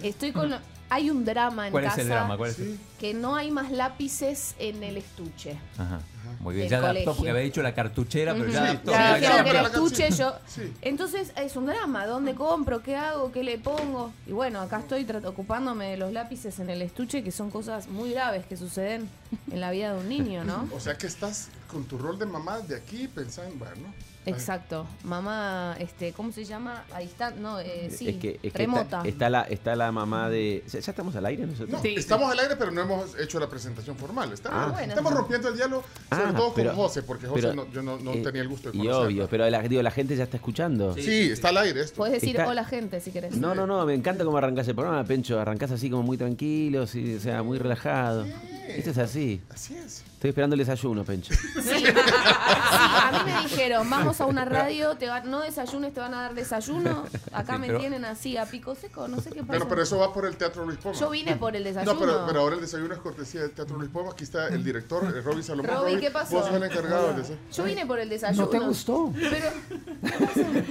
Estoy con. lo- Hay un drama en ¿Cuál es casa el drama? ¿Cuál es el- que no hay más lápices en el estuche. Ajá. Muy bien, ya adaptó colegio. porque había dicho la cartuchera, pero ya adaptó. Ya Ya que el la estuche yo. Sí. Entonces es un drama. ¿Dónde compro? ¿Qué hago? ¿Qué le pongo? Y bueno, acá estoy ocupándome de los lápices en el estuche, que son cosas muy graves que suceden en la vida de un niño, ¿no? O sea que estás con tu rol de mamá de aquí pensando, bueno. Exacto. Mamá, este, ¿cómo se llama? A distancia. No, eh, sí. es que, es que remota. está, está la, está la mamá de. ¿Ya estamos al aire nosotros? No, estamos al aire, pero no hemos hecho la presentación formal. Estamos, Ah. Bueno. estamos rompiendo el diálogo, sobre Ah, todo pero- con José, porque José pero, no, yo no, no eh, tenía el gusto de Y conocerlo. obvio, pero la, digo, la gente ya está escuchando. Sí, está al aire esto. Puedes decir Está- hola gente si querés. No, no, no, me encanta cómo arrancás el programa, Pencho. Arrancás así como muy tranquilo, sí, o sea, muy relajado. Esto es así. Así es. Estoy esperando el desayuno, Pencho. (laughs) Sí, a mí me dijeron, vamos a una radio, te va- no desayunes, te van a dar desayuno. Acá Sí, me pero- tienen así a pico seco, no sé qué pasa. Bueno, pero eso va por el Teatro Luis Poma. Yo vine por el desayuno. No, pero, pero ahora el desayuno es cortesía del Teatro Luis Poma. Aquí está el director, eh, Roby Salomón. Roby, ¿qué pasó? Vos sos el encargado del desayuno. Yo vine por el desayuno. ¿No te gustó? Pero.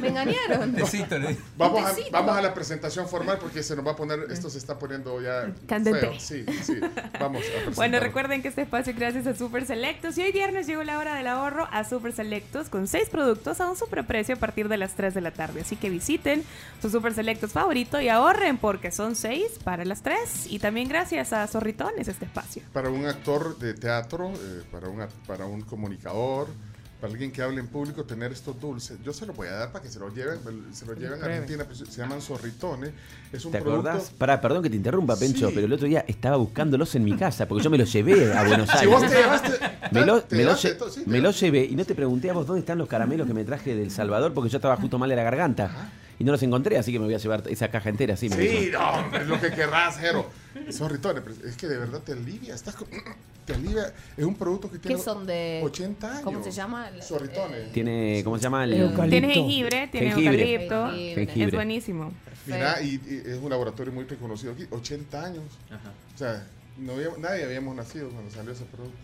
Me engañaron. (laughs) Vamos a, Tecito. vamos a la presentación formal porque se nos va a poner, esto se está poniendo ya Candente. feo. Sí, sí. Vamos a. Bueno, recuerden que este espacio es gracias a Super Selectos y hoy viernes llegó la hora del ahorro a Super Selectos con seis productos a un superprecio a partir de las 3 de la tarde. Así que visiten su Super Selectos favorito y ahorren porque son seis para las 3 y también gracias a Zorritones este espacio. para un actor de teatro, eh, para, un, para un comunicador, para alguien que hable en público, tener estos dulces. Yo se los voy a dar para que se los lleven, se los lleven a. Argentina, pues, se llaman zorritones. Es un ¿Te producto... acordás? Pará, perdón que te interrumpa, Pencho, Sí. pero el otro día estaba buscándolos en mi casa, porque yo me los llevé a Buenos (laughs) Si Aires. vos te llevaste... Me lo, te me lo llevaste lle- todo, sí, te me lo llevé y no te pregunté a vos dónde están los caramelos que me traje del Salvador porque yo estaba justo mal de la garganta y no los encontré, así que me voy a llevar esa caja entera. Sí, me Sí, no, hombre, es lo que querrás, Jero. (laughs) Zorritones, pero es que de verdad te alivia. Estás con- (clears throat) te alivia. Es un producto que tiene ¿Qué son de 80 años. ¿Cómo se llama? El- Zorritones. Tiene, ¿cómo se llama? El- Tiene jengibre, tiene Jengibre. eucalipto. Jengibre. Es buenísimo. Mira, y, y es un laboratorio muy reconocido aquí. 80 años. O sea, no habíamos- nadie habíamos nacido cuando salió ese producto.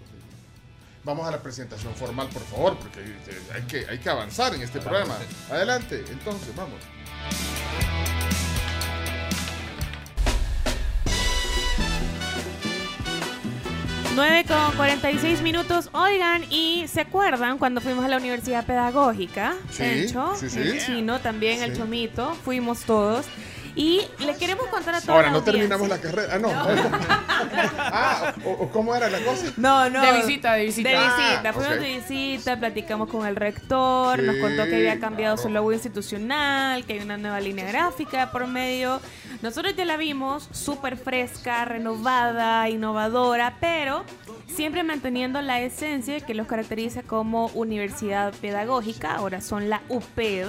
Vamos a la presentación formal, por favor, porque hay- hay que, hay que avanzar en este programa. Adelante, entonces, vamos. 9 con 46 minutos. Oigan, ¿y se acuerdan cuando fuimos a la Universidad Pedagógica? Sí, Encho, sí, sí. el chino, también el chomito, fuimos todos. Y le queremos contar a todos. Ahora, no terminamos la carrera. Ah, no. (laughs) ah, o, o cómo era la cosa? No, no. De visita, de visita. De visita. Ah, Fuimos ok. de visita, platicamos con el rector, nos contó que había cambiado claro. su logo institucional, que hay una nueva línea gráfica por medio. Nosotros ya la vimos, súper fresca, renovada, innovadora, pero siempre manteniendo la esencia que los caracteriza como universidad pedagógica. Ahora son la UPED,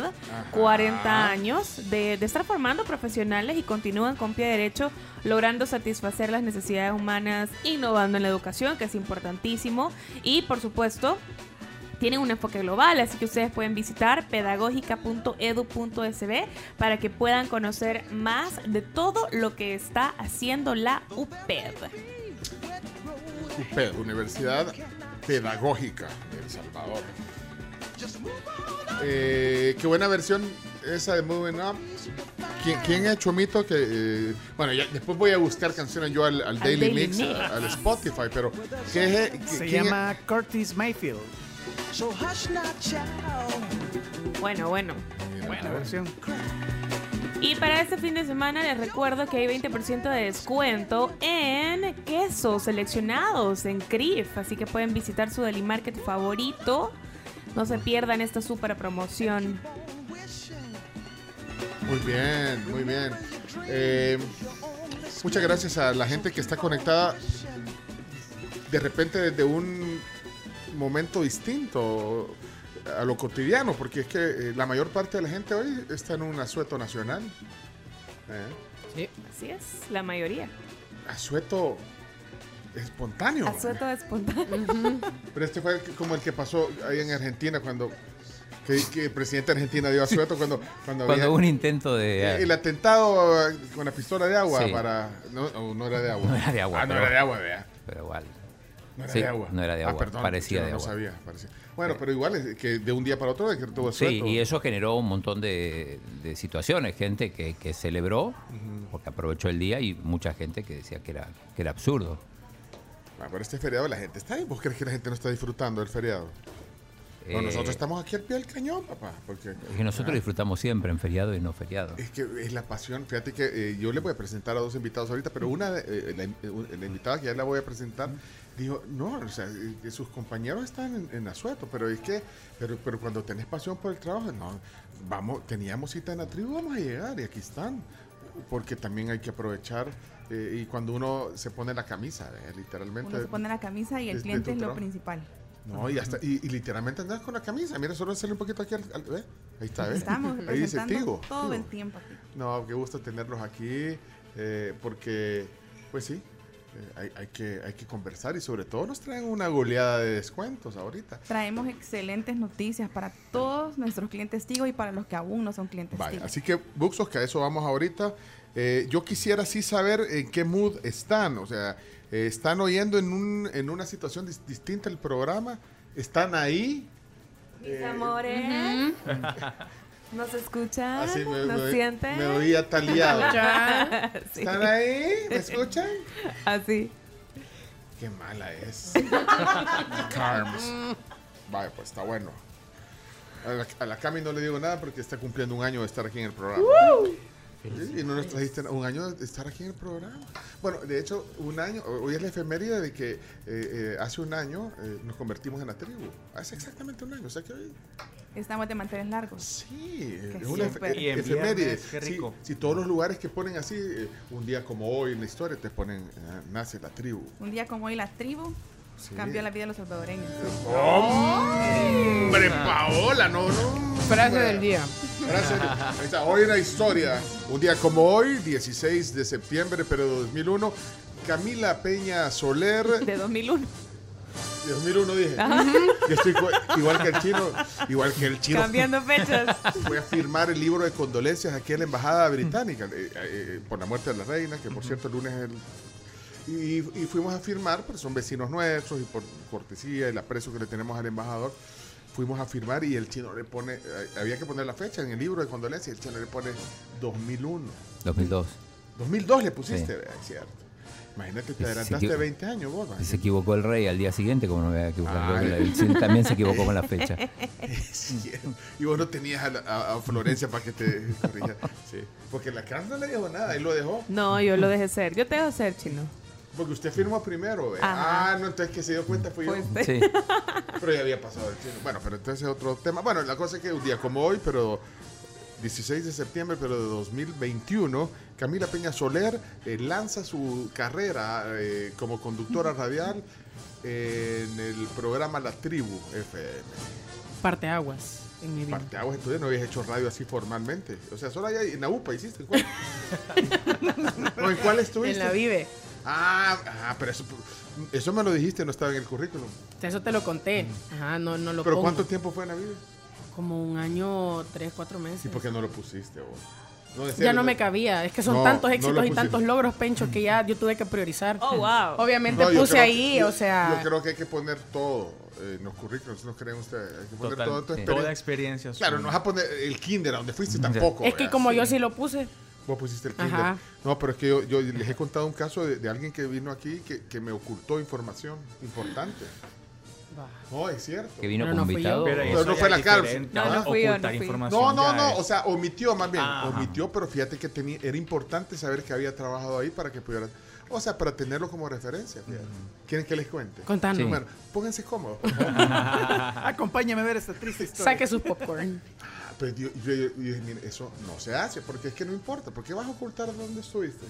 40 años de, de estar formando profesionales y continúan con pie derecho logrando satisfacer las necesidades humanas, innovando en la educación, que es importantísimo, y por supuesto tienen un enfoque global, así que ustedes pueden visitar pedagógica.edu.sb para que puedan conocer más de todo lo que está haciendo la UPED. UPED, Universidad Pedagógica de El Salvador. Eh, qué buena versión esa de Moving Up. ¿quién, quién es Chomito? Que, eh, bueno, ya, después voy a buscar canciones yo al, al Daily, Daily Mix, Mix. a- al Spotify, pero ¿qué es? Se quién es? llama Curtis Mayfield. Bueno, bueno. Buena versión. Y para este fin de semana les recuerdo que hay 20% de descuento en quesos seleccionados en CRIF. Así que pueden visitar su Deli Market favorito. No se pierdan esta super promoción. Muy bien, muy bien. Eh, muchas gracias a la gente que está conectada de repente desde un momento distinto a lo cotidiano, porque es que eh, la mayor parte de la gente hoy está en un asueto nacional. ¿eh? Así es, la mayoría. Asueto espontáneo. Asueto espontáneo. Pero este fue el que- como el que pasó ahí en Argentina cuando que, que el presidente de Argentina dio asueto cuando cuando, Cuando había- hubo un intento de... el atentado eh, con la pistola de agua Sí. para no, era de agua No era de agua. ah, no era de agua vea Pero igual. No era Sí, de agua No era de Ah, agua. perdón, parecía de no agua. sabía, parecía. bueno pero igual es que de un día para otro decretó Sí, y eso generó un montón de, de situaciones. Gente que, que celebró porque aprovechó el día y mucha gente que decía que era, que era absurdo. Ah, pero este feriado la gente está ahí ¿vos crees que la gente no está disfrutando del feriado? No, Eh, nosotros estamos aquí al pie del cañón papá porque Es que nosotros disfrutamos siempre en feriado y no feriado. Es que es la pasión. Fíjate que eh, yo le voy a presentar a dos invitados ahorita, pero una, de- eh, la, eh, la invitada que ya la voy a presentar, dijo, no, o sea, eh, sus compañeros están en, en Azueto, pero es que, pero, pero cuando tenés pasión por el trabajo, no, vamos, teníamos cita en la tribu, vamos a llegar y aquí están, porque también hay que aprovechar eh, y cuando uno se pone la camisa, eh, literalmente. Uno se pone la camisa y el de cliente es lo principal. No, y, hasta, y, y literalmente andas con la camisa. Mira, solo sale un poquito aquí. Al, al- ¿ve? Ahí está, ¿ve? Estamos Ahí dice Tigo. todo Tigo. el tiempo aquí. No, qué gusto tenerlos aquí, eh, porque, pues sí, eh, hay, hay que, hay que conversar y sobre todo nos traen una goleada de descuentos ahorita. Traemos excelentes noticias para todos nuestros clientes Tigo y para los que aún no son clientes Vaya, Tigo. así que, Buxos, que a eso vamos ahorita. Eh, yo quisiera sí saber en qué mood están, o sea, eh, están oyendo en, un, en una situación dis- distinta el programa, están ahí. Mis amores. (laughs) ¿Nos escuchan? Así me, ¿Nos me- sienten? me oía taliado. (laughs) (laughs) Sí. ¿Están ahí? ¿Me escuchan? Así. Qué mala es. (laughs) Carms. Vaya, pues está bueno. A la, a la Cami no le digo nada porque está cumpliendo un año de estar aquí en el programa. Sí, Y no nos trajiste un año de estar aquí en el programa. Bueno, de hecho, un año, hoy es la efeméride de que eh, eh, hace un año eh, nos convertimos en la tribu. Hace exactamente un año, o sea que hoy Estamos de manteles largos. Sí, Qué es una efe- efeméride. Sí, Si, todos los lugares que ponen así, eh, un día como hoy en la historia, te ponen, eh, nace la tribu. Un día como hoy la tribu Sí. cambió la vida de los salvadoreños. ¡Hombre, Paola! No, no. Frase del día. Frase del- ahí está, hoy en la historia. Un día como hoy, 16 de septiembre, pero de 2001, Camila Peña Soler. (laughs) De 2001. De 2001 dije. Ajá. Yo estoy igual que el chino. Igual que el chino. Cambiando fechas. Fui a firmar el libro de condolencias aquí en la Embajada Británica eh, eh, por la muerte de la reina, que por cierto el lunes es el... Y, y fuimos a firmar, porque son vecinos nuestros y por cortesía y el aprecio que le tenemos al embajador, fuimos a firmar y el chino le pone, eh, había que poner la fecha en el libro de condolencias y el chino le pone 2001. 2002. 2002 le pusiste, Sí. es cierto. Imagínate, te adelantaste equi- 20 años vos. Y se equivocó el rey al día siguiente, como no me voy a equivocar. yo, Ay. que la- el cine también se equivocó con la fecha. (laughs) Y vos no tenías a, la- a- a Florencia para que te corrija. Sí. Porque la cara no le dijo nada, él lo dejó. No, yo lo dejé ser. Yo te dejo ser, chino. Porque usted firmó primero, ¿ve? Ajá. Ah, no, entonces que se dio cuenta fui yo. Fuiste. Sí. (laughs) Pero ya había pasado el chino. Bueno, pero entonces es otro tema. Bueno, la cosa es que un día como hoy, pero 16 de septiembre, pero de 2021, Camila Peña Soler eh, lanza su carrera eh, como conductora radial en el programa La Tribu FM. Parteaguas en mi vida. Parteaguas, entonces no habías hecho radio así formalmente. O sea, solo allá en la UPA hiciste. ¿En cuál? (laughs) ¿O ¿En cuál estuviste? En la Vive. Ah, ah, pero eso, eso me lo dijiste, no estaba en el currículum. Eso te lo conté. Ajá, no, no lo ¿Pero pongo. cuánto tiempo fue en la vida? Como un año, tres, cuatro meses. ¿Y por qué no lo pusiste vos? No, Ya no me cabía. Es que son No, tantos éxitos y tantos logros, Pencho, que ya yo tuve que priorizar. Oh, wow. Obviamente puse creo- ahí, yo- o sea. Yo creo que hay que poner todo eh, en los currículums, ¿no creen ustedes? Hay que poner Total, todo tu experiencia. Toda experiencia Claro, no vas a poner el kinder a donde fuiste tampoco. es que ¿verdad? como Sí. yo sí lo puse. Vos pusiste el Ajá. Kinder. No, pero es que yo, yo les he contado un caso de, de alguien que vino aquí que, que me ocultó información importante. No, es cierto. Que vino como no invitado. Pero eso no ya fue la cárcel. No, no fui yo, no Ocultar fui. información No, no, no. O sea, omitió más bien. Ajá. Omitió, pero fíjate que tenía, era importante saber que había trabajado ahí para que pudiera. O sea, para tenerlo como referencia. fíjate. ¿Quieren que les cuente? Contanos. Sí. Bueno, pónganse cómodos. (laughs) (laughs) Acompáñame a ver esta triste historia. Saque su popcorn. Pues yo, yo- yo dije, mire, eso no se hace, porque es que no importa. ¿Por qué vas a ocultar dónde estuviste?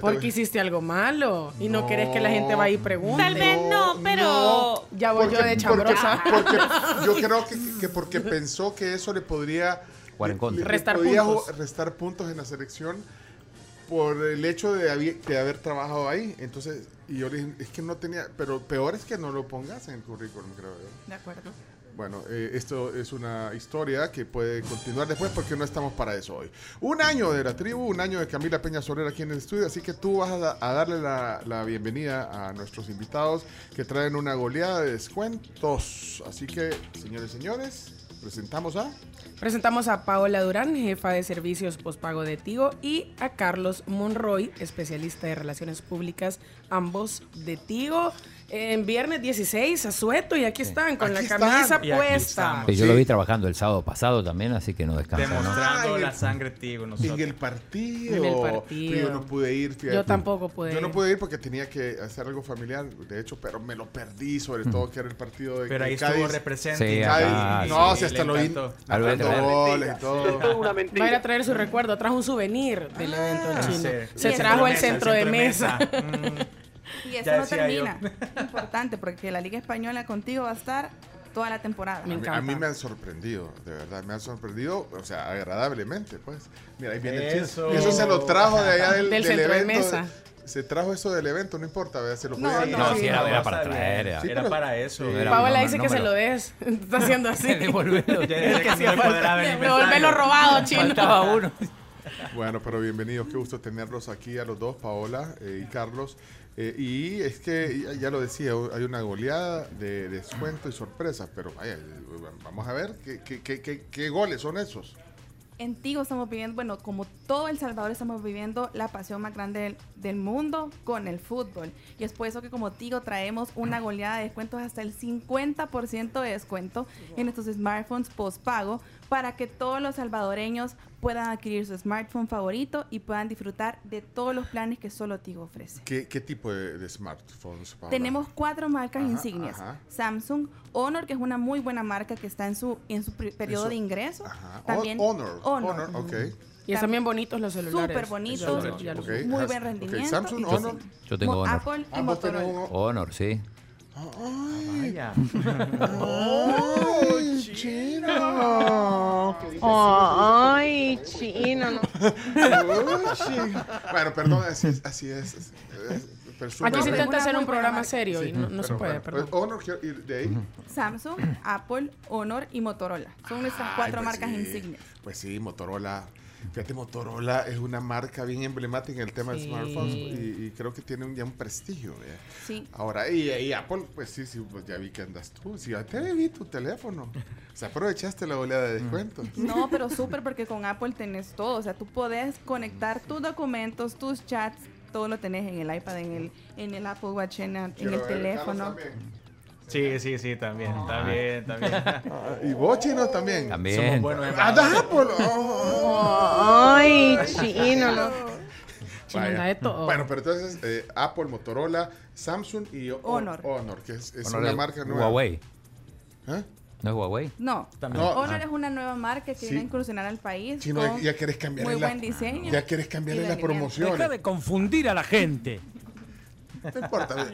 Porque hiciste algo malo y no, No, querés que la gente vaya y pregunte. Tal vez no, pero. Ya voy yo Porque- de chambrosa. Porque, (laughs) porque yo creo que, que porque pensó que eso le podría Jugar en contra. le- le Restar podía puntos. restar puntos en la selección por el hecho de, habi- de haber trabajado ahí. Entonces, y yo le dije, es que no tenía, pero peor es que no lo pongas en el currículum, creo yo. De acuerdo. Bueno, eh, esto es una historia que puede continuar después porque no estamos para eso hoy. Un año de la tribu, un año de Camila Peña Soler aquí en el estudio, así que tú vas a, da- a darle la, bienvenida a nuestros invitados que traen una goleada de descuentos. Así que, señores y señores, presentamos a... Presentamos a Paola Durán, jefa de servicios pospago de Tigo, y a Carlos Monroy, especialista de relaciones públicas, ambos de Tigo. En viernes 16, a Sueto, y aquí están con Aquí la están. camisa Y aquí puesta. estamos. Sí, yo lo vi trabajando el sábado pasado también, así que no descansó. ¿no? Demostrando la el- sangre tigo nosotros. En el partido. En el partido. Pero yo no pude ir. fíjate. Yo tampoco pude Yo no ir. pude ir porque tenía que hacer algo familiar, de hecho, pero me lo perdí, sobre todo que era el partido de Pero ahí de estuvo Cádiz. represente. Sí, Cádiz. acá, no, sí, si hasta le lo vi encantó. Narrando goles y todo. Va a ir a traer su recuerdo, trajo un souvenir del evento del Ah, chino. sí. Se Y trajo el el centro de mesa. Mm. Eso Ya no termina. (laughs) Importante, porque la Liga Española contigo va a estar toda la temporada. Me A mí- A encanta. mí me han sorprendido, de verdad, me han sorprendido, o sea, agradablemente, pues. Mira, ahí viene el Eso. chino. Eso se lo trajo de allá del, (laughs) Del del centro de evento. mesa. Se trajo eso del evento, no importa, ¿verdad? se lo No, puede no, No, Sí, era, para traer. era- Sí, Era pero- para eso. Paola dice no que se lo- des. (laughs) Está haciendo así. Devolverlo. El Devolverlo robado, chino. Faltaba uno. Bueno, pero bienvenidos, qué gusto tenerlos aquí a los dos, Paola eh, y Carlos. Eh, y es que, ya, lo decía, hay una goleada de descuento y sorpresa, pero vaya, eh, vamos a ver qué, qué- qué- qué- goles son esos. En Tigo estamos viviendo, bueno, como todo El Salvador estamos viviendo la pasión más grande del, del mundo con el fútbol. Y es por eso que como Tigo traemos una goleada de descuentos hasta el 50% de descuento en estos smartphones postpago para que todos los salvadoreños puedan adquirir su smartphone favorito y puedan disfrutar de todos los planes que solo Tigo ofrece. ¿Qué, qué tipo de, de smartphones, Paola? Tenemos cuatro marcas Ajá, insignias. ajá. Samsung, Honor, que es una muy buena marca que está en su, en su periodo Eso- de ingreso. Ajá. También Honor, Honor. Honor, ok. Y están bien bonitos los celulares. Súper bonitos, muy buen rendimiento. Samsung, Honor. Yo tengo Honor. Apple y Ah, vos Honor, sí. Vaya. ¡Ay, chino! Ay, chino, no. Bueno, perdón, así es. Así es, Aquí se intenta hacer un programa serio Sí, y no, no se puede, bueno, perdón. pues, Honor, de ahí. Samsung, Apple, Honor y Motorola. Son nuestras Ay, cuatro pues marcas sí. insignias. Pues sí, Motorola. Fíjate, Motorola es una marca bien emblemática en el tema Sí. de smartphones y, y creo que tiene un, ya un prestigio. ¿verdad? Sí. Ahora, y, y Apple, pues sí, sí, pues ya vi que andas tú. Sí, ya te vi tu teléfono. O sea, aprovechaste la oleada de descuentos. (laughs) No, pero súper porque con Apple tenés todo. O sea, tú podés conectar tus documentos, tus chats, todo lo tenés en el iPad, en el, en el Apple Watch, en, el teléfono. también. Sí, sí, sí, también, también, también. Ah, Y vos, chino, también. También. Somos buenos ¡Ah! Oh. Ay, chino, no. De todo. Bueno, pero entonces eh, Apple, Motorola, Samsung y O- Honor. Honor, que es, es Honor una es marca nueva. Huawei. ¿Eh? ¿No es Huawei? No, También. No. Honor Ah. es una nueva marca que Sí. viene a incursionar al país. Chino, con ya quieres cambiarle muy la, buen diseño. Ya quieres cambiarle y las rendimiento. promociones. confundir a la gente. No importa.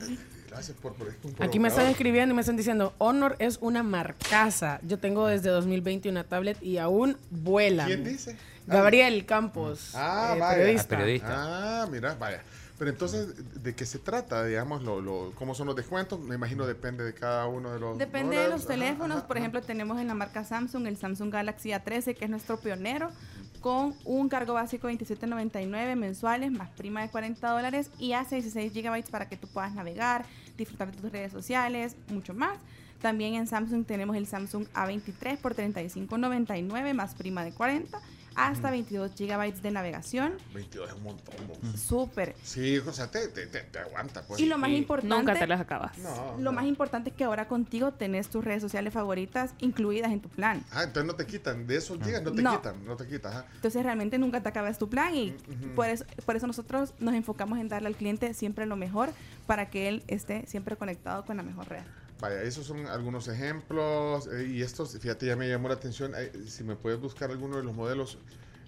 Gracias por, por Aquí me están escribiendo y me están diciendo, Honor es una marcaza. Yo tengo desde 2020 una tablet y aún vuela. ¿Quién dice? Gabriel Campos, Ah, eh, vaya. periodista. Ah, periodista. Ah, mira, vaya. Pero entonces, ¿de qué se trata? Digamos, lo, lo- ¿cómo son los descuentos? Me imagino depende de cada uno de los... Depende de los Ajá, teléfonos. ajá, Por ajá. ejemplo, tenemos en la marca Samsung el Samsung Galaxy A13, que es nuestro pionero, con un cargo básico de 27.99 mensuales, más prima de 40 dólares y hasta 16 gigabytes para que tú puedas navegar, disfrutar de tus redes sociales, mucho más. También en Samsung tenemos el Samsung A23 por 35.99 más prima de 40 hasta 22 gigabytes de navegación. 22 es un montón. Súper. Sí, o sea, te, te, te, te aguanta. Pues. Y lo más importante. Nunca te las acabas. No, Lo no. más importante es que ahora contigo tenés tus redes sociales favoritas incluidas en tu plan. Ah, entonces no te quitan. De esos gigas no te No. quitan. No te quitan. Ajá. Entonces realmente nunca te acabas tu plan y por, eso, por eso nosotros nos enfocamos en darle al cliente siempre lo mejor para que él esté siempre conectado con la mejor red. Vaya, esos son algunos ejemplos. eh, y estos, fíjate, ya me llamó la atención. eh, si me puedes buscar alguno de los modelos.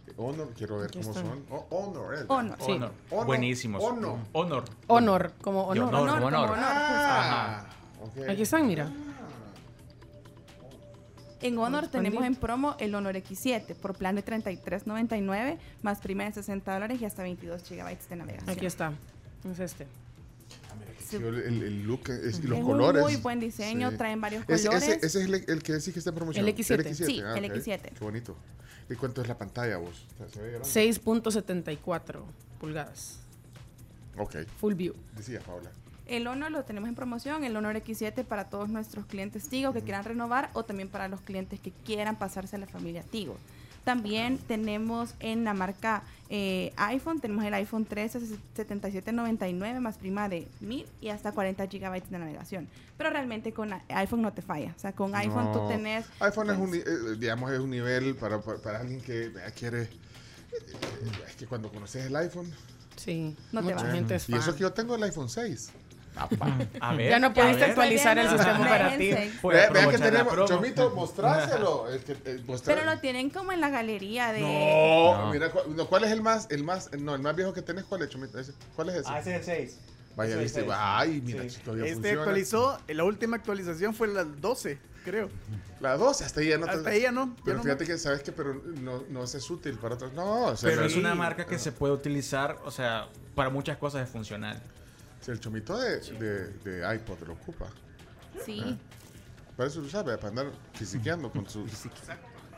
eh, Honor, quiero ver Aquí cómo están. son. Oh, honor, eh. Honor. Sí. Honor. Honor. Buenísimos. Honor. Honor. Honor, como honor. honor, como honor. Ah. Aquí están, mira. En Honor tenemos en promo el Honor X7 por plan de $33.99 más prima de 60 dólares y hasta 22 gigabytes de navegación. Aquí está. Es este. Sí, el, el- el look es- y los Es un colores. muy buen diseño, traen varios Ese- colores. Ese, ese es el, el que decís que está en promoción. El X7. Sí, ah, el ok. X7. Qué bonito. ¿Y cuánto es la pantalla vos? ¿Se- se ve grande? 6.74 pulgadas. Ok. Full view. Decía Paula. El Honor lo tenemos en promoción, el Honor X7 para todos nuestros clientes Tigo que quieran renovar o también para los clientes que quieran pasarse a la familia Tigo. También tenemos en la marca eh, iPhone, tenemos el iPhone 13 7799 más prima de 1000 y hasta 40 gigabytes de navegación. Pero realmente con iPhone no te falla. O sea, con iPhone tú No. tenés... iPhone es un, pues, eh, digamos, es un nivel para, para, para alguien que eh, quiere. eh, Es que cuando conoces el iPhone. Sí, No te va. gente es Y eso que yo tengo el iPhone 6. A ver. Ya no pudiste actualizar el sistema operativo. Puede Vea, que tenemos. Chomito, mostráselo. Que, eh, Pero lo tienen como en la galería de... No, No. mira, no, ¿cuál es el más, el más, no, el más viejo que tenés? ¿Cuál es, Chomito? Ese- ¿Cuál es ese? Ah, ese es el 6. Vaya, viste, el seis. ay, mira, Sí. todavía Este funciona. actualizó, la última actualización fue la 12, creo. La 12, hasta ahí ya no te- Hasta ahí ya no. Pero fíjate que, ¿sabes que Pero no, no es útil para otros. No, o sea, Pero es una marca que se puede utilizar, o sea, para muchas cosas es funcional. Si el chomito de, de, de iPod lo ocupa. Sí. Para eso lo sabe, para andar fisiqueando con sus,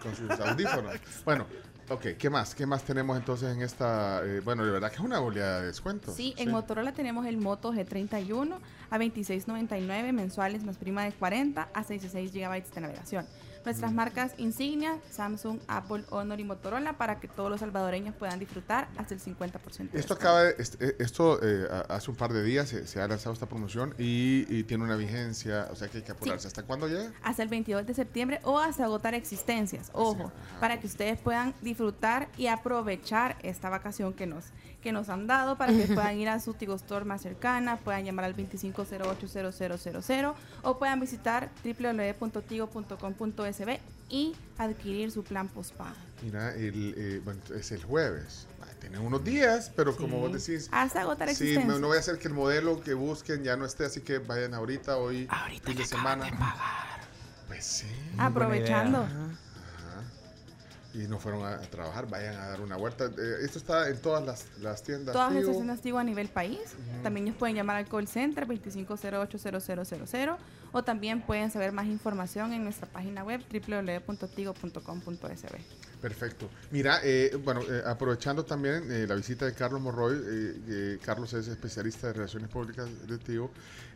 con sus audífonos. Bueno, ok, ¿qué más? ¿Qué más tenemos entonces en esta? eh, bueno, de verdad que es una oleada de descuentos. Sí, en Motorola tenemos el Moto G31 a 26.99 mensuales más prima de 40 a 66 GB de navegación. Nuestras marcas insignia, Samsung, Apple, Honor y Motorola para que todos los salvadoreños puedan disfrutar hasta el 50% de Esto acaba de, est- eh, esto eh, hace un par de días se, se ha lanzado esta promoción y, y tiene una vigencia, o sea que hay que apurarse. ¿Hasta cuándo llega? hasta el 22 de septiembre o hasta agotar existencias. Ojo, para que ustedes puedan disfrutar y aprovechar esta vacación que nos, que nos han dado para que (laughs) puedan ir a su Tigo Store más cercana, puedan llamar al 25080000 o puedan visitar www.tigo.com.sb y adquirir su plan postpago. Mira, el, eh, bueno, es el jueves. Ah, Tiene unos días, pero como vos decís, Hasta agotar sí, no, no voy a hacer que el modelo que busquen ya no esté, así que vayan ahorita, hoy, fin de semana. Pues sí. Aprovechando. Y no fueron a, trabajar, vayan a dar una vuelta. Eh, esto está en todas las, las tiendas. Todas Tigo. estas tiendas Tigo a nivel país. También ellos pueden llamar al call center 25080000 o también pueden saber más información en nuestra página web www.tigo.com.sb. Perfecto. Mira, eh, bueno, eh, aprovechando también eh, la visita de Carlos Morroy, eh, Carlos es especialista de Relaciones Públicas de Tío.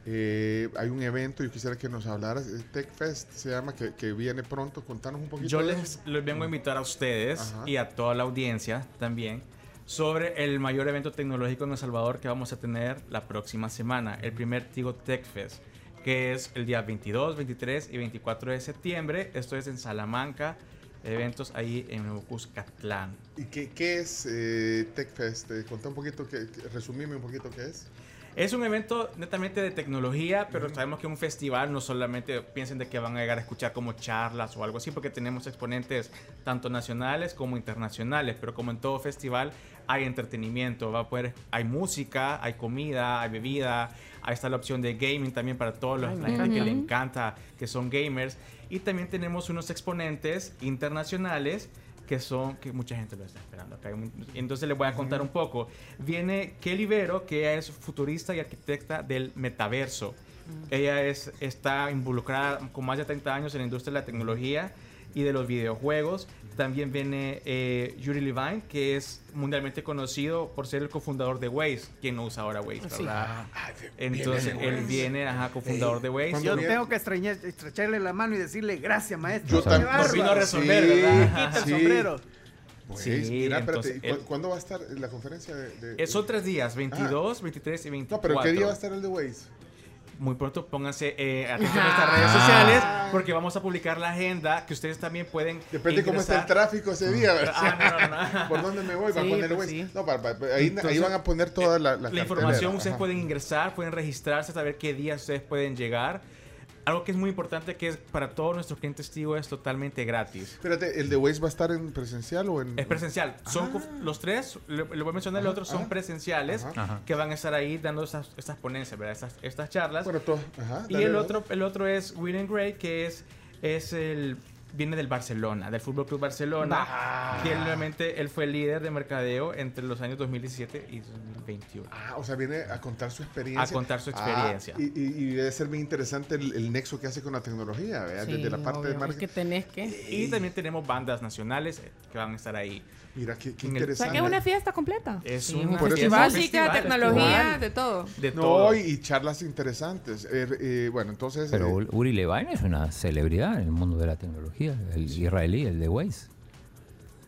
Eh, hay un evento, yo quisiera que nos hablaras, TechFest se llama, que, que viene pronto. Contanos un poquito. Yo les, les vengo a invitar a ustedes y a toda la audiencia también sobre el mayor evento tecnológico en El Salvador que vamos a tener la próxima semana, el primer Tigo Tech Fest, que es el día 22, 23 y 24 de septiembre. Esto es en Salamanca, eventos ahí en Cuscatlán. ¿Y qué, qué es eh, TechFest? Eh, contá un poquito, que, que- resumime un poquito qué es. Es un evento netamente de tecnología, pero sabemos que un festival no solamente piensen de que van a llegar a escuchar como charlas o algo así, porque tenemos exponentes tanto nacionales como internacionales, pero como en todo festival hay entretenimiento, va a poder, hay música, hay comida, hay bebida, ahí está la opción de gaming también para todos los la gente que le encanta, que son gamers, y también tenemos unos exponentes internacionales que son que mucha gente lo está esperando Entonces les voy a contar un poco. Viene Kelly Vero, que ella es futurista y arquitecta del metaverso. Ella es, está involucrada con más de 30 años en la industria de la tecnología y de los videojuegos. También viene eh, Yuri Levine, que es mundialmente conocido por ser el cofundador de Waze. ¿Quién no usa ahora Waze? Sí. verdad? Ah, Entonces viene él Waze. viene, ajá, cofundador de Waze. Yo tengo que estreñar- estrecharle la mano y decirle gracias, maestro. Yo también. Vino a resolver, Sí, ¿verdad? quita el Sí. sombrero. Pues, Sí, mira, espérate, entonces, ¿y cu- el- ¿cuándo va a estar la conferencia de...? de- Son tres días, 22, 23 y 24. No, pero ¿qué día va a estar el de Waze? Muy pronto pónganse eh, atentos a nuestras redes sociales porque vamos a publicar la agenda que ustedes también pueden Depende cómo está el tráfico ese día, ¿verdad? Ah, no, no, no. (laughs) ¿Por dónde me voy? ¿Va a Sí, poner pues sí. No, para- para- ahí, van a poner toda la, la, información ustedes Ajá. pueden ingresar, pueden registrarse, saber qué días ustedes pueden llegar. Algo que es muy importante que es para todos nuestros clientes Tigo es totalmente gratis. Espérate, ¿el de Waze va a estar en presencial o en...? Es presencial. Son co- los tres, le, le voy a mencionar el Ajá, otro, son ajá. presenciales Ajá. que van a estar ahí dando estas, estas ponencias, ¿verdad? Estas, estas charlas. Bueno, todo- ajá, y dale, el dale. otro, el otro es William Gray, que es, es el viene del Barcelona, del Fútbol Club Barcelona, Bah. que él, realmente él fue líder de mercadeo entre los años 2017 y 2021. Ah, o sea, viene a contar su experiencia. A contar su Ah, experiencia. y, y- y debe ser bien interesante el, el nexo que hace con la tecnología, ¿verdad? Desde la parte de marketing. Es que tenés que. Y también tenemos bandas nacionales que van a estar ahí. Mira, qué, qué el- O sea, que es una fiesta completa. Es Sí, un festival, Música, tecnología, festival. de todo. De no, todo. y, y charlas interesantes. Eh, eh, bueno, entonces... Pero eh, Uri- Levine es una celebridad en el mundo de la tecnología, el israelí, el de Waze.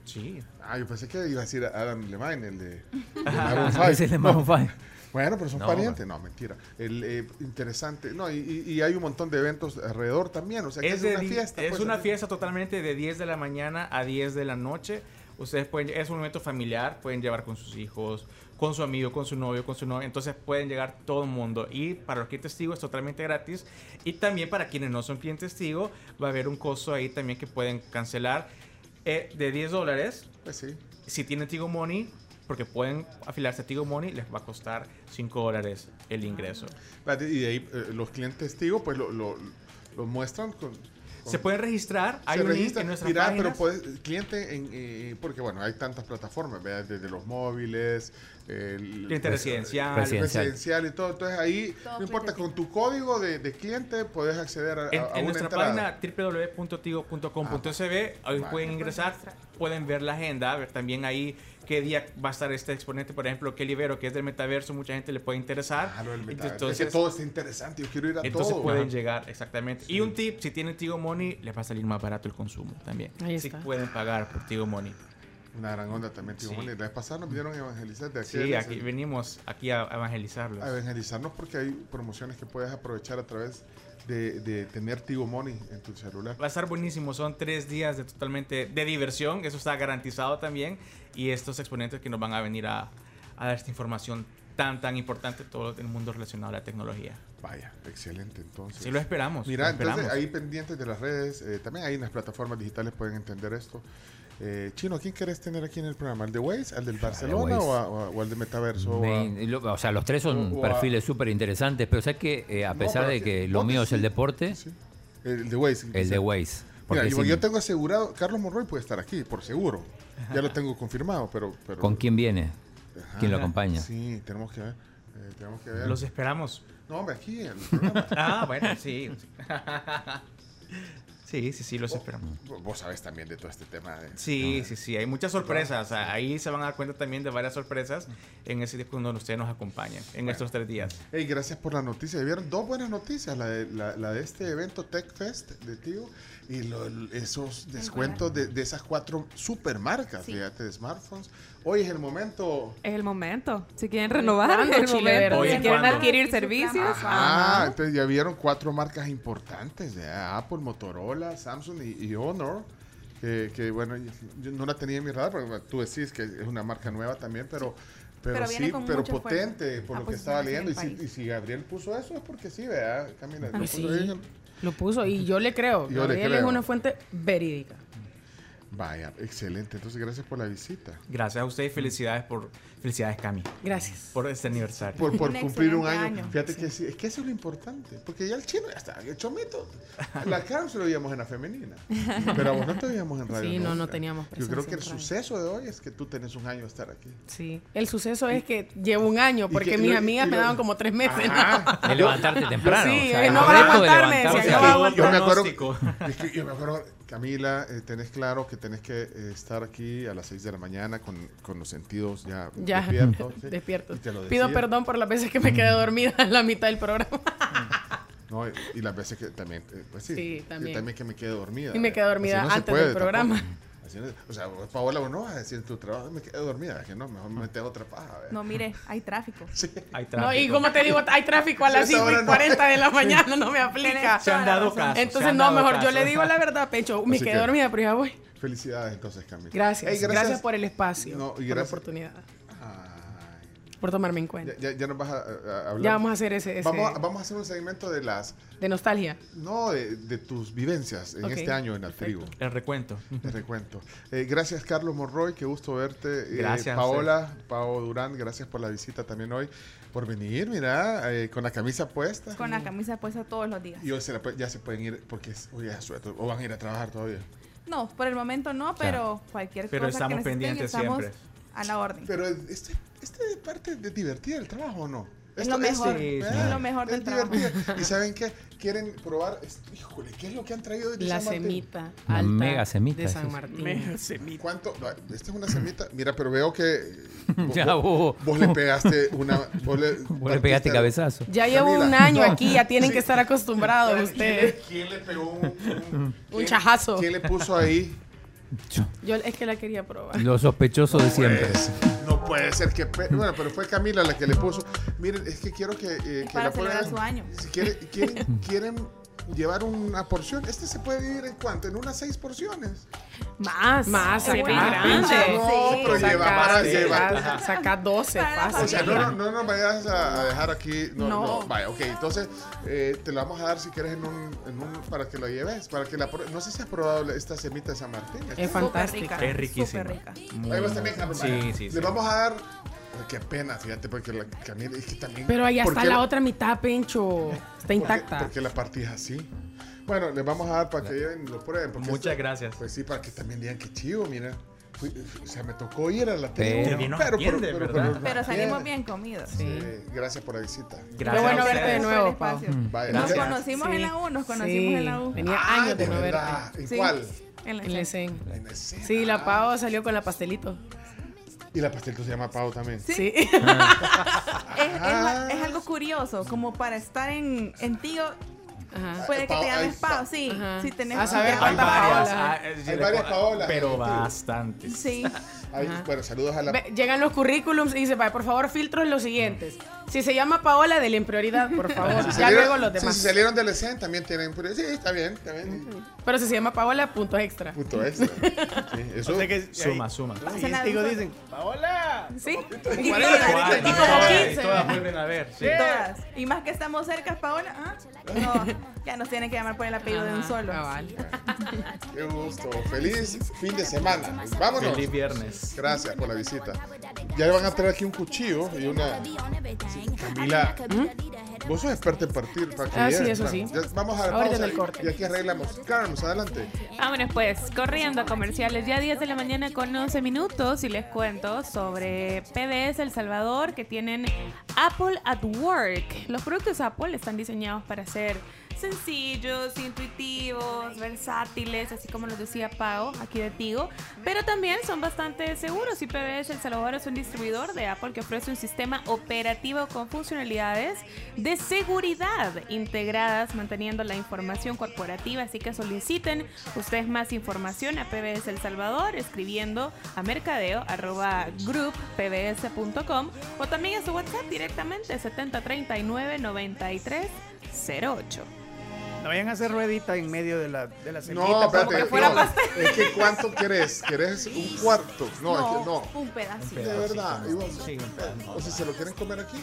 Sí. Ah, yo pensé que iba a decir Adam Levine, el de, (laughs) de Maroon (laughs) five. ese es de Maroon No. five. Bueno, pero son No, parientes. No, mentira. El, eh, interesante. No, y, y- hay un montón de eventos alrededor también. O sea, que es, de una fiesta. Es pues, una fiesta totalmente de 10 de la mañana a 10 de la noche. Ustedes pueden, es un evento familiar, pueden llevar con sus hijos, con su amigo, con su novio, con su novia. Entonces pueden llegar todo el mundo. Y para los clientes Tigo es totalmente gratis. Y también para quienes no son clientes Tigo, va a haber un costo ahí también que pueden cancelar eh, de 10 dólares. Pues sí. Si tienen Tigo Money, porque pueden afiliarse a Tigo Money, les va a costar 5 dólares el ingreso. Espérate, Y de ahí eh, los clientes testigos, pues lo, lo, lo muestran con. Se pueden registrar. Hay se un link en nuestras Mira, pero puedes, cliente en, eh, porque bueno, hay tantas plataformas, ¿verdad? Desde los móviles, el Cliente residencial. Residencial. residencial y todo. Entonces ahí, Todo no importa, con tu código de, de cliente puedes acceder a, En, a en una nuestra entrada. página www.tigo.com.sb ahí Vale. pueden ingresar, pueden ver la agenda, ver también ahí qué día va a estar este exponente, por ejemplo, Kelly Vero, que es del metaverso, mucha gente le puede interesar. Ah, lo del metaverso. Entonces, es que todo está interesante, yo quiero ir a entonces todo. pueden Ajá. llegar, exactamente. Y un tip, si tienen Tigo Money, les va a salir más barato el consumo también. Ahí Si está. pueden pagar por Tigo Money. Una gran onda también, tío. Sí. Moni. La vez pasada nos vinieron a evangelizar de aquí. Sí, aquí venimos aquí a evangelizarlos. a evangelizarnos porque hay promociones que puedes aprovechar a través de, de tener Tigo Money en tu celular. Va a estar buenísimo, son tres días de totalmente de diversión, eso está garantizado también. Y estos exponentes que nos van a venir a, a dar esta información tan, tan importante todo el mundo relacionado a la tecnología. Vaya, excelente entonces. Sí, lo esperamos. Mira, lo entonces esperamos. ahí pendientes de las redes, eh, también ahí en las plataformas digitales pueden entender esto. Eh, Chino, ¿a quién querés tener aquí en el programa? ¿Al de Waze? ¿Al del Barcelona Waze. o, a- o a- o al de Metaverso? o lo- sea, los tres son perfiles súper interesantes, pero sabes que eh, a pesar de que- que lo mío es el deporte, El de Waze. el de Waze. Mira, Porque yo, tengo asegurado, Carlos Monroy puede estar aquí, por seguro. Ya lo tengo confirmado, pero... pero ¿Con quién viene? Ajá. ¿Quién lo acompaña? Sí, tenemos que ver. eh, tenemos que ver. Los esperamos. No, hombre, aquí en el programa. (laughs) Ah, bueno, sí. (laughs) Sí, sí, sí, los esperamos. Vos- sabés también de todo este tema. De, Sí, sí, sí, hay muchas sorpresas. Ahí se van a dar cuenta también de varias sorpresas en ese día cuando ustedes nos acompañan, en estos tres días. Hey, gracias por la noticia. Vieron dos buenas noticias, la de, la, la de este evento Tech Fest de Tío y lo- esos descuentos de, de esas cuatro supermarcas, fíjate, de smartphones. Hoy es el momento. Es el momento. Si quieren renovar, ¿Cuándo, es el Chile momento. Hoy Si quieren cuando. adquirir servicios. Ah, ajá. entonces ya vieron cuatro marcas importantes, de Apple, Motorola, Samsung y, y Honor. Que, que, bueno, yo no la tenía en mi radar, porque tú decís que es una marca nueva también, pero, pero, sí, pero potente por a lo que estaba leyendo. Y si, y si Gabriel puso eso es porque sí, ¿verdad? Camila, lo Pues puso sí, lo puso y yo le creo. Yo le Gabriel es una fuente verídica. Vaya, excelente. Entonces, gracias por la visita. Gracias a ustedes y felicidades por felicidades Cami. Gracias. Por este aniversario. Por, por Un cumplir un año. año. Fíjate que sí, es que eso es lo importante. Porque ya el chino ya está, el chomito. La (laughs) Carol se lo veíamos en la femenina. (laughs) Pero a vos no te veíamos en radio. Sí, no, no teníamos Yo creo que el radio. suceso de hoy es que tú tenés un año de estar aquí. Sí. El suceso es que llevo un año porque que- mis y- amigas y me daban como tres meses. Ajá. (laughs) De levantarte temprano. Sí, o sea, el no vas a reto de aguantar, me levantarse decían, a no vas a las- Yo me acuerdo, Pronóstico. es que yo me acuerdo, Camila, eh, tenés claro que tenés que eh, estar aquí a las 6 de la mañana con, con los sentidos ya, Ya, despiertos. (laughs) ¿sí? lo Pido perdón por las veces que me quedé dormida en la mitad del programa. (laughs) No, y, y las veces que también, eh, pues sí, Sí, y también. que me quedé dormida. Y me quedé Así dormida no antes del programa. tampoco. O sea, Paola, vos no vas a decir tu trabajo, me quedo dormida, que no, mejor me metes otra paja. ¿verdad? No, mire, hay tráfico. Hay No, y como te digo, hay tráfico a Sí, las esa 5 hora y no. 40 de la mañana, no me aplica. Se han dado casos, se Entonces, no, mejor yo le digo la verdad, Pecho. Me Así quedé que- dormida, pero ya voy. Felicidades entonces, Camila. Gracias, gracias, por el espacio, No, y por la oportunidad. Por tomarme en cuenta. Ya, ya- ya nos vas a, hablar. Ya vamos a hacer ese- ese- Vamos, a, vamos a hacer un segmento de las. De nostalgia. No, de, de tus vivencias en este año en la tribu. El recuento. El recuento. Eh, gracias, Carlos Monroy. Qué gusto verte. Eh, Gracias Paola, Pao Durán, gracias por la visita también hoy. Por venir, mira, eh, con la camisa puesta. Con la camisa puesta todos los días. Y hoy se la ya se pueden ir porque es, hoy es suelto. O van a ir a trabajar todavía. No, por el momento no, pero cualquier Pero cosa estamos que necesiten, pendientes estamos siempre. a la orden. Pero este, este parte de divertida el trabajo, ¿o no? Es lo mejor, ¿eh? es lo mejor del es trabajo. (laughs) ¿Y saben qué? Quieren probar, es- híjole, ¿qué es lo que han traído de La San Martín? semita alta mega semita, de San es. Martín. Mega semita. ¿Cuánto? Esta es una semita. Mira, pero veo que (laughs) vos, Ya, vos- vos. le pegaste una. Vos le, Vos le pegaste cabezazo. Ya llevo Camila. un año No. aquí, ya tienen Sí. que estar acostumbrados (laughs) ¿Quién ustedes. le- ¿Quién le pegó un, un, Un chajazo. ¿Quién le puso ahí? Yo es que la quería probar. Lo sospechoso de siempre. Pues, no puede ser que. Bueno, pero fue Camila la que le puso. Miren, es que quiero que. eh, que para la su año. Si quiere- quieren, quieren llevar una porción. Este se puede dividir en cuánto? En unas seis porciones. Más. Más, Sí, grande. No, pero lleva para llevar. Saca, saca 12 fácil. O sea, no, no, no nos vayas a dejar aquí. No, no. No. Vaya, ok. Entonces, eh, te lo vamos a dar si quieres en un, en un. Para que lo lleves. Para que la No sé si has probado esta semita de San Martín. Es fantástica. Es. Súper rica. Ahí vas también, Carlos. Sí, sí, sí. Le vamos a dar. Qué pena, fíjate, porque la Camila. Es que también. Pero ahí ¿por está qué la otra mitad, Pencho. Está ¿Por qué- intacta. ¿Por qué la partida así? Bueno, les vamos a dar para que lo prueben. porque Muchas esto- gracias. Pues sí, para que también digan que chivo, mira. Fui- o sea, me tocó ir a la Pero- Bien nos atiende, ¿verdad? nos Pero salimos bien comidos. Sí, gracias por la visita. Gracias. Qué bueno verte de nuevo, Pau. Nos gracias. conocimos Sí. en la U, nos conocimos Sí, en la U. Tenía Ah, años de no verte. verdad. ¿En Sí. cuál? En la En la. En escena. Sí, la Pau salió con la pastelito. Y la pastelito se llama Pau también. Sí. (laughs) Es, es- es algo curioso, como para estar en, en Tío, Ajá. puede que te llames Pau, sí. Ajá. Sí, tenés A saber que- Hay varias. Paola. ah, eh, Hay varias Paolas en Pero bastantes. Sí. Ahí, bueno, saludos a la. Ve, Llegan los currículums y dice, "Vaya, por favor, filtros los siguientes. Si se llama Paola, denle en prioridad, por favor. Si ya salieron- luego los demás. si salieron del ESEN también tienen. Sí, está bien, está bien. Pero si se llama Paola, puntos extra. Punto extra. (laughs) Sí, eso. O sea que Suma, ahí- suma. Y digo, dicen, Paola. Sí. (laughs) Y Y como y 15. todas vuelven a ver. sí. Todas. Y más que estamos cerca, Paola. ¿ah? No, ya nos tienen que llamar por el apellido de un solo. cabal. (laughs) Qué gusto. Feliz fin de semana. Vámonos. Feliz viernes. Gracias por la visita. Ya le van a traer aquí un cuchillo y una. Camila, vos sos experta en partir. Para que Ah, sí, eso sí. Ya vamos a ver. Ahorita pausa el corte. Y aquí arreglamos. Carlos, adelante. Vámonos pues, corriendo a comerciales. Ya 10 de la mañana con 11 minutos y les cuento sobre PBS El Salvador que tienen Apple at Work. Los productos Apple están diseñados para ser sencillos, intuitivos, versátiles, así como nos decía Pau aquí de Tigo, pero también son bastante seguros. Y PBS El Salvador es un distribuidor de Apple que ofrece un sistema operativo con funcionalidades de seguridad integradas manteniendo la información corporativa, así que soliciten ustedes más información a PBS El Salvador escribiendo a mercadeo arroba group pbs.com o también a su WhatsApp directamente 7039 9308. No vayan a hacer ruedita en medio de la, de la semita. No, espérate. que fuera no, pastel. es que ¿cuánto querés? ¿Querés un cuarto? No, es que no. un pedacito. De verdad. y vos- Sí, un pedacito. O si se lo quieren comer aquí,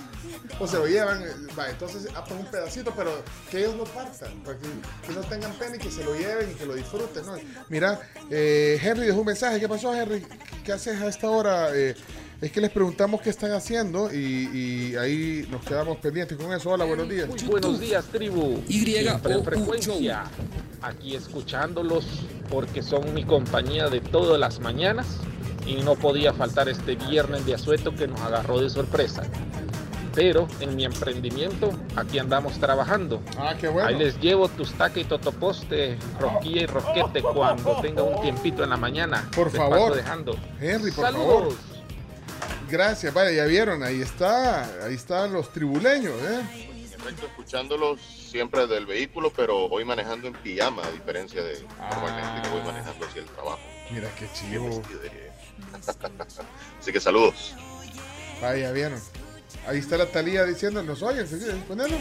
o se lo llevan, eh, va, entonces, ah, pues un pedacito, pero que ellos no partan, para que, que no tengan pena y que se lo lleven y que lo disfruten, ¿no? Mira, eh, Henry dejó un mensaje, ¿qué pasó, Henry? ¿Qué, qué haces a esta hora? Eh, es que les preguntamos qué están haciendo y, y ahí nos quedamos pendientes con eso. Hola, buenos días. Buenos días, tribu. Y Siempre en frecuencia. Aquí escuchándolos porque son mi compañía de todas las mañanas y no podía faltar este viernes de asueto que nos agarró de sorpresa. Pero en mi emprendimiento aquí andamos trabajando. Ah, qué bueno. Ahí les llevo tustaca y totoposte, rosquilla y rosquete cuando tenga un tiempito en la mañana. Por Les favor. paso dejando. Henry, por Saludos. favor. Gracias, vaya, ya vieron, ahí está, ahí están los tribuleños, ¿eh? perfecto, escuchándolos siempre del vehículo, pero voy manejando en pijama, a diferencia de normalmente que voy manejando hacia el trabajo. Mira qué diría. (laughs) Así que saludos. Vaya, vieron. Ahí está la Talía diciéndonos, oye, ¿sí? ponelo.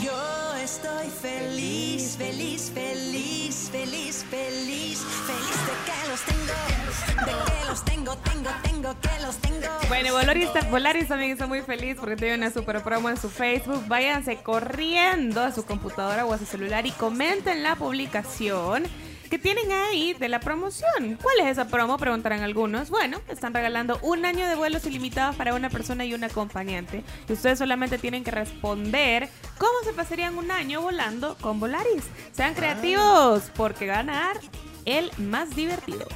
Yo estoy feliz, feliz, feliz, feliz, feliz, feliz de que los tengo, de que los tengo, tengo, tengo, que los tengo. Bueno, Volaris, Volaris también está muy feliz porque tiene una super promo en su Facebook. Váyanse corriendo a su computadora o a su celular y comenten la publicación que tienen ahí de la promoción. ¿Cuál es esa promo? Preguntarán algunos. Bueno, están regalando un año de vuelos ilimitados para una persona y un acompañante. Y ustedes solamente tienen que responder cómo se pasarían un año volando con Volaris. Sean creativos porque ganar el más divertido.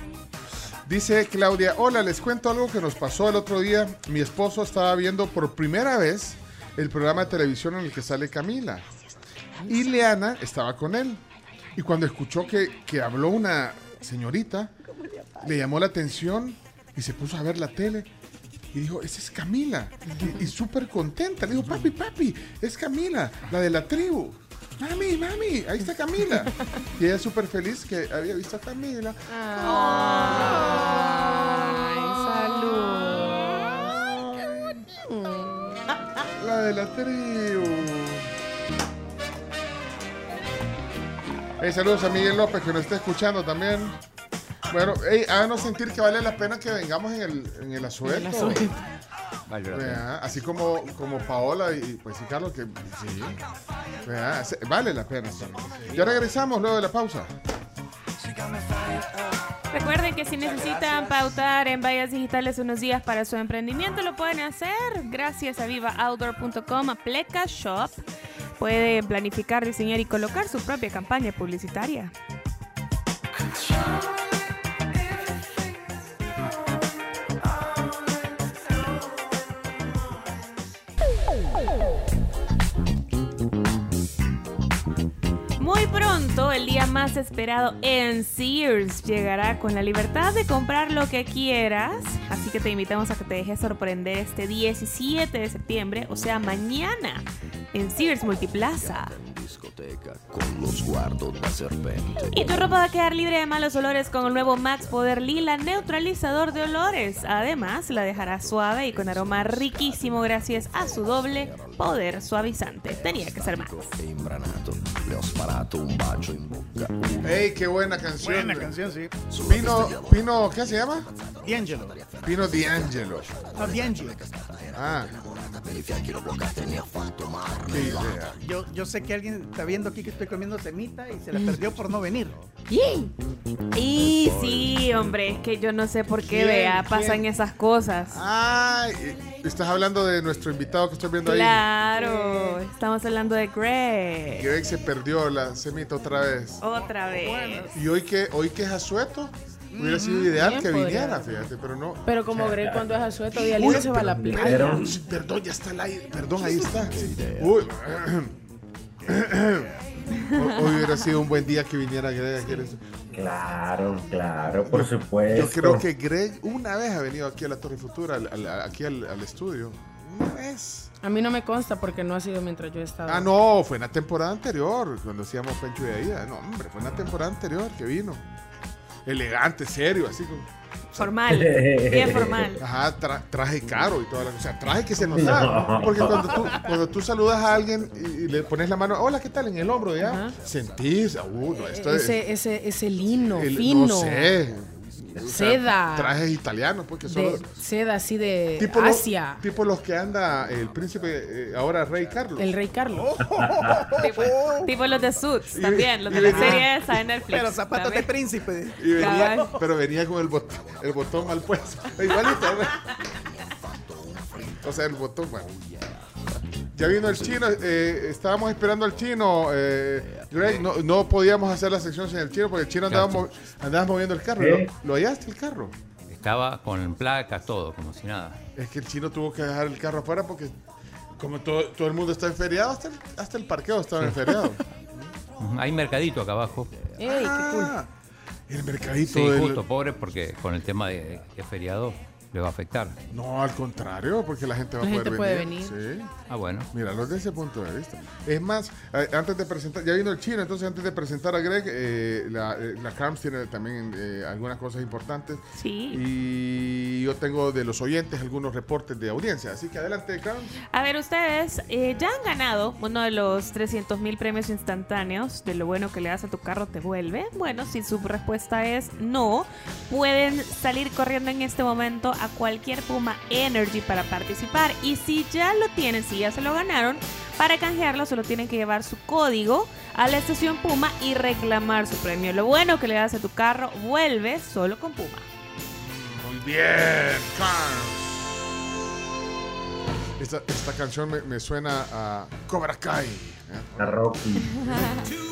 Dice Claudia, hola, les cuento algo que nos pasó el otro día. Mi esposo estaba viendo por primera vez el programa de televisión en el que sale Camila. Y Leana estaba con él. Y cuando escuchó que, que habló una señorita, le llamó la atención y se puso a ver la tele. Y dijo, esa es Camila. Y, y súper contenta. Le dijo, papi, papi, es Camila, la de la tribu. Mami, mami, ahí está Camila. Y ella súper feliz que había visto a Camila. La de la tribu. Hey, saludos a Miguel López que nos está escuchando también. Bueno, hey, háganos sentir que vale la pena que vengamos en el, en el asueto. Vale Vea, así como, como Paola y pues y Carlos que sí. Vea, vale la pena. Ya regresamos luego de la pausa. Recuerden que si necesitan pautar en vallas digitales unos días para su emprendimiento, lo pueden hacer gracias a vivaoutdoor.com, a Pleca Shop. Puede planificar, diseñar y colocar su propia campaña publicitaria. Pronto, el día más esperado en Sears llegará con la libertad de comprar lo que quieras. Así que te invitamos a que te dejes sorprender este 17 de septiembre, o sea, mañana, en Sears Multiplaza. Y tu ropa va a quedar libre de malos olores con el nuevo Max Poder Lila neutralizador de olores. Además, la dejará suave y con aroma riquísimo gracias a su doble poder suavizante. Tenía que ser Max. Hey, qué buena canción. Buena canción, sí. Pino, Pino, ¿qué se llama? D'Angelo. Pino D'Angelo. No, D'Angelo. Ah. Qué idea. Yo, yo sé que alguien está viendo aquí que estoy comiendo semita y se la perdió por no venir. Y sí, hombre, es que yo no sé por qué, ¿Quién? vea, pasan ¿Quién? esas cosas. Ay, estás hablando de nuestro invitado que estoy viendo ahí. Claro, estamos hablando de Greg. Greg se perdió la semita otra vez. Otra vez. Y hoy que, hoy que es asueto, hubiera sido ideal Bien que podría. viniera, fíjate, pero no. Pero como Greg cuando es asueto día libre se va a la playa. Perdón, perdón, ya está el aire. Perdón, ahí está. Uy. (coughs) Hoy hubiera sido un buen día que viniera Greg. aquí al- Claro, claro, por supuesto. Yo creo que Greg una vez ha venido aquí a la Torre Futura, al- al- aquí al, al estudio. Una vez. A mí no me consta porque no ha sido mientras yo he estado. Ah, no, fue en la temporada anterior, cuando hacíamos Pencho y Aida. No, hombre, fue en la temporada anterior que vino. Elegante, serio, así como. Formal, bien formal. (laughs) Ajá, tra- traje caro y toda la cosa. O sea, traje que se notaba. No. Porque cuando tú, cuando tú saludas a alguien y, y le pones la mano, hola, ¿qué tal? En el hombro, ¿ya? Sentís, uh, no, esto es. ese, ese, ese lino el- fino. No sé. O sea, Seda. trajes italianos, porque solo. De seda así de Tipo, lo- Asia. tipo los que anda el príncipe, eh, ahora Rey Carlos. El rey Carlos. tipo, tipo los de Suits Y- también, los y de la venía- serie esa de Netflix. Pero zapatos de príncipe. Y venía, Cabal. pero venía con el botón, el botón mal puesto. (laughs) Igualito. O sea, el botón, bueno. Ya vino el chino, eh, estábamos esperando al chino, eh, Greg, no, no podíamos hacer la sección sin el chino porque el chino andaba, andaba moviendo el carro. ¿Qué? ¿Lo, lo hallaste el carro? Estaba con placa, todo, como si nada. Es que el chino tuvo que dejar el carro afuera porque como todo, todo el mundo está en feriado, hasta el, hasta el parqueo estaba en feriado. (laughs) Hay mercadito acá abajo. ¡Ey, qué cool! El mercadito Sí, del- justo, pobre, porque con el tema de feriado, le va a afectar. No, al contrario, porque la gente va La a poder gente puede venir. venir. Sí. Ah, bueno. Míralo desde ese punto de vista. Es más, eh, antes de presentar, ya vino el chino, entonces antes de presentar a Greg, eh, la, eh, la Carms tiene también eh, algunas cosas importantes. Sí. Y yo tengo de los oyentes algunos reportes de audiencia. Así que adelante, Carms. A ver, ustedes eh, ya han ganado uno de los 300 mil premios instantáneos de lo bueno que le das a tu carro te vuelve. Bueno, si su respuesta es no, pueden salir corriendo en este momento a cualquier Puma Energy para participar. Y si ya lo tienen, si ya se lo ganaron, para canjearlo solo tienen que llevar su código a la estación Puma y reclamar su premio. Lo bueno que le das a tu carro vuelve solo con Puma. Muy bien, Carms. Esta, esta canción me, me suena a Cobra Kai. ¿eh? A Rocky. (laughs)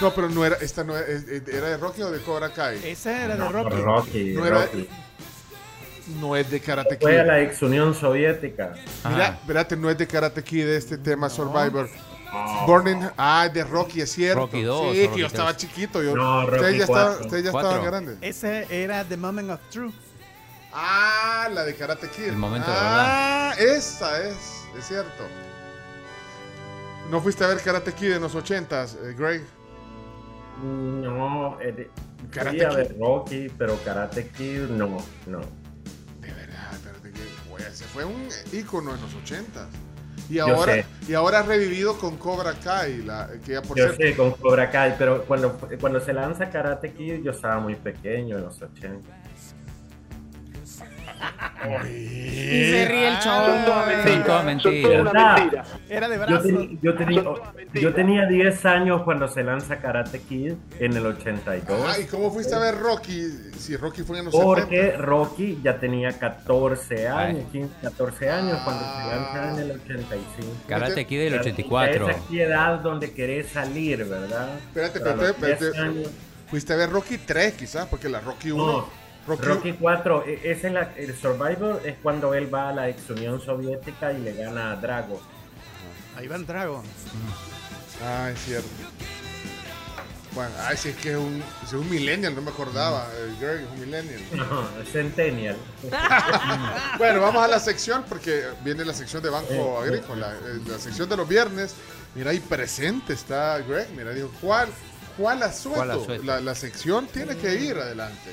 No, pero no era, esta no era, era de Rocky o de Cobra Kai. Esa era No, Rocky, No era- Rocky. No es de Karate Kid. Fue a la ex Unión Soviética. Mira, espérate, no es de Karate Kid este tema Survivor. Burning, ah, de Rocky, es cierto. Rocky dos, sí, o que Rocky yo estaba chiquito. Yo, No, ustedes Rocky ya ustedes ya estaban grandes. Ese era The Moment of Truth. Ah, la de Karate Kid. El momento de ah, esa es, es cierto. ¿No fuiste a ver Karate Kid en los ochentas, eh, Greg? No, eh, de- Karate Kid. ver Rocky, pero Karate Kid no, no. De verdad, espérate que güey, ese fue un ícono en los ochentas. Y ahora, y ahora revivido con Cobra Kai, la, que ya por Yo cierto. sé, con Cobra Kai, pero cuando, cuando se lanza Karate Kid yo estaba muy pequeño en los 80. Y se ríe el chavo. Son todas mentiras. ¿Verdad? Era de Yo, brazos. ten- yo tenía, yo tenía 10 años cuando se lanza Karate Kid en el 82. Ah, ¿y cómo fuiste a ver Rocky? Si Rocky fue en los 70. Porque Rocky ya tenía 14 años, Ay. 15, 14 años cuando se lanza en el 85. Karate Kid del Ya 84. Esa edad donde querés salir, ¿verdad? Espérate, espérate, los 10 espérate. años- Fuiste a ver Rocky 3 quizás, porque la Rocky 1... No, Rocky, 4, e- ese es la- el Survivor es cuando él va a la ex Unión Soviética y le gana a Drago. Ahí va el Dragon. Ah, es cierto. Bueno, ay, si es que es un, si es un millennial, no me acordaba. El Greg es un millennial. (laughs) No, es Centennial. (laughs) bueno, vamos a la sección porque viene la sección de Banco Eh, Agrícola. eh, La sección de los viernes. Mira, ahí presente está Greg. Mira, dijo, ¿cuál, cuál asueto? ¿Cuál asueto? La, la sección tiene que ir adelante.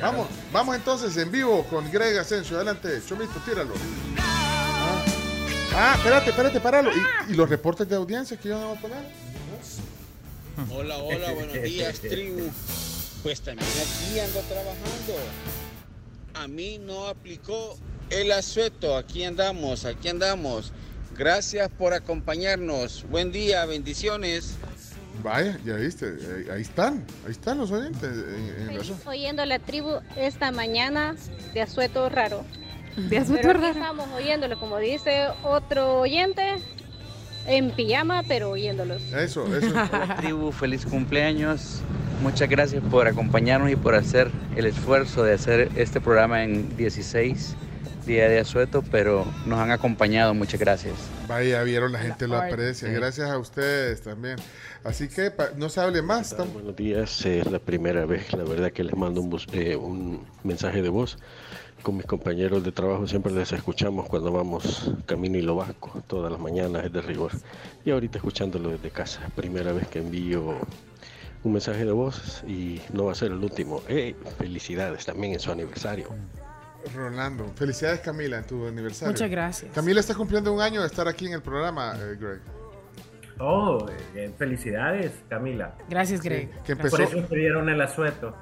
Vamos, vamos entonces en vivo con Greg Asensio. Adelante, Chomito, tíralo. Ah, ah, espérate, espérate, páralo. ¿Y, y los reportes de audiencia que yo vamos a poner? Hola, hola, (laughs) buenos días, tribu. Pues también aquí ando trabajando. A mí no aplicó el asueto. Aquí andamos, aquí andamos. Gracias por acompañarnos. Buen día, bendiciones. Vaya, ya viste, ahí, ahí están, ahí están los oyentes. en- en oyendo la tribu esta mañana de asueto raro. De asueto Pero raro. estamos oyéndolo, como dice otro oyente, en pijama, pero oyéndolos. Eso, (laughs) eso. Hola tribu, feliz cumpleaños. Muchas gracias por acompañarnos y por hacer el esfuerzo de hacer este programa en 16 día de asueto, pero nos han acompañado. Muchas gracias. Vaya, vieron, la gente lo aprecia. Gracias a ustedes también. Así que no se hable más. estamos- Buenos días, es la primera vez, la verdad que les mando un, bus- eh, un mensaje de voz. Con mis compañeros de trabajo siempre les escuchamos cuando vamos camino y lo vasco, todas las mañanas es de rigor. Y ahorita escuchándolo desde casa, primera vez que envío un mensaje de voz y no va a ser el último. ¡Ey! felicidades también en su aniversario. Rolando, felicidades Camila en tu aniversario. Muchas gracias. Camila está cumpliendo un año de estar aquí en el programa, eh, Greg. Oh, eh, felicidades, Camila. Gracias, Greg. que empezó- Por eso escribieron el asueto.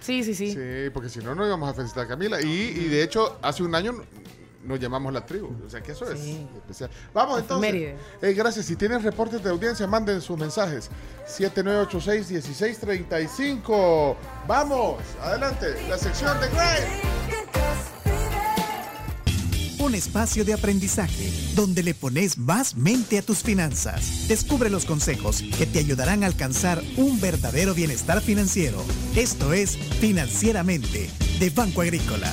Sí, sí, sí. Sí, porque si no, no íbamos a felicitar a Camila. Y, y de hecho, hace un año nos llamamos la tribu. O sea que eso es especial. Vamos entonces. Eh, gracias. Si tienen reportes de audiencia, manden sus mensajes. 7986-1635. Vamos, adelante. La sección de Greg. Un espacio de aprendizaje donde le pones más mente a tus finanzas. Descubre los consejos que te ayudarán a alcanzar un verdadero bienestar financiero. Esto es Financieramente de Banco Agrícola.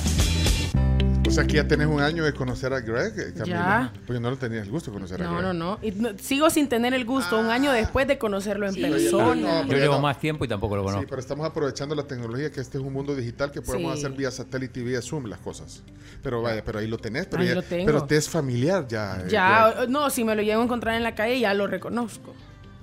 sea, que ya tenés un año de conocer a Greg, eh, Camila. Ya. Porque no lo tenías el gusto de conocer a No, Greg. no, no. Y no- Sigo sin tener el gusto un año después de conocerlo en persona. Yo llevo más tiempo y tampoco lo conozco. Sí, pero estamos aprovechando la tecnología que este es un mundo digital que podemos Sí. hacer vía satélite y vía Zoom las cosas. Pero vaya, pero ahí lo tenés, pero, Ahí ya- lo tengo. pero te es familiar ya. eh, Ya, Greg. no, si me lo llego a encontrar en la calle ya lo reconozco.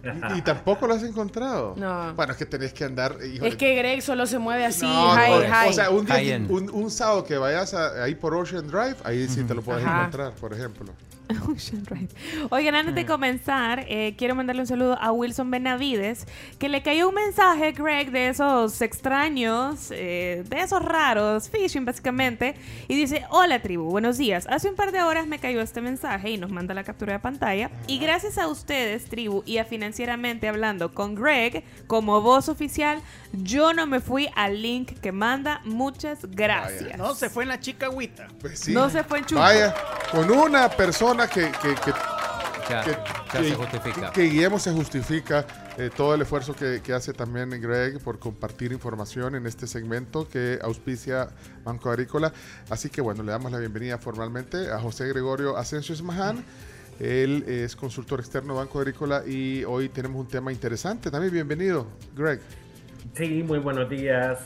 Y, y tampoco lo has encontrado. No. Bueno, es que tenés que andar. híjole, Es que Greg solo se mueve así, No, no. O sea, un, día- High-end. un, un sábado que vayas a- ahí por Ocean Drive, ahí sí te lo puedes Ajá. encontrar, por ejemplo. (laughs) Drive. Oigan, antes de comenzar, eh, quiero mandarle un saludo a Wilson Benavides, que le cayó un mensaje, Greg, de esos extraños, eh, de esos raros, phishing básicamente, y dice, hola tribu, buenos días. Hace un par de horas me cayó este mensaje y nos manda la captura de pantalla. Y gracias a ustedes, tribu, y a Financieramente Hablando con Greg, como voz oficial, yo no me fui al link que manda. Muchas gracias. No, se fue en la chica agüita. Pues sí. No se fue en chupo. Vaya, con una persona que, que, que, Ya, que- ya que- se justifica. que Guillermo se justifica eh, todo el esfuerzo que, que hace también Greg por compartir información en este segmento que auspicia Banco Agrícola. Así que bueno, le damos la bienvenida formalmente a José Gregorio Asensio Esmaján. Él es consultor externo de Banco Agrícola y hoy tenemos un tema interesante. También bienvenido, Greg. Sí, muy buenos días.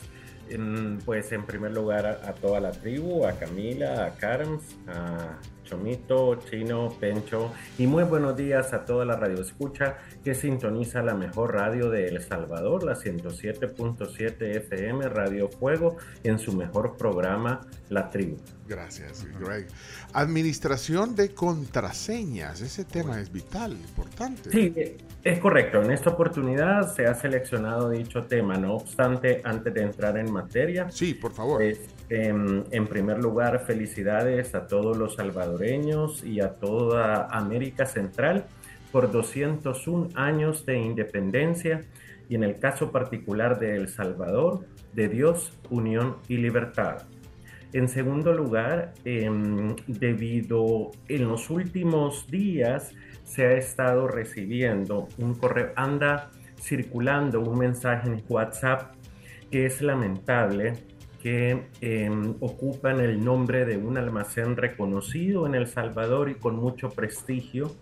Pues en primer lugar a, a toda la tribu, a Camila, a Carms, a Chomito, Chino, Pencho y muy buenos días a toda la radio escucha que sintoniza la mejor radio de El Salvador, la 107.7 FM Radio Fuego en su mejor programa La Tribu. Gracias, Greg. Administración de contraseñas, ese tema es vital, importante. Sí, es correcto. En esta oportunidad se ha seleccionado dicho tema. No obstante, antes de entrar en materia, sí, por favor. en, en primer lugar, felicidades a todos los salvadoreños y a toda América Central por 201 años de independencia y en el caso particular de El Salvador, de Dios, unión y libertad. En segundo lugar, em, debido en los últimos días se ha estado recibiendo un correo, anda circulando un mensaje en WhatsApp que es lamentable, que em, ocupan el nombre de un almacén reconocido en El Salvador y con mucho prestigio,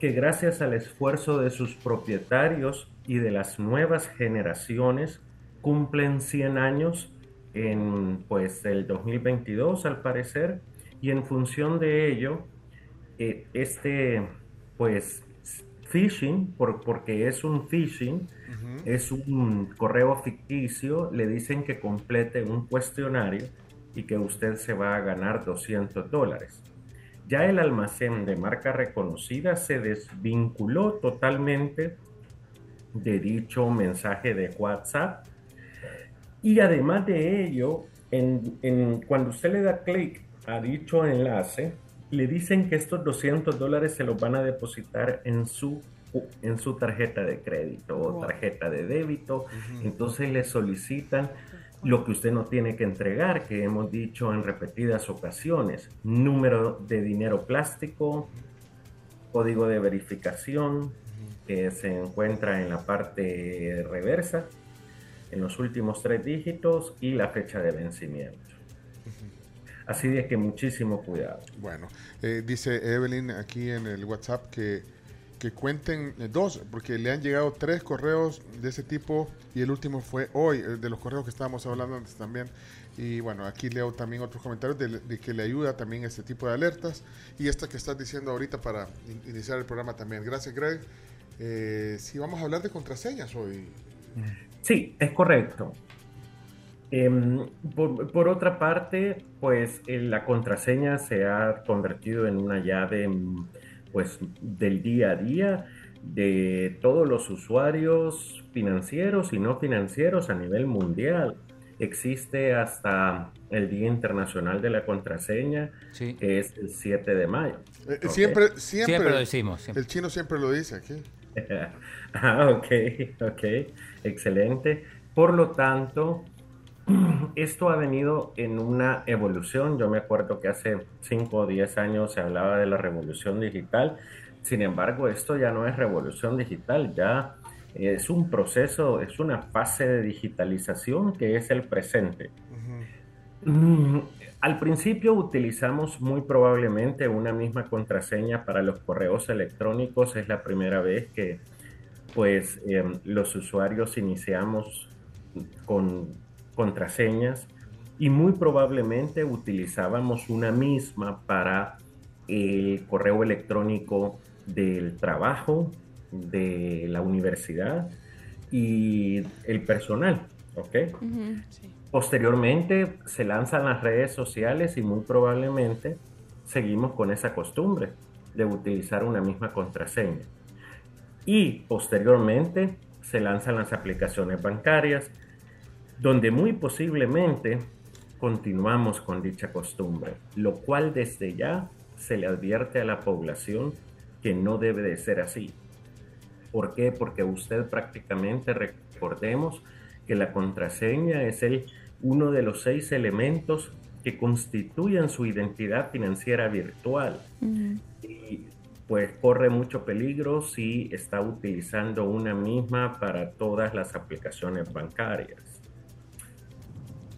que gracias al esfuerzo de sus propietarios y de las nuevas generaciones cumplen 100 años en pues el 2022 al parecer y en función de ello eh, este pues phishing por, porque es un phishing es un correo ficticio le dicen que complete un cuestionario y que usted se va a ganar 200 dólares. Ya el almacén de marca reconocida se desvinculó totalmente de dicho mensaje de WhatsApp y además de ello, en, en- cuando usted le da clic a dicho enlace, le dicen que estos 200 dólares se los van a depositar en su, en su tarjeta de crédito o tarjeta de débito. Entonces le solicitan lo que usted no tiene que entregar, que hemos dicho en repetidas ocasiones, número de dinero plástico, código de verificación que se encuentra en la parte reversa, en los últimos tres dígitos y la fecha de vencimiento. Así de que muchísimo cuidado. Bueno, eh, dice Evelyn aquí en el WhatsApp que, que cuenten eh, dos, porque le han llegado tres correos de ese tipo y el último fue hoy, eh, de los correos que estábamos hablando antes también. Y bueno, aquí leo también otros comentarios de, de que le ayuda también este tipo de alertas y esta que estás diciendo ahorita para in- iniciar el programa también. Gracias, Greg. Eh, sí, vamos a hablar de contraseñas hoy. Sí, es correcto. Em, por, por otra parte, pues eh, la contraseña se ha convertido en una llave mm, pues, del día a día de todos los usuarios financieros y no financieros a nivel mundial. Existe hasta el Día Internacional de la Contraseña, que es el 7 de mayo. Eh, Ok. Siempre, siempre, Siempre lo decimos, siempre. El chino siempre lo dice aquí. (laughs) ah, ok, ok, excelente. Por lo tanto, (clears throat) esto ha venido en una evolución. Yo me acuerdo que hace 5 o 10 años se hablaba de la revolución digital. Sin embargo, esto ya no es revolución digital, ya es un proceso, es una fase de digitalización que es el presente. Mm, al principio utilizamos muy probablemente una misma contraseña para los correos electrónicos. Es la primera vez que pues em, los usuarios iniciamos con contraseñas y muy probablemente utilizábamos una misma para el correo electrónico del trabajo, de la universidad y el personal, ¿ok? Posteriormente se lanzan las redes sociales y muy probablemente seguimos con esa costumbre de utilizar una misma contraseña. Y posteriormente se lanzan las aplicaciones bancarias, donde muy posiblemente continuamos con dicha costumbre, lo cual desde ya se le advierte a la población que no debe de ser así. ¿Por qué? Porque usted prácticamente, recordemos que la contraseña es el uno de los seis elementos que constituyen su identidad financiera virtual. Y pues corre mucho peligro si está utilizando una misma para todas las aplicaciones bancarias.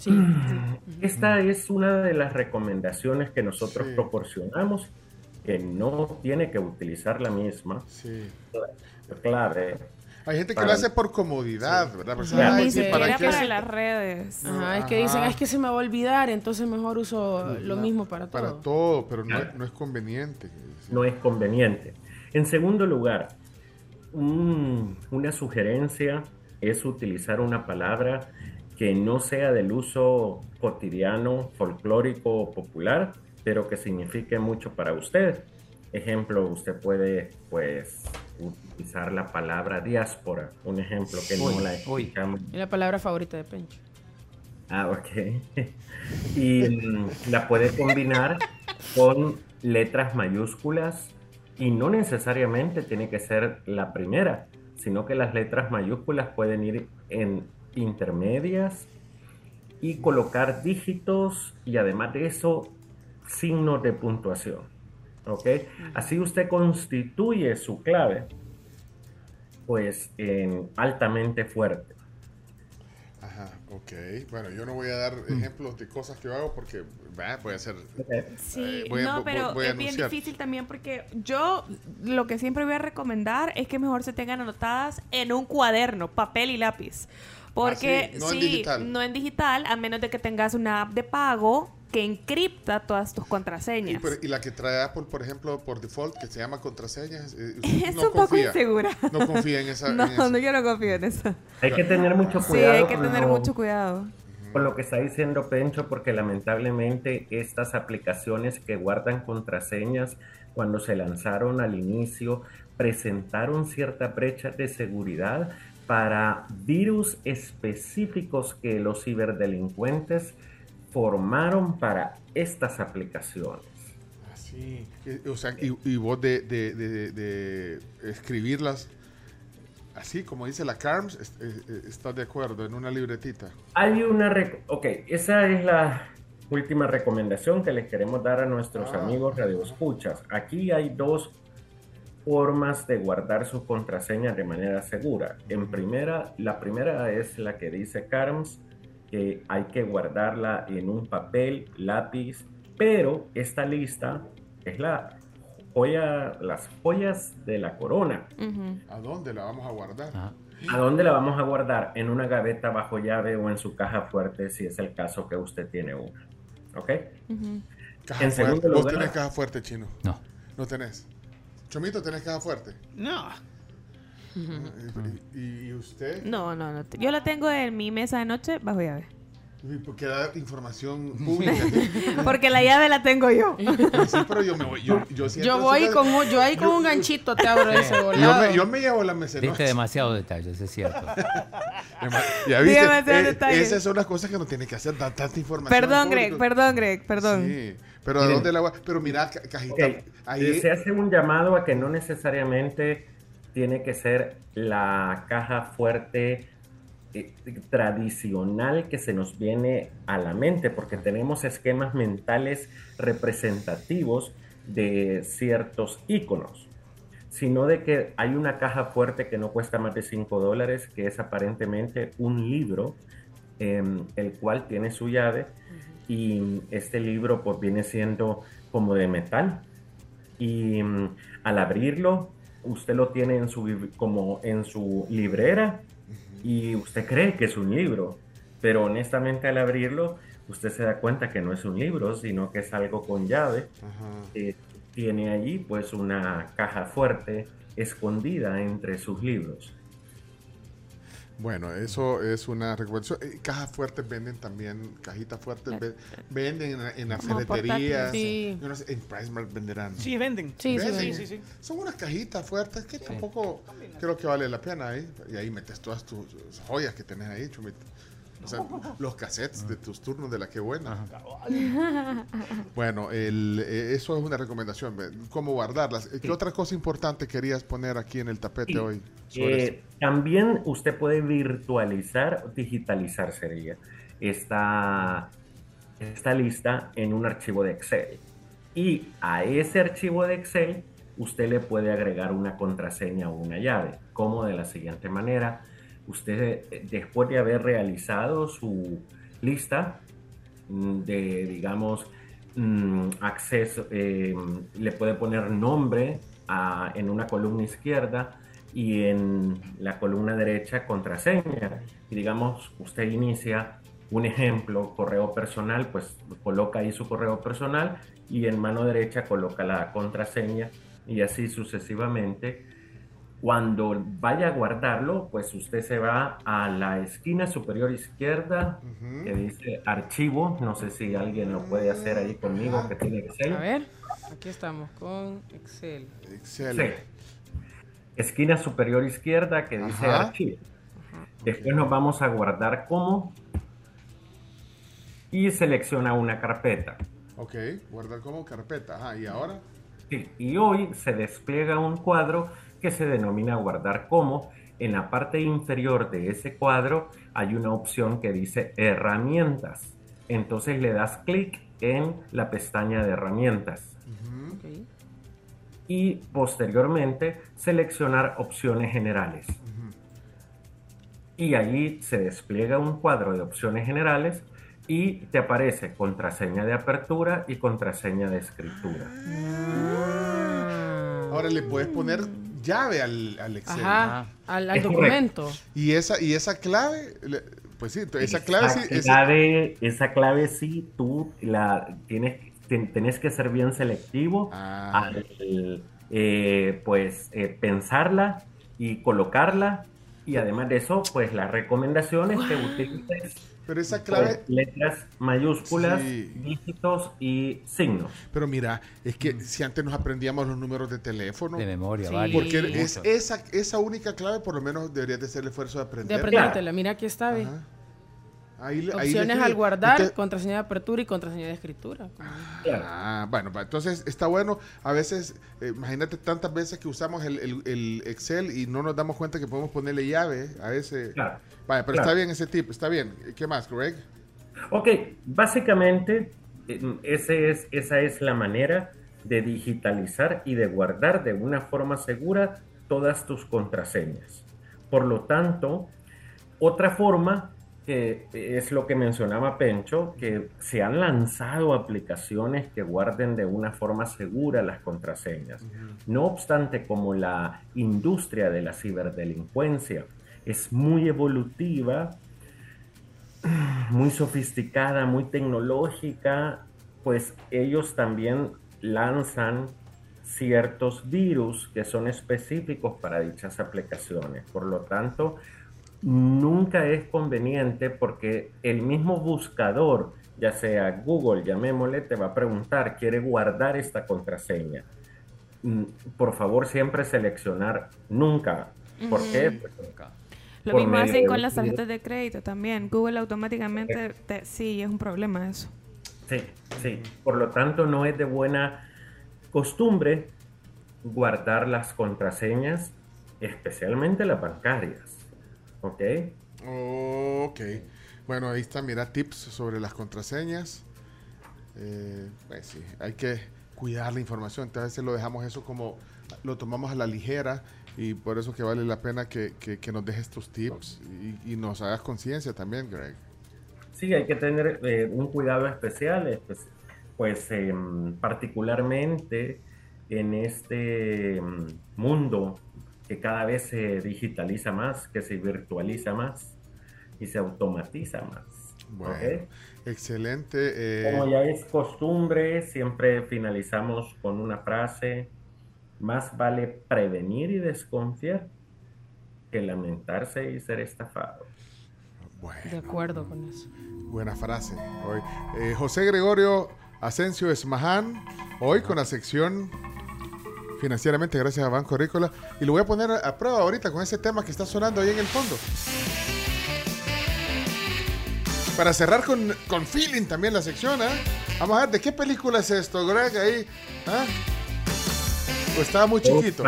(clears throat) Esta es una de las recomendaciones que nosotros proporcionamos, que no tiene que utilizar la misma. Sí. Clave hay gente que lo hace por comodidad, ¿verdad? Pues, ¿para, para las redes. Ajá, es que dicen, es que se me va a olvidar, entonmo mejor uso lo mismo para todo. Para todo, pero no, no es conveniente. No es conveniente. En segundo lugar, una sugerencia es utilizar una palabra que no sea del uso cotidiano, folclórico o popular, pero que signifique mucho para usted. Ejemplo, usted puede, pues, utilizar la palabra diáspora, un ejemplo que no la escuchamos. Es la palabra favorita de Pencho. Ah, ok. (laughs) y mm, la puede combinar con letras mayúsculas y no necesariamente tiene que ser la primera, sino que las letras mayúsculas pueden ir en intermedias y colocar dígitos y además de eso signos de puntuación. ¿Ok? Así usted constituye su clave, pues, en altamente fuerte. Ajá, ok. Bueno, yo no voy a dar ejemplos de cosas que hago porque voy a hacer... Sí, eh, no, pero es bien difícil también porque yo lo que siempre voy a recomendar es que mejor se tengan anotadas en un cuaderno, papel y lápiz. Porque ah, no en digital. no en digital, a menos de que tengas una app de pago que encripta todas tus contraseñas. Y, la que trae Apple, por ejemplo, por default, que se llama contraseñas, eh, (laughs) es un poco insegura. No confía en esa. (laughs) no, no, yo no confío en eso. Hay que tener mucho cuidado. Sí, hay que tener mucho cuidado. Con lo que está diciendo Pencho, porque lamentablemente estas aplicaciones que guardan contraseñas, cuando se lanzaron al inicio, presentaron cierta brecha de seguridad para virus específicos que los ciberdelincuentes formaron para estas aplicaciones. Así, o sea, y, vos de, escribirlas así como dice la CARMS, ¿estás de acuerdo en una libretita? Hay una, ok, esa es la última recomendación que les queremos dar a nuestros ah. amigos radioescuchas. Aquí hay dos formas de guardar su contraseña de manera segura. En primera, la primera es la que dice CARMS, que hay que guardarla en un papel, lápiz, pero esta lista es la joya, las joyas de la corona. ¿A dónde la vamos a guardar? ¿A dónde la vamos a guardar? En una gaveta bajo llave o en su caja fuerte, si es el caso que usted tiene una. ¿Ok? caja fuerte. ¿Vos tenés caja fuerte, chino? No. ¿No tenés? Chomito, ¿tenés caja fuerte? No. ¿Y, usted? No, no, no. Yo la tengo en mi mesa de noche bajo llave. ¿Por qué da información (laughs) pública? (laughs) Porque la llave la tengo yo. (laughs) Sí, pero yo me voy. Yo, yo, yo voy con, yo ahí con un ganchito te abro ese volado. Yo me, yo me llevo la mesa. Viste demasiados detalles, es cierto. ya viste. Demasiados eh, detalles. Esas son las cosas que no tiene que hacer, dar tanta información. Perdón, Greg, perdón, Greg, perdón. Sí, pero ¿a dónde la Pero mira, cajita. Ahí... Se hace un llamado a que no necesariamente tiene que ser la caja fuerte eh, tradicional que se nos viene a la mente, porque tenemos esquemas mentales representativos de ciertos iconos, sino de que hay una caja fuerte que no cuesta más de 5 dólares, que es aparentemente un libro em, el cual tiene su llave y este libro pues viene siendo como de metal. Y mm, al abrirlo usted lo tiene en su como en su librera y usted cree que es un libro, pero honestamente al abrirlo usted se da cuenta que no es un libro, sino que es algo con llave. que tiene allí pues una caja fuerte escondida entre sus libros. Bueno, eso es una recomendación. Eh, Cajas fuertes venden también, cajitas fuertes ve- venden en, en las ferreterías. sí. En Pricemark venderán. Sí, venden. Sí, sí, Venden. sí, sí, sí. Son unas cajitas fuertes que tampoco creo que vale la pena ahí. Y ahí metes todas tus joyas que tenés ahí, chumito. O sea, los cassettes de tus turnos de la que buena. Bueno, el, eh, eso es una recomendación. ¿Cómo guardarlas? Eh, ¿Qué otra cosa importante querías poner aquí en el tapete Sí. hoy? Eh, también usted puede virtualizar, digitalizar sería esta, esta lista en un archivo de Excel. Y a ese archivo de Excel usted le puede agregar una contraseña o una llave, como de la siguiente manera. Usted, eh, después de haber realizado su lista mm, de, digamos, mm, acceso, eh, le puede poner nombre en una columna izquierda y en la columna derecha contraseña. Digamos, usted inicia un ejemplo, correo personal, pues coloca ahí su correo personal y en mano derecha coloca la contraseña y así sucesivamente. Cuando vaya a guardarlo, pues usted se va a la esquina superior izquierda que dice archivo. No sé si alguien lo puede hacer ahí conmigo, que tiene Excel. A ver, aquí estamos con Excel. Excel. Sí. Esquina superior izquierda que dice Ajá. archivo. Después nos vamos a guardar como y selecciona una carpeta. Ok, guardar como carpeta. Ajá, ¿y ahora? Sí, y hoy se despliega un cuadro que se denomina guardar como. En la parte inferior de ese cuadro hay una opción que dice herramientas. Entonces le das clic en la pestaña de herramientas y posteriormente seleccionar opciones generales. Y allí se despliega un cuadro de opciones generales y te aparece contraseña de apertura y contraseña de escritura. Ahora le puedes poner llave al, al Excel. Ajá, al, al documento. Y esa, y esa clave, pues sí, esa clave sí. Esa clave, esa clave sí, tú la tienes, ten- tenés que ser bien selectivo Ah. al, eh, pues eh, pensarla y colocarla y además de eso, pues la recomendación es que utilices Pero esa pues, clave. letras mayúsculas, Sí. dígitos y signos. Pero mira, es que si antes nos aprendíamos los números de teléfono. De memoria, Sí. varios. Porque es esa, esa única clave, por lo menos deberías de hacer el esfuerzo de De aprender. aprendértela. Mira, aquí está. ve. Ahí, Opciones al guardar, Usted- contraseña de apertura y contraseña de escritura. Ah, bueno, va, entonces está bueno. A veces, eh, imagínate tantas veces que usamos el, el- el Excel y no nos damos cuenta que podemos ponerle llave a ese. Claro. Vaya, pero Claro. está bien ese tip, está bien. ¿Qué más, Greg? Ok, básicamente eh, ese es, esa es la manera de digitalizar y de guardar de una forma segura todas tus contraseñas. Por lo tanto, otra forma que es lo que mencionaba Pencho, que se han lanzado aplicaciones que guarden de una forma segura las contraseñas. No obstante, como la industria de la ciberdelincuencia es muy evolutiva, muy sofisticada, muy tecnológica, pues ellos también lanzan ciertos virus que son específicos para dichas aplicaciones. Por lo tanto, nunca es conveniente porque el mismo buscador, ya sea Google, llamémosle, te va a preguntar, ¿quiere guardar esta contraseña? Mm, Por favor, siempre seleccionar nunca. ¿Por qué? Ujú. Pues, Lo por mismo hacen con las tarjetas de crédito también. Google automáticamente, te- sí, es un problema eso. Sí, sí. Por lo tanto, no es de buena costumbre guardar las contraseñas, especialmente las bancarias. ¿Ok? Ok. Bueno, ahí está, mira, tips sobre las contraseñas. Eh, pues sí, hay que cuidar la información. Entonces, a veces lo dejamos eso como, lo tomamos a la ligera y por eso que vale la pena que, que- que nos dejes tus tips y, y nos hagas conciencia también, Greg. Sí, hay que tener eh, un cuidado especial, espe- pues em, particularmente en este em, mundo que cada vez se digitaliza más, que se virtualiza más y se automatiza más. Bueno, ¿ok? excelente. eh, Como ya es costumbre, siempre finalizamos con una frase, más vale prevenir y desconfiar que lamentarse y ser estafado. De acuerdo con eso. Buena frase. Hoy. Eh, José Gregorio Asensio Esmaján, hoy con la sección financieramente gracias a Banco Agrícola. Y lo voy a poner a prueba ahorita con ese tema que está sonando ahí en el fondo. Para cerrar con, con feeling también la sección, ¿ah? Vamos a ver, ¿de qué película es esto, Greg? Ahí, ¿ah? ¿O estaba muy chiquito?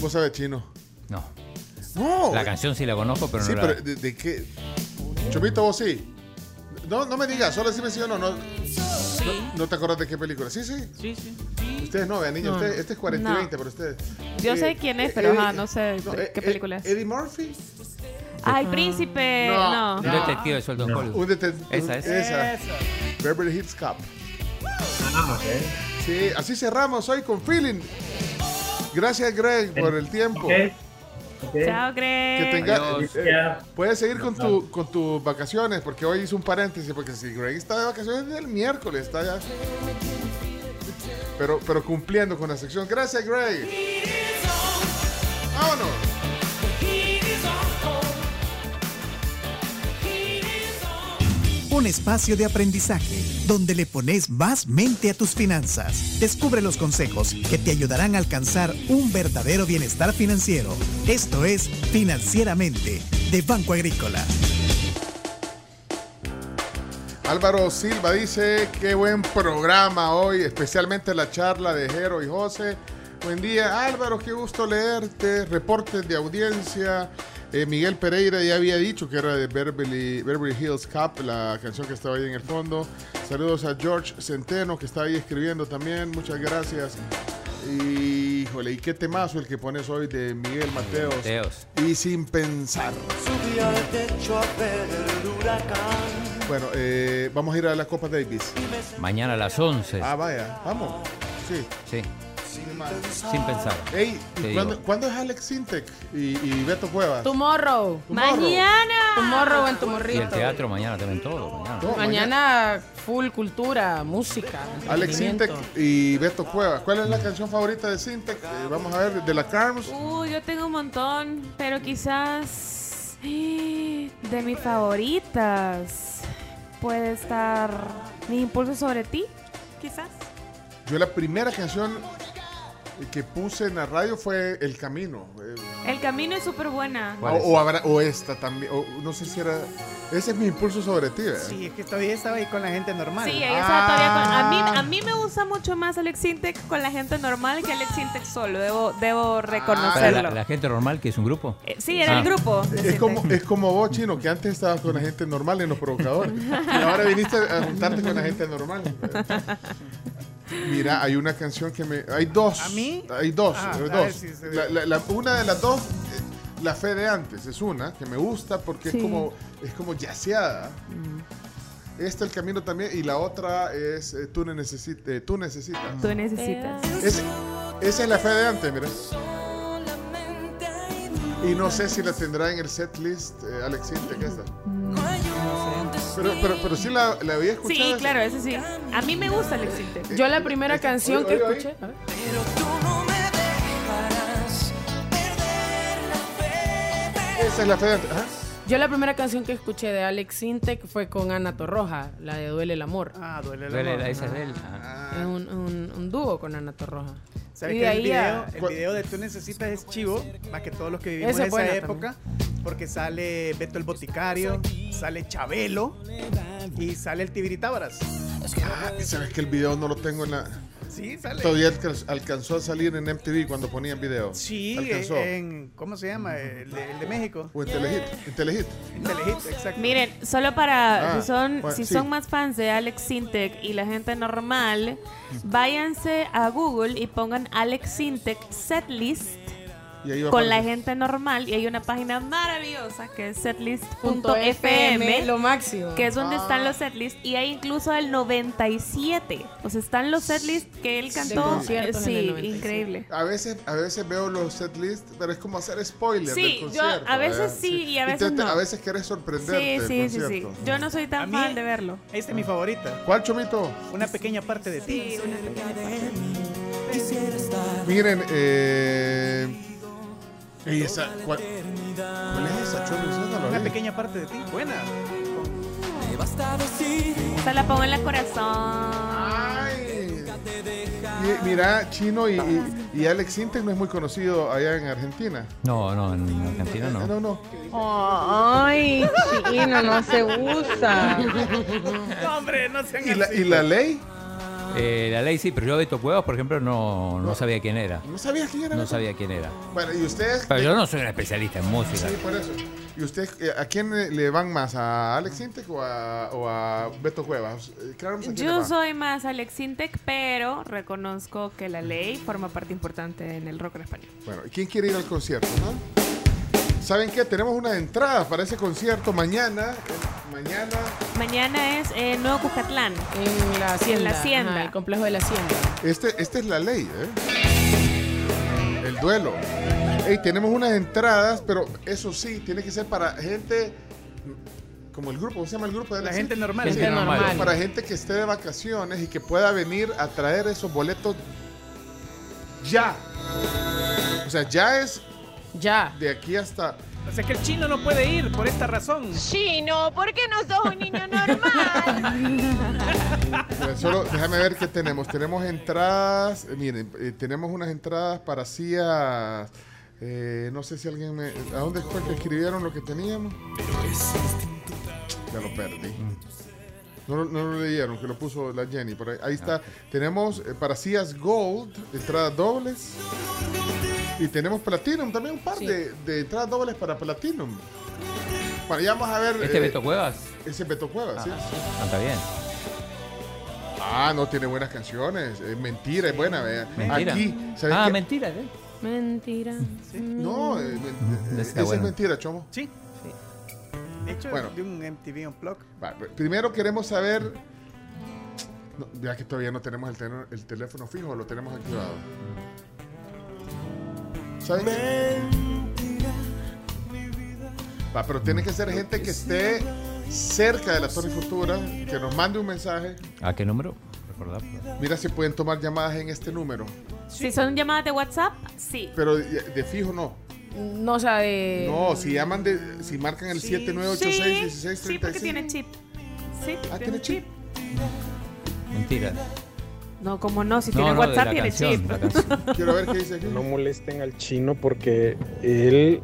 ¿Vos sabés chino? No. No. La canción sí la conozco, pero sí, no la... pero ¿de, de qué? Chomito, vos sí. No, no me digas, solo decime sí o no. No, no, no te acuerdas de qué película. Sí, sí. Sí, sí. Ustedes no, vean, niños. No. Usted- este es 40 y No. 20 para ustedes. Yo Eh, sé quién es, pero Eddie- ajá, no sé eh, qué eh, película es. Eddie Murphy. Ah, el príncipe. No. Un detective de sueldo. Un dete- Esa es. Esa. Beverly Hills Cop. Ah, Sí, así cerramos hoy con feeling. Gracias, Greg, por el tiempo. Chao, Greg. Que tenga, Adiós. eh, puedes seguir con, tu, con tus vacaciones, porque hoy hice un paréntesis, porque si Greg está de vacaciones desde el miércoles, está ya. Pero, pero cumpliendo con la sección. Gracias, Greg. Vámonos. Un espacio de aprendizaje donde le pones más mente a tus finanzas. Descubre los consejos que te ayudarán a alcanzar un verdadero bienestar financiero. Esto es Financieramente de Banco Agrícola. Álvaro Silva dice, qué buen programa hoy, especialmente la charla de Jero y José. Buen día, Álvaro, qué gusto leerte. Reportes de audiencia. Eh, Miguel Pereira ya había dicho que era de Beverly, Beverly Hills Cup, la canción que estaba ahí en el fondo. Saludos a George Centeno, que está ahí escribiendo también. Muchas gracias. Y, híjole, ¿y qué temazo el que pones hoy de Miguel Mateos? Mateos. Y sin pensar. Subí al techo a ver el huracán. Bueno, eh, vamos a ir a la Copa Davis. Mañana a las 11. Ah, vaya, vamos. Sí. Sí. Sin pensar. Ey, Te ¿y digo. cuándo, cuándo es Alex Sintek y, y Beto Cuevas? Tomorrow. Tomorrow. Mañana. Tomorrow en Y el Tomorrito. teatro mañana también todo. Mañana. Full cultura, música. Alex Sintek entretenimiento. y Beto Cuevas. ¿Cuál es la canción favorita de Sintek? Eh, vamos a ver, de la Carms. Uy, yo tengo un montón, pero quizás eh, de mis favoritas puede estar Mi impulso sobre ti, quizás. Yo la primera canción que puse en la radio fue El Camino. El camino es súper buena. o, o habrá- o esta también. o no sé si era. Ese es mi impulso sobre ti, ¿verdad? Sí, es que todavía estaba ahí con la gente normal. Sí, ella estaba todavía con- a, mí, Ah. a mí me gusta mucho más Alex Sintek con la gente normal que Alex Sintek solo, debo, debo reconocerlo. La, la gente normal, que es un grupo. Eh, sí, era el grupo. Es como, es como vos, Chino, que antes estabas con la gente normal en los provocadores. Y ahora viniste a juntarte con la gente normal. (laughs) Mira, hay una canción que me. Hay dos. ¿A mí? Hay dos. Ah, eh, dos. si La- la- la- una de las dos, eh, La Fe de Antes, es una que me gusta porque Sí. es como es como yaceada. Esta el camino también. Y la otra es eh, Tú, ne- necesi- eh, tú necesitas. Tú necesitas. Es- esa es la fe de antes, mira. Y no sé si la tendrá en el set list eh, Alex Sintek esta. Pero, pero, pero sí la, la había escuchado. Sí, esa. claro, eso sí. A mí me gusta Alex Sintek. Yo la primera canción que oye, oye. escuché. a ver. Esa es la fe de. Ajá. Yo la primera canción que escuché de Alex Sintek fue con Ana Torroja, la de Duele el Amor. Ah, duele el Duele amor. la- esa es de él. Es un, un- un dúo con Ana Torroja. ¿Sabes que el video, a- el video de Tú Necesitas es chivo? Más que todos los que vivimos Esa en es esa época. Porque sale Beto el Boticario, sale Chabelo y sale el Tibiritábaras. Ah, ¿Sabes que el video no lo tengo en la. Sí, sale. Todavía alca- alcanzó a salir en MTV cuando ponían video. Sí, alcanzó. en. ¿Cómo se llama? El de, el de México. O en Telehit. En Telehit. En Telehit, exacto. Miren, solo para Ah, si son bueno, si sí. son más fans de Alex Sintek y la gente normal, váyanse a Google y pongan Alex Sintek setlist con la gente normal y hay una página maravillosa que es setlist.fm, FM, lo máximo. que es donde Ah. están los setlists y hay incluso el 97. O sea, están los setlists que él cantó. Sí, 97. increíble. A veces, a veces veo los setlist, pero es como hacer spoiler Sí, del yo a veces ¿verdad? sí y a veces no. A veces querés sorprenderte Sí, del sí, sí, sí. Yo no soy tan fan de verlo. Esta es mi favorita. ¿Cuál, Chomito? Una pequeña parte de ti. Sí, una pequeña parte. Miren, eh... esa, ¿cuál, cuál es esa, Chomi? Esa no la Una vi. pequeña parte de ti. Buena. Se la pongo en el corazón. Y- mira, Chino y, y, y Alex Intec no es muy conocido allá en Argentina. No, no, en Argentina no. No, no. Ay, chino, no se usa. No, hombre, no sean ¿Y la, así. y la ley? Eh, la ley sí, pero yo Beto Cuevas, por ejemplo, no, no sabía quién era. ¿No sabías quién era? No sabía quién era. Bueno, ¿y ustedes? Pero yo no soy un especialista en música. Sí, por eso. ¿Y ustedes eh, a quién le- le van más? ¿A Alex Intec o a, o a Beto Cuevas? Eh, claro, no sé Yo soy más Alex Intec, pero reconozco que la ley forma parte importante en el rock en español. Bueno, ¿y ¿quién quiere ir al concierto? no? ¿Saben qué? Tenemos una entrada para ese concierto mañana. Mañana. Mañana es eh, Nuevo Cuscatlán. En la hacienda. En la hacienda. ajá, el complejo de la hacienda. Este, esta es la ley, ¿eh? El duelo. Ey, tenemos unas entradas, pero eso sí, tiene que ser para gente como el grupo, ¿cómo se llama el grupo? de La Alex? gente normal. Sí, normal. Para gente que esté de vacaciones y que pueda venir a traer esos boletos ya. O sea, ya es Ya. de aquí hasta... O sea que el chino no puede ir por esta razón. Chino, ¿por qué no sos un niño normal? Solo déjame ver qué tenemos. Tenemos entradas, eh, miren, eh, tenemos unas entradas para sillas. eh, no sé si alguien me. ¿A dónde fue que escribieron lo que teníamos? Ya lo perdí. No, lo- no lo leyeron, que lo puso la Jenny por ahí. Ahí está. Tenemos eh, para sillas Gold, entradas dobles. Y tenemos Platinum también, un par de, de entradas dobles para Platinum. Bueno, ya vamos a ver. ¿Este eh, Beto Cuevas? Ese es Beto Cuevas, sí. Canta bien. Ah, no tiene buenas canciones. Es mentira, es buena. vea. Mentira. Aquí, ¿sabes Ah, qué? mentira, ¿eh? Mentira. No, eh, men- Está eh, esa es mentira, Chomo. Sí. Hecho Bueno. de un MTV Unplugged. Va, pr- primero queremos saber. No, ya que todavía no tenemos el, el teléfono fijo, lo tenemos activado. ¿Saben qué? Va, pero tiene que ser gente que esté cerca de la Torre Futura, que nos mande un mensaje. ¿A qué número? Recordar. Mira si pueden tomar llamadas en este número. Si son llamadas de WhatsApp, sí. Pero de, de fijo no. No, o sea, de. No, si llaman de. Si marcan el 7986 Sí, sí, porque tiene chip. Sí, Ah, tiene chip. Mentira. No, como no, si No, tiene no, WhatsApp tiene canción, chip. (laughs) Quiero ver qué dice aquí. No molesten al chino porque él,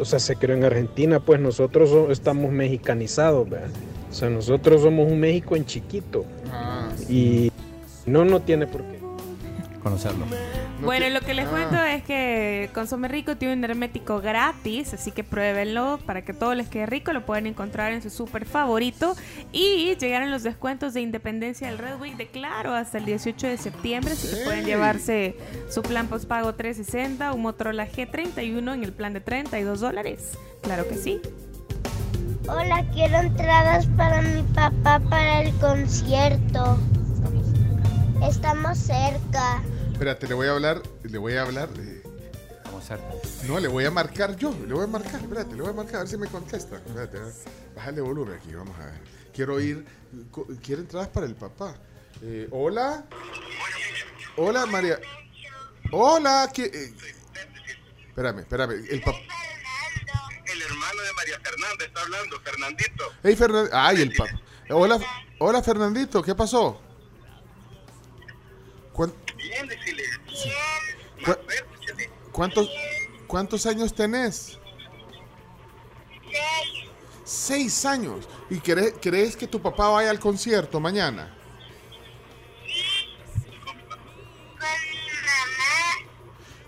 o sea, se creó en Argentina, pues nosotros so- estamos mexicanizados, ¿verdad? O sea, nosotros somos un México en chiquito. Ah, Y no, no tiene por qué. Conocerlo. Bueno, lo que les Ah. cuento es que Consume Rico tiene un hermético gratis, así que pruébenlo para que todo les quede rico. Lo pueden encontrar en su súper favorito. Y llegaron los descuentos de Independencia del Red Week de Claro hasta el 18 de septiembre, así que pueden llevarse su plan postpago 360, un Motorola G31 en el plan de 32 dólares. Claro que sí. Hola, quiero entradas para mi papá para el concierto. Estamos cerca. Espérate, le voy a hablar. Le voy a hablar. eh, Vamos cerca. no, le voy a marcar yo. Le voy a marcar. Espérate, le voy a marcar a ver si me contesta. Espérate, a bájale volumen aquí. Vamos a ver. Quiero ir. Quiero entradas para el papá. Eh, Hola. Hola, María. Hola. ¿qué, eh? Espérame, espérame. El papá. El hermano de María Fernanda está hablando, Fernandito. Hey, Fernando. Ay, el papá. Hola, hola, Fernandito. ¿Qué pasó? ¿Cuántos, ¿Cuántos años tenés? Seis años. ¿Y cre- crees que tu papá vaya al concierto mañana?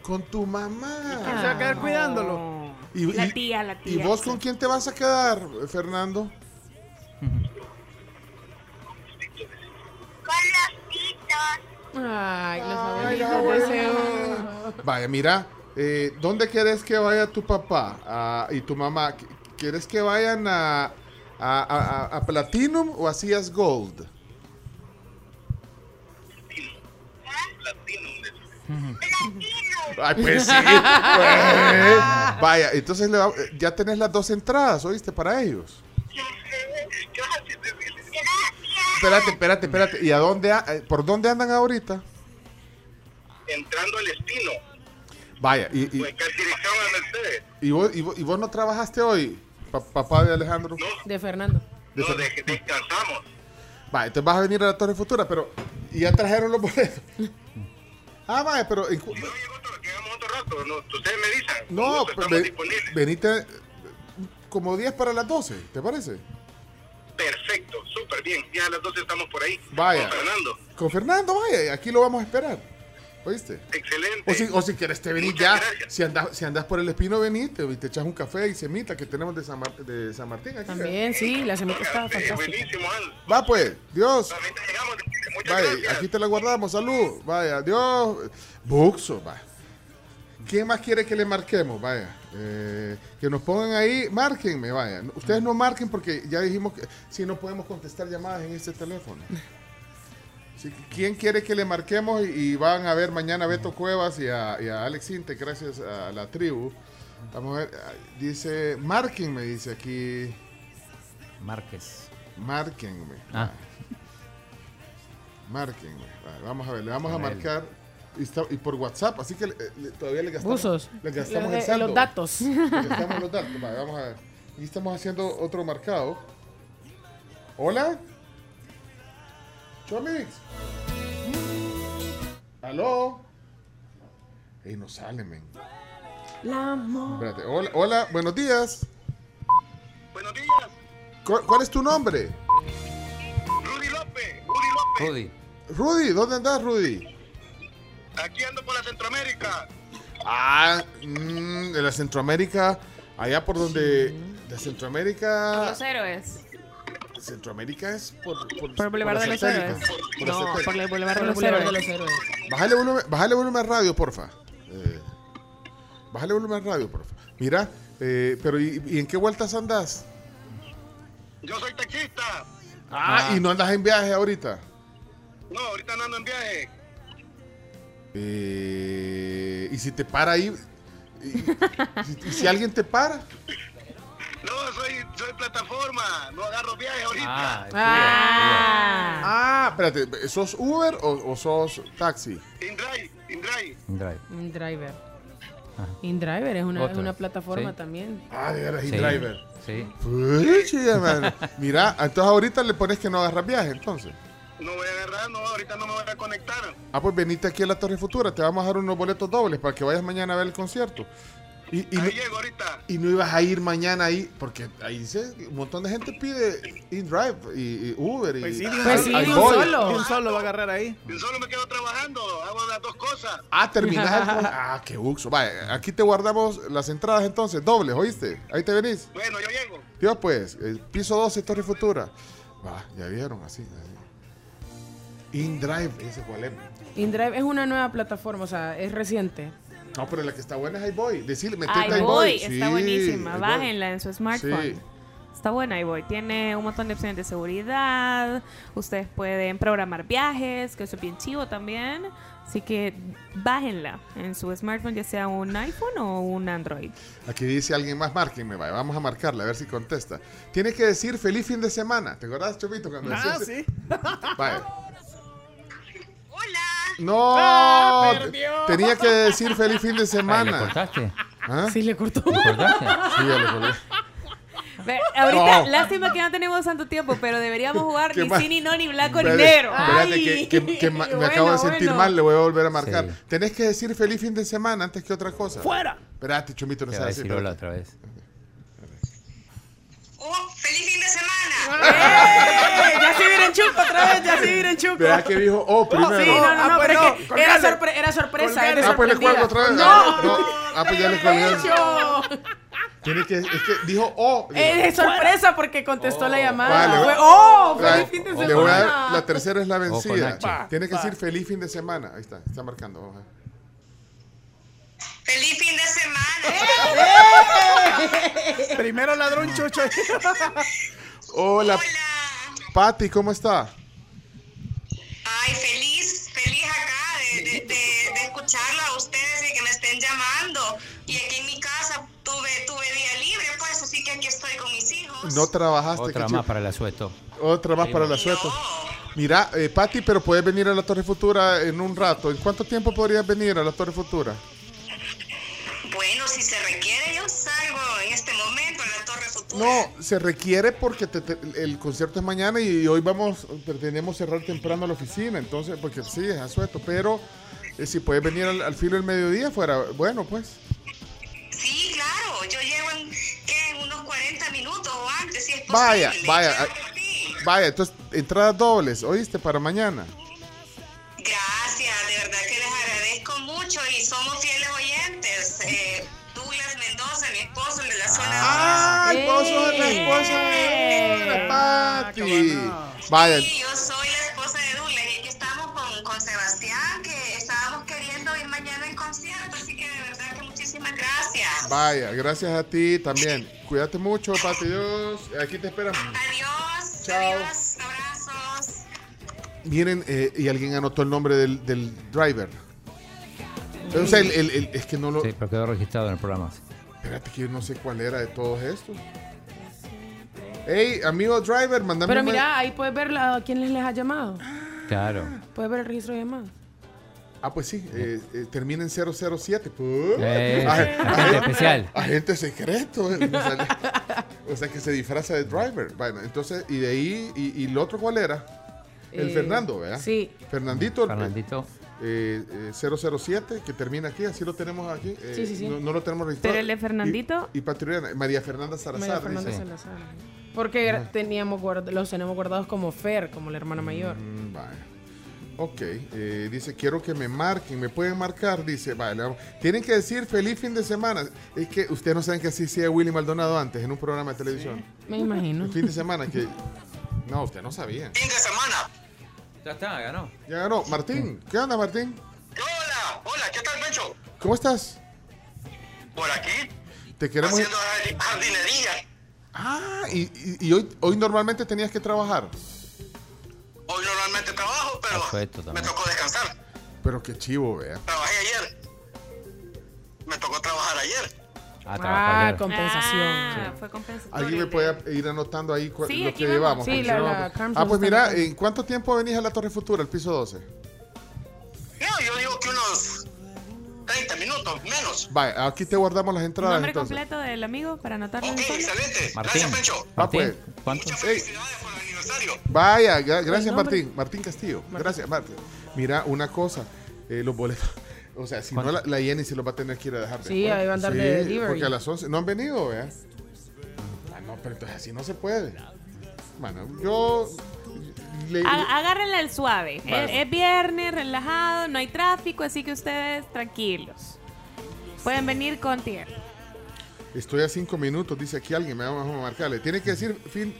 Con tu mamá. ¿Quién se va a quedar cuidándolo? Y, La y- tía, la ¿Y tía. vos con quién te vas a quedar, Fernando? Ay, los Ay, abuelitos abuelo. deseos. Vaya, mira, eh, ¿dónde quieres que vaya tu papá ah, y tu mamá? Qu- ¿Quieres que vayan a, a, a- a- a Platinum o a Cias Gold? Ay, pues sí. (laughs) pues. Vaya, entonces le va- ya tenés las dos entradas, ¿oíste? Para ellos. Espérate, espérate, espérate. ¿Y a dónde, a- eh, por dónde andan ahorita? Entrando al Espino, Vaya, y, y, pues dirección a Mercedes. y vos, y, vos, y vos no trabajaste hoy, pa- papá de Alejandro. De Fernando. De No, Fer- de- descansamos. Vaya, entonces vas a venir a la Torre Futura, pero ¿y ya trajeron los boletos? (laughs) Ah, vaya, pero en cu- Rato, no, ustedes me dicen. no, Nosotros pues, estamos ve- disponibles. venite como 10 para las 12, ¿te parece? Perfecto, súper bien. Ya a las 12 estamos por ahí. Vaya. Con Fernando. Con Fernando, vaya, aquí lo vamos a esperar. ¿Oíste? Excelente. O si, o si quieres te venís ya, si andas, si andas por el espino, venite y te echas un café y semita que tenemos de San, Mar- de San Martín. Aquí. También, sí, la semita estaba fantástica. Buenísimo, Al. Va pues, Dios. Vaya, gracias. aquí te la guardamos, salud. Vaya, Dios. Buxo, va. ¿Quién más quiere que le marquemos? Vaya, eh, que nos pongan ahí, márquenme, vaya. Ustedes no marquen porque ya dijimos que si no podemos contestar llamadas en este teléfono. ¿Quién quiere que le marquemos? Y, y van a ver mañana a Beto Cuevas y a, y a Alex Inte, gracias a la tribu. Vamos a ver, ah, dice, márquenme, dice aquí. Márquez. Márquenme. Ah. Márquenme. Vale, vamos a ver, le vamos a marcar y, está- y por WhatsApp, así que le- le- todavía le gastamos, Buzos. le gastamos Le- el eh, saldo. los datos. Le gastamos los datos. Vale, vamos a ver. Y estamos haciendo otro marcado. Hola. Chomix. ¿Aló? Ey, no sale, men. La amor. Espérate. Hola, hola, buenos días. Buenos días. ¿Cuál, cuál es tu nombre? Rudy López. Rudy López. Rudy. Rudy, ¿dónde andas, Rudy? Aquí ando por la Centroamérica. Ah, mm, de la Centroamérica, allá por donde. De Centroamérica. Los héroes. Centroamérica es por. Por, Por Boulevard la de los Héroes. No, por el Boulevard de Por los el Boulevard de Héroes. los héroes. Bájale volumen, bájale volumen al radio, porfa. Eh, bájale volumen al radio, porfa. Mira, eh, pero ¿y, y en qué vueltas andas? Yo soy taxista. Ah, y no andas en viaje ahorita. No, ahorita no ando en viaje. Eh, y si te para ahí. Y, y- y si alguien te para. (laughs) No, soy, soy plataforma. No agarro viaje ahorita. Ah, Ah. Ah, espérate, ¿sos Uber o, o sos taxi? Indrive, Indrive. Drive. InDriver. InDriver es una, es una plataforma sí. también. Ah, de veras, Sí. driver. Sí. Pucha, mano. Mira, entonces ahorita le pones que no agarras viaje, entonces. No voy a agarrar, no, ahorita no me voy a conectar. Ah, pues venite aquí a la Torre Futura, te vamos a dar unos boletos dobles para que vayas mañana a ver el concierto. Y, y, no, Ahí llego ahorita. y no ibas a ir mañana ahí, porque ahí dice, un montón de gente pide InDrive y, y Uber y Pues sí, Pues sí, ahí de un solo. ¿Quién solo va a agarrar ahí? Yo solo me quedo trabajando, hago las dos cosas. Ah, terminas el (laughs) Ah, qué buxo. Vaya, aquí te guardamos las entradas entonces, dobles, ¿oíste? Ahí te venís. Bueno, yo llego. Dios, pues, el piso 12, Torre Futura. Va, ya vieron, así. así. InDrive, ese cuál es. InDrive es una nueva plataforma, o sea, es reciente. No, pero la que está buena es iBoy. Decirle, metete Ahí a voy, iBoy. está Sí, buenísima. iBoy. Bájenla en su smartphone. Sí. Está buena voy. Tiene un montón de opciones de seguridad. Ustedes pueden programar viajes, que eso es bien chivo también. Así que bájenla en su smartphone, ya sea un iPhone o un Android. Aquí dice alguien más, márquenme, vaya, vamos a marcarla, a ver si contesta. Tiene que decir feliz fin de semana. ¿Te acordás, Chomito? Cuando Ah, decías- sí. Vaya. No, (laughs) Ah, perdió. tenía que decir feliz fin de Ay, ¿Le semana. cortaste? ¿Ah? Sí, le cortó. ¿Le cortaste? Sí, ya le. Ve, ahorita, No. lástima que no tenemos tanto tiempo, pero deberíamos jugar ¿Qué ni sí, ni no, ni blanco, ni negro. espérate, Ay, que, que- que ma- me bueno, acabo de sentir bueno. mal, le voy a volver a marcar. Sí. Tenés que decir feliz fin de semana antes que otra cosa. ¡Fuera! Espérate, Chomito, no sabes decir otra vez. ¡Oh, feliz fin de semana! ¡Eh! Ya sí vienen chuco otra vez, ya sí vienen chuco. Vea que dijo, oh, oh, primero. sí, no, no, no, pero no, era, sorpresa. Era ah, pues le otra vez. No, que, dijo oh. Es sorpresa porque contestó la oh, llamada. Oh, feliz la, fin de semana. Le voy a dar, la tercera es la vencida. Tiene que decir feliz fin de semana. Ahí está, está marcando. ¡Feliz fin de semana! ¡Eh! (laughs) Primero ladrón chucho. (laughs) Hola. Pati, ¿cómo está? Ay, feliz, feliz acá de, de, de, de escucharlo a ustedes y que me estén llamando. Y aquí en mi casa tuve, tuve día libre, pues, así que aquí estoy con mis hijos. No trabajaste. Otra más para el asueto. Otra más para el asueto. Mira, eh, Pati, pero puedes venir a la Torre Futura en un rato. ¿En cuánto tiempo podrías venir a la Torre Futura? Bueno, si se requiere, yo salgo en este momento a la Torre Futura. No, se requiere porque te- te- el concierto es mañana y hoy vamos, pretendemos cerrar temprano la oficina, entonces, porque sí, es asueto, pero eh, si puedes venir al, al filo del mediodía fuera, bueno, pues. Sí, claro, yo llego en, en unos 40 minutos o antes, si es posible. Vaya, vaya, ah, vaya, entonces, entradas dobles, ¿oíste? Para mañana. Gracias, de verdad que les agradezco mucho y somos fieles oyentes. Eh, Mendoza, mi esposo, el de la zona. ¡Ay, vos sos la esposa de la Pati! Vaya, Sí, yo soy la esposa de Douglas y aquí estamos con, con Sebastián, que estábamos queriendo ir mañana al concierto, así que de verdad que muchísimas gracias. vaya, gracias a ti también. Cuídate mucho, Pati, Dios. Aquí te esperamos. Adiós, Chao. adiós, abrazos. Miren, eh, y alguien anotó el nombre del, del driver. O sea, el- el- el- es que no lo. Sí, pero quedó registrado en el programa. Espérate que yo no sé cuál era de todos estos. Hey, amigo driver, mandame Pero mira, ahí puedes ver la- quién les ha llamado. Claro. Puedes ver el registro de llamadas. Ah, pues sí, eh, eh, termina en 007. Pues. Eh, Agen- agente agen- especial. Agente secreto. eh, (laughs) o sea, que se disfraza de driver. Bueno, entonces, y de ahí, y, y el otro cuál era? El Eh, Fernando, ¿verdad? sí. Fernandito. Fernandito. Eh, eh, 007, que termina aquí, así lo tenemos aquí. eh, Sí, sí, sí. No, no lo tenemos registrado. Pero el de Fernandito- Y, y Patrullera, María Fernanda Salazar. María Fernanda dice. Salazar. Porque teníamos guard- los tenemos guardados como Fer, como la hermana mayor. Mm, vaya. Ok, eh, dice, quiero que me marquen, me pueden marcar, dice, vale, vamos. tienen que decir feliz fin de semana. Es que ustedes no saben que así hacía Willy Maldonado antes en un programa de televisión. Me imagino. El fin de semana que... No, usted no sabía. Fin de semana. Ya está, ganó. Ya ganó. Martín, ¿qué onda Martín? Hola, hola, ¿qué tal, Pencho? ¿Cómo estás? Por aquí, Te queremos... haciendo jardi- jardinería. Ah, y, y- y hoy, hoy normalmente tenías que trabajar. Hoy normalmente trabajo, pero me tocó descansar. Pero qué chivo, vea. Trabajé ayer. Me tocó trabajar ayer. Ah, Ah, compensación. Ah, fue compensatorio. ¿Alguien me puede ir anotando ahí cu- Sí, lo que vamos. llevamos? Sí, la- la Ah, pues mira. ¿en cuánto tiempo venís a la Torre Futura, el piso 12? No, yo digo que unos 30 minutos, menos. Vaya, aquí te guardamos las entradas Nombre entonces. completo del amigo para anotarlo. Ok, excelente. Martín. Gracias, Pencho. Ah, pues. Martín, ¿cuánto? Muchas felicidades por el aniversario. Vaya, gra- gracias? Martín. Martín Castillo. Gracias, Martín. Mira, una cosa. eh, los boletos. O sea, si no, la, la Jenny se los va a tener que ir a dejar. Sí, después. ahí va a andar de delivery. Porque a las 11 no han venido, ¿vea? Ah, no, pero entonces así no se puede. Bueno, yo. le- Agárrenla al suave. Vale. Es, es viernes, relajado, no hay tráfico, así que ustedes tranquilos. Pueden venir con tierra. Estoy a cinco minutos, dice aquí alguien, me vamos a marcarle. Tiene que decir fin,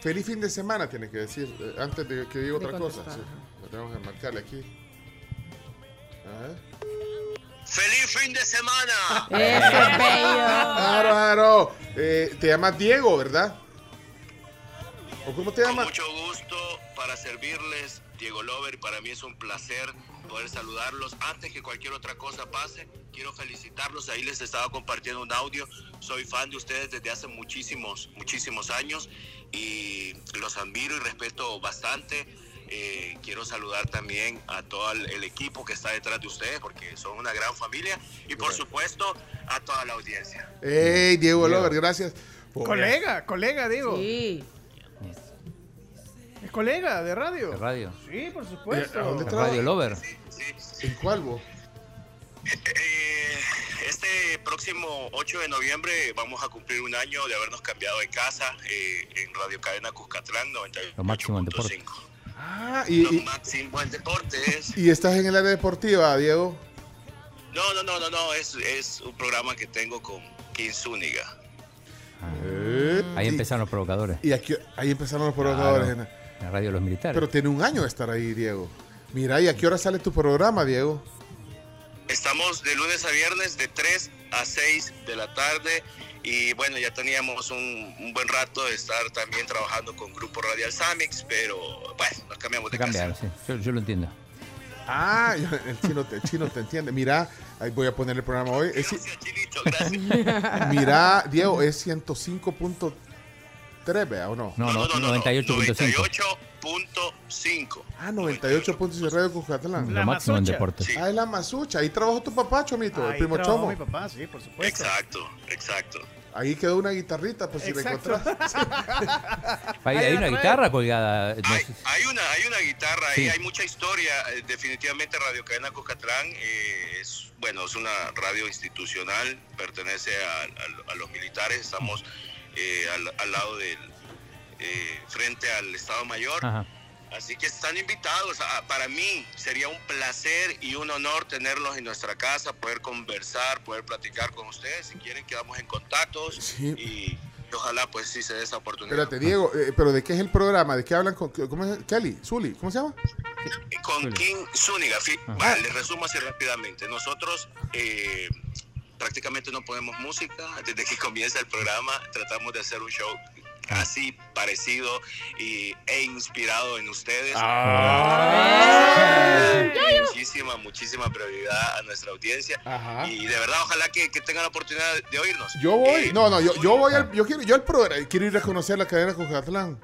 feliz fin de semana, tiene que decir, eh, antes de que diga otra cosa. Sí. Lo tenemos que marcarle aquí. ¡Feliz fin de semana! (laughs) Eso es bello. Claro, claro. Eh, te llamas Diego, ¿verdad? ¿O cómo te Con llamas? mucho gusto para servirles, Diego Lover. Para mí es un placer poder saludarlos. Antes que cualquier otra cosa pase, quiero felicitarlos. Ahí les estaba compartiendo un audio. Soy fan de ustedes desde hace muchísimos, muchísimos años y los admiro y respeto bastante. Eh, quiero saludar también a todo el, equipo que está detrás de ustedes porque son una gran familia y por supuesto a toda la audiencia. Hey, Diego Lover, gracias. Colega, colega, digo. Sí. Es colega de radio. ¿De radio? Sí, por Eh, ¿a supuesto. dónde. Radio Lover? ¿En cuál vos? Eh, este próximo 8 de noviembre vamos a cumplir un año de habernos cambiado de casa eh, en Radio Cadena Cuscatlán Lo máximo en deporte. 98.5. Ah, y, Lo y, máximo en deportes. y estás en el área deportiva, Diego. No, no, no, no, no, es, es un programa que tengo con Kim Zúñiga. Eh, Ahí y- empezaron los provocadores. Y aquí, ahí empezaron los provocadores. Claro, en la radio de los militares. Pero tiene un año de estar ahí, Diego. Mira, ¿y a qué hora sale tu programa, Diego? Estamos de lunes a viernes de 3 a 6 de la tarde Y bueno, ya teníamos un, un buen rato de estar también trabajando con Grupo Radial Samix, pero bueno, nos cambiamos de casa. Cambiar, sí. Yo, yo lo entiendo. Ah, el chino, te, el chino te entiende. Mira, ahí voy a poner el programa hoy. Es- (laughs) mira, Diego, es 105.3, ¿vea o no? No, no, 98.5. 98.5. Ah, 98.6 Radio Cucatlán. Lo máximo en deportes. Ah, es la masucha. Ahí trabajó tu papá, Chomito, el Ahí primo trabajó Chomo. mi papá, sí, por supuesto. Exacto, exacto. Ahí quedó una guitarrita, pues si la encontrás. (laughs) Hay, hay una guitarra colgada. no. Hay una, hay una guitarra Sí. ahí, hay mucha historia. Eh, Definitivamente Radio Cadena Cocatlán eh, es, bueno, es una radio institucional, pertenece a, a- a los militares, estamos eh, al, al lado del, eh, frente al Estado Mayor. Ajá. Así que están invitados. A- para mí sería un placer y un honor tenerlos en nuestra casa, poder conversar, poder platicar con ustedes. Si quieren, quedamos en contactos y, y ojalá pues sí se dé esa oportunidad. Espérate, Diego, eh, ¿pero de qué es el programa? ¿De qué hablan con cómo es? Kelly? Zully, ¿cómo se llama? Con King Zúñiga, fi- vale, les resumo así rápidamente. Nosotros eh, prácticamente no ponemos música. Desde que comienza el programa tratamos de hacer un show así parecido y, e inspirado en ustedes. Ah. Muchísima, muchísima prioridad a nuestra audiencia. Ajá. Y de verdad, ojalá que, que tengan la oportunidad de oírnos. Yo voy, Eh, no, no, yo, yo voy al, yo quiero, yo al programa, quiero ir a conocer la cadena Cucatlán.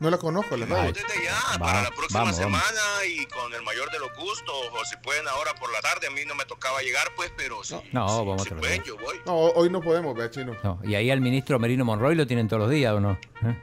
No la conozco, la radio. Desde ya, para la próxima semana y con el mayor de los gustos, o si pueden ahora por la tarde, a mí no me tocaba llegar, pues, pero si, No, vamos a si tratar. pueden, yo voy. No, hoy no podemos, vea, chino. No, Y ahí al ministro Merino Monroy lo tienen todos los días, ¿o no? ¿Eh?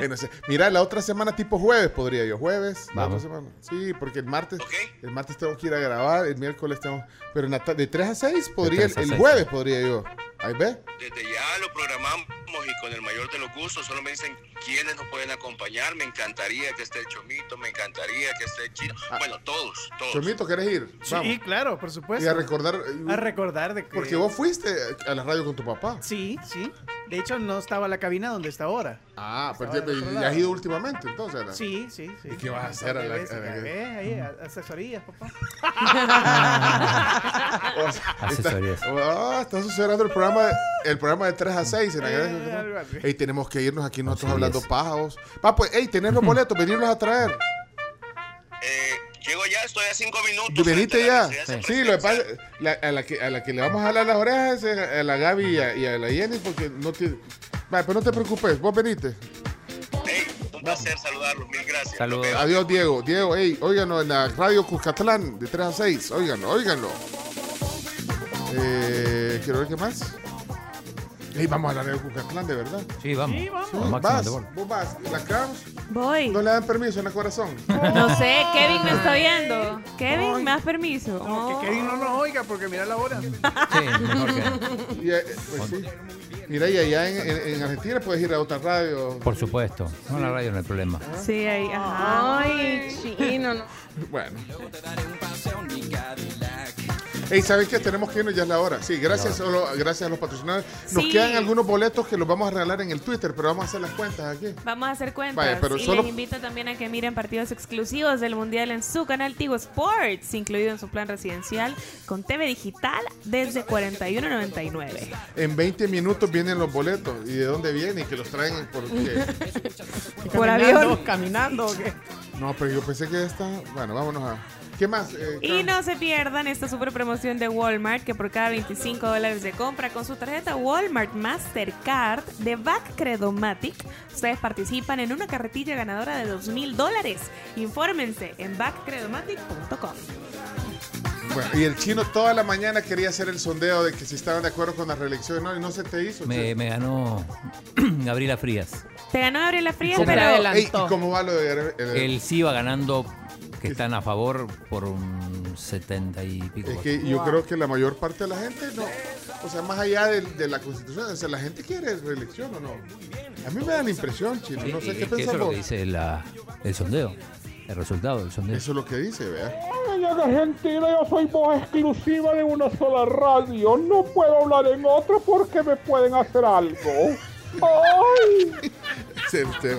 Eh, no sé. Mira, la otra semana tipo jueves podría yo, jueves, la Vamos. otra semana. Sí, porque el martes, el martes tengo que ir a grabar, el miércoles tengo, pero la de 3 a 6 podría, a el seis. jueves podría yo. Ahí ve. Desde ya lo programamos y con el mayor de los gustos, solo me dicen quiénes nos pueden acompañar. Me encantaría que esté el Chomito, me encantaría que esté el Chino. Bueno, todos, todos. Chomito, ¿querés ir? Sí, claro, por supuesto. Y a recordar. A recordar de que... Porque vos fuiste a la radio con tu papá. Sí, sí. De hecho, no estaba la cabina donde está ahora. Ah, pero lado. has ido últimamente, entonces. Sí, sí, sí. ¿Y qué vas a hacer a la- Veces, a la- ahí, asesorías, papá. (laughs) O sea, Asesorías. Está, ah, está asesorando el programa, el programa de 3 a 6 en la Eh. Ey, tenemos que irnos aquí nosotros hablando pájaros. Va, pues, ey, tenés los (laughs) boletos, venirlos a traer. Llego ya, estoy a cinco minutos. La ya. Sí, lo que pasa, la- a, la que, a la que le vamos a jalar las orejas es a la Gaby y a, y a la Jenny porque no te... Va, pero no te preocupes, vos venite. Un placer saludarlos, mil gracias. Saludos. Adiós, Diego. Diego, ey, óiganos en la radio Cuscatlán de 3 a 6. Óiganlo, óiganlo. Eh, quiero ver qué más. Ey, vamos a la radio Cuscatlán, de verdad. Sí, vamos. Sí, vamos. Vas, de vos vas. ¿La Carms? Voy. No le dan permiso en la corazón. No sé, Kevin me está viendo. Kevin, ¿me das permiso? No, Oh. que Kevin no nos oiga porque mira la hora. Sí, mejor que- Y, eh, pues sí. Mira, y allá en, en- en Argentina puedes ir a otra radio. Por supuesto. No, la radio no hay problema. Sí, ahí, ajá. Ay, chino, no. Bueno. Ey, ¿sabes qué? Tenemos que irnos, ya es la hora. Sí, gracias, solo, gracias a los patrocinadores. Nos Sí. quedan algunos boletos que los vamos a regalar en el Twitter, pero vamos a hacer las cuentas aquí. Vamos a hacer cuentas. Vaya, pero y solo- les invito también a que miren partidos exclusivos del Mundial en su canal Tigo Sports, incluido en su plan residencial con TV digital desde 41.99. En 20 minutos vienen los boletos. ¿Y de dónde vienen? ¿Y que los traen por qué? (laughs) Por Caminando, avión. Caminando, ¿o qué? No, pero yo pensé que esta... Bueno, vámonos a... ¿Qué más? Eh, Y no se pierdan esta super promoción de Walmart que por cada 25 dólares de compra con su tarjeta Walmart Mastercard de Back Credomatic, ustedes participan en una carretilla ganadora de 2 mil dólares. Infórmense en backcredomatic.com. Bueno, y el chino toda la mañana quería hacer el sondeo de que si estaban de acuerdo con la reelección. No, y no se te hizo. Me, me ganó (clears throat) Gabriela Frías. Te ganó Gabriela Frías, ¿Cómo, pero Ey, ¿Y cómo va lo de... eh, Él sí va ganando, que están a favor por un 70 y pico. Es que yo creo que la mayor parte de la gente no. O sea, más allá de, de la constitución, o sea, la gente quiere reelección o no. A mí me da la impresión, chino. No sé qué es que eso es lo que dice la- el sondeo, el resultado del sondeo. Eso es lo que dice, vea. Ay, en Argentina yo soy voz exclusiva de una sola radio. No puedo hablar en otra porque me pueden hacer algo. (laughs) ¡Ay! Se te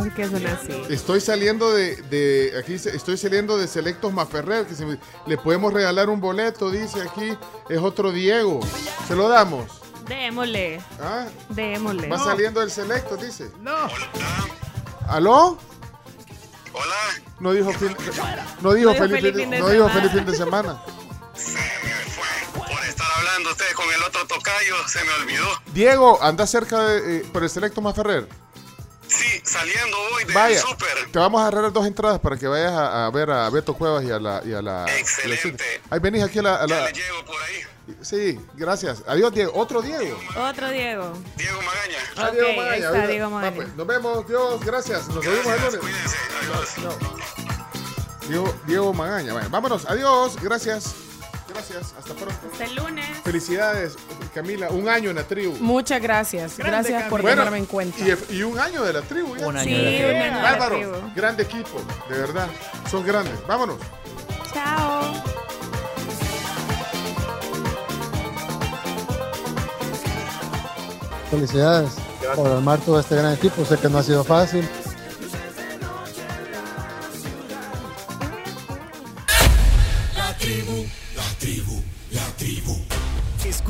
jode. ¿Por qué suena así? Estoy saliendo de, de- aquí estoy saliendo de Selectos Maferrer, que se me- le podemos regalar un boleto, dice aquí, es otro Diego. Se lo damos. Démosle. ¿Ah? Démosle. Va saliendo del Selecto, dice. No. ¿Aló? Hola. No dijo fin, no dijo No dijo feliz, feliz fin- de no dijo semana. feliz fin de semana. (laughs) Por estar hablando ustedes con el otro tocayo, se me olvidó. Diego, anda cerca de, eh, por el Selecto Maferrer. Sí, saliendo hoy del Vaya, súper. te vamos a arreglar dos entradas para que vayas a, a ver a Beto Cuevas y a la... Y a la Excelente. Ahí venís aquí a la... a la- Ya le llego por ahí. Sí, gracias. Adiós, Diego. Otro Diego. Otro Diego. Diego Magaña. Ah, Ok, Diego ahí Magaña, está. Diego Magaña. pues, nos vemos, Dios, gracias. Nos vemos el lunes. Chao, chao. Diego, Diego Magaña. Bueno, vámonos. Adiós, gracias. Gracias, hasta pronto. Hasta el lunes. Felicidades, Camila. Un año en la tribu. Muchas gracias. Grande, Gracias por tomarme en cuenta. Y, y un año de la tribu. ya. Un año Sí, de la tribu. un año de la Bárbaro. tribu. Grande equipo, de verdad. Son grandes. Vámonos. Chao. Felicidades por armar todo este gran equipo. Sé que no ha sido fácil.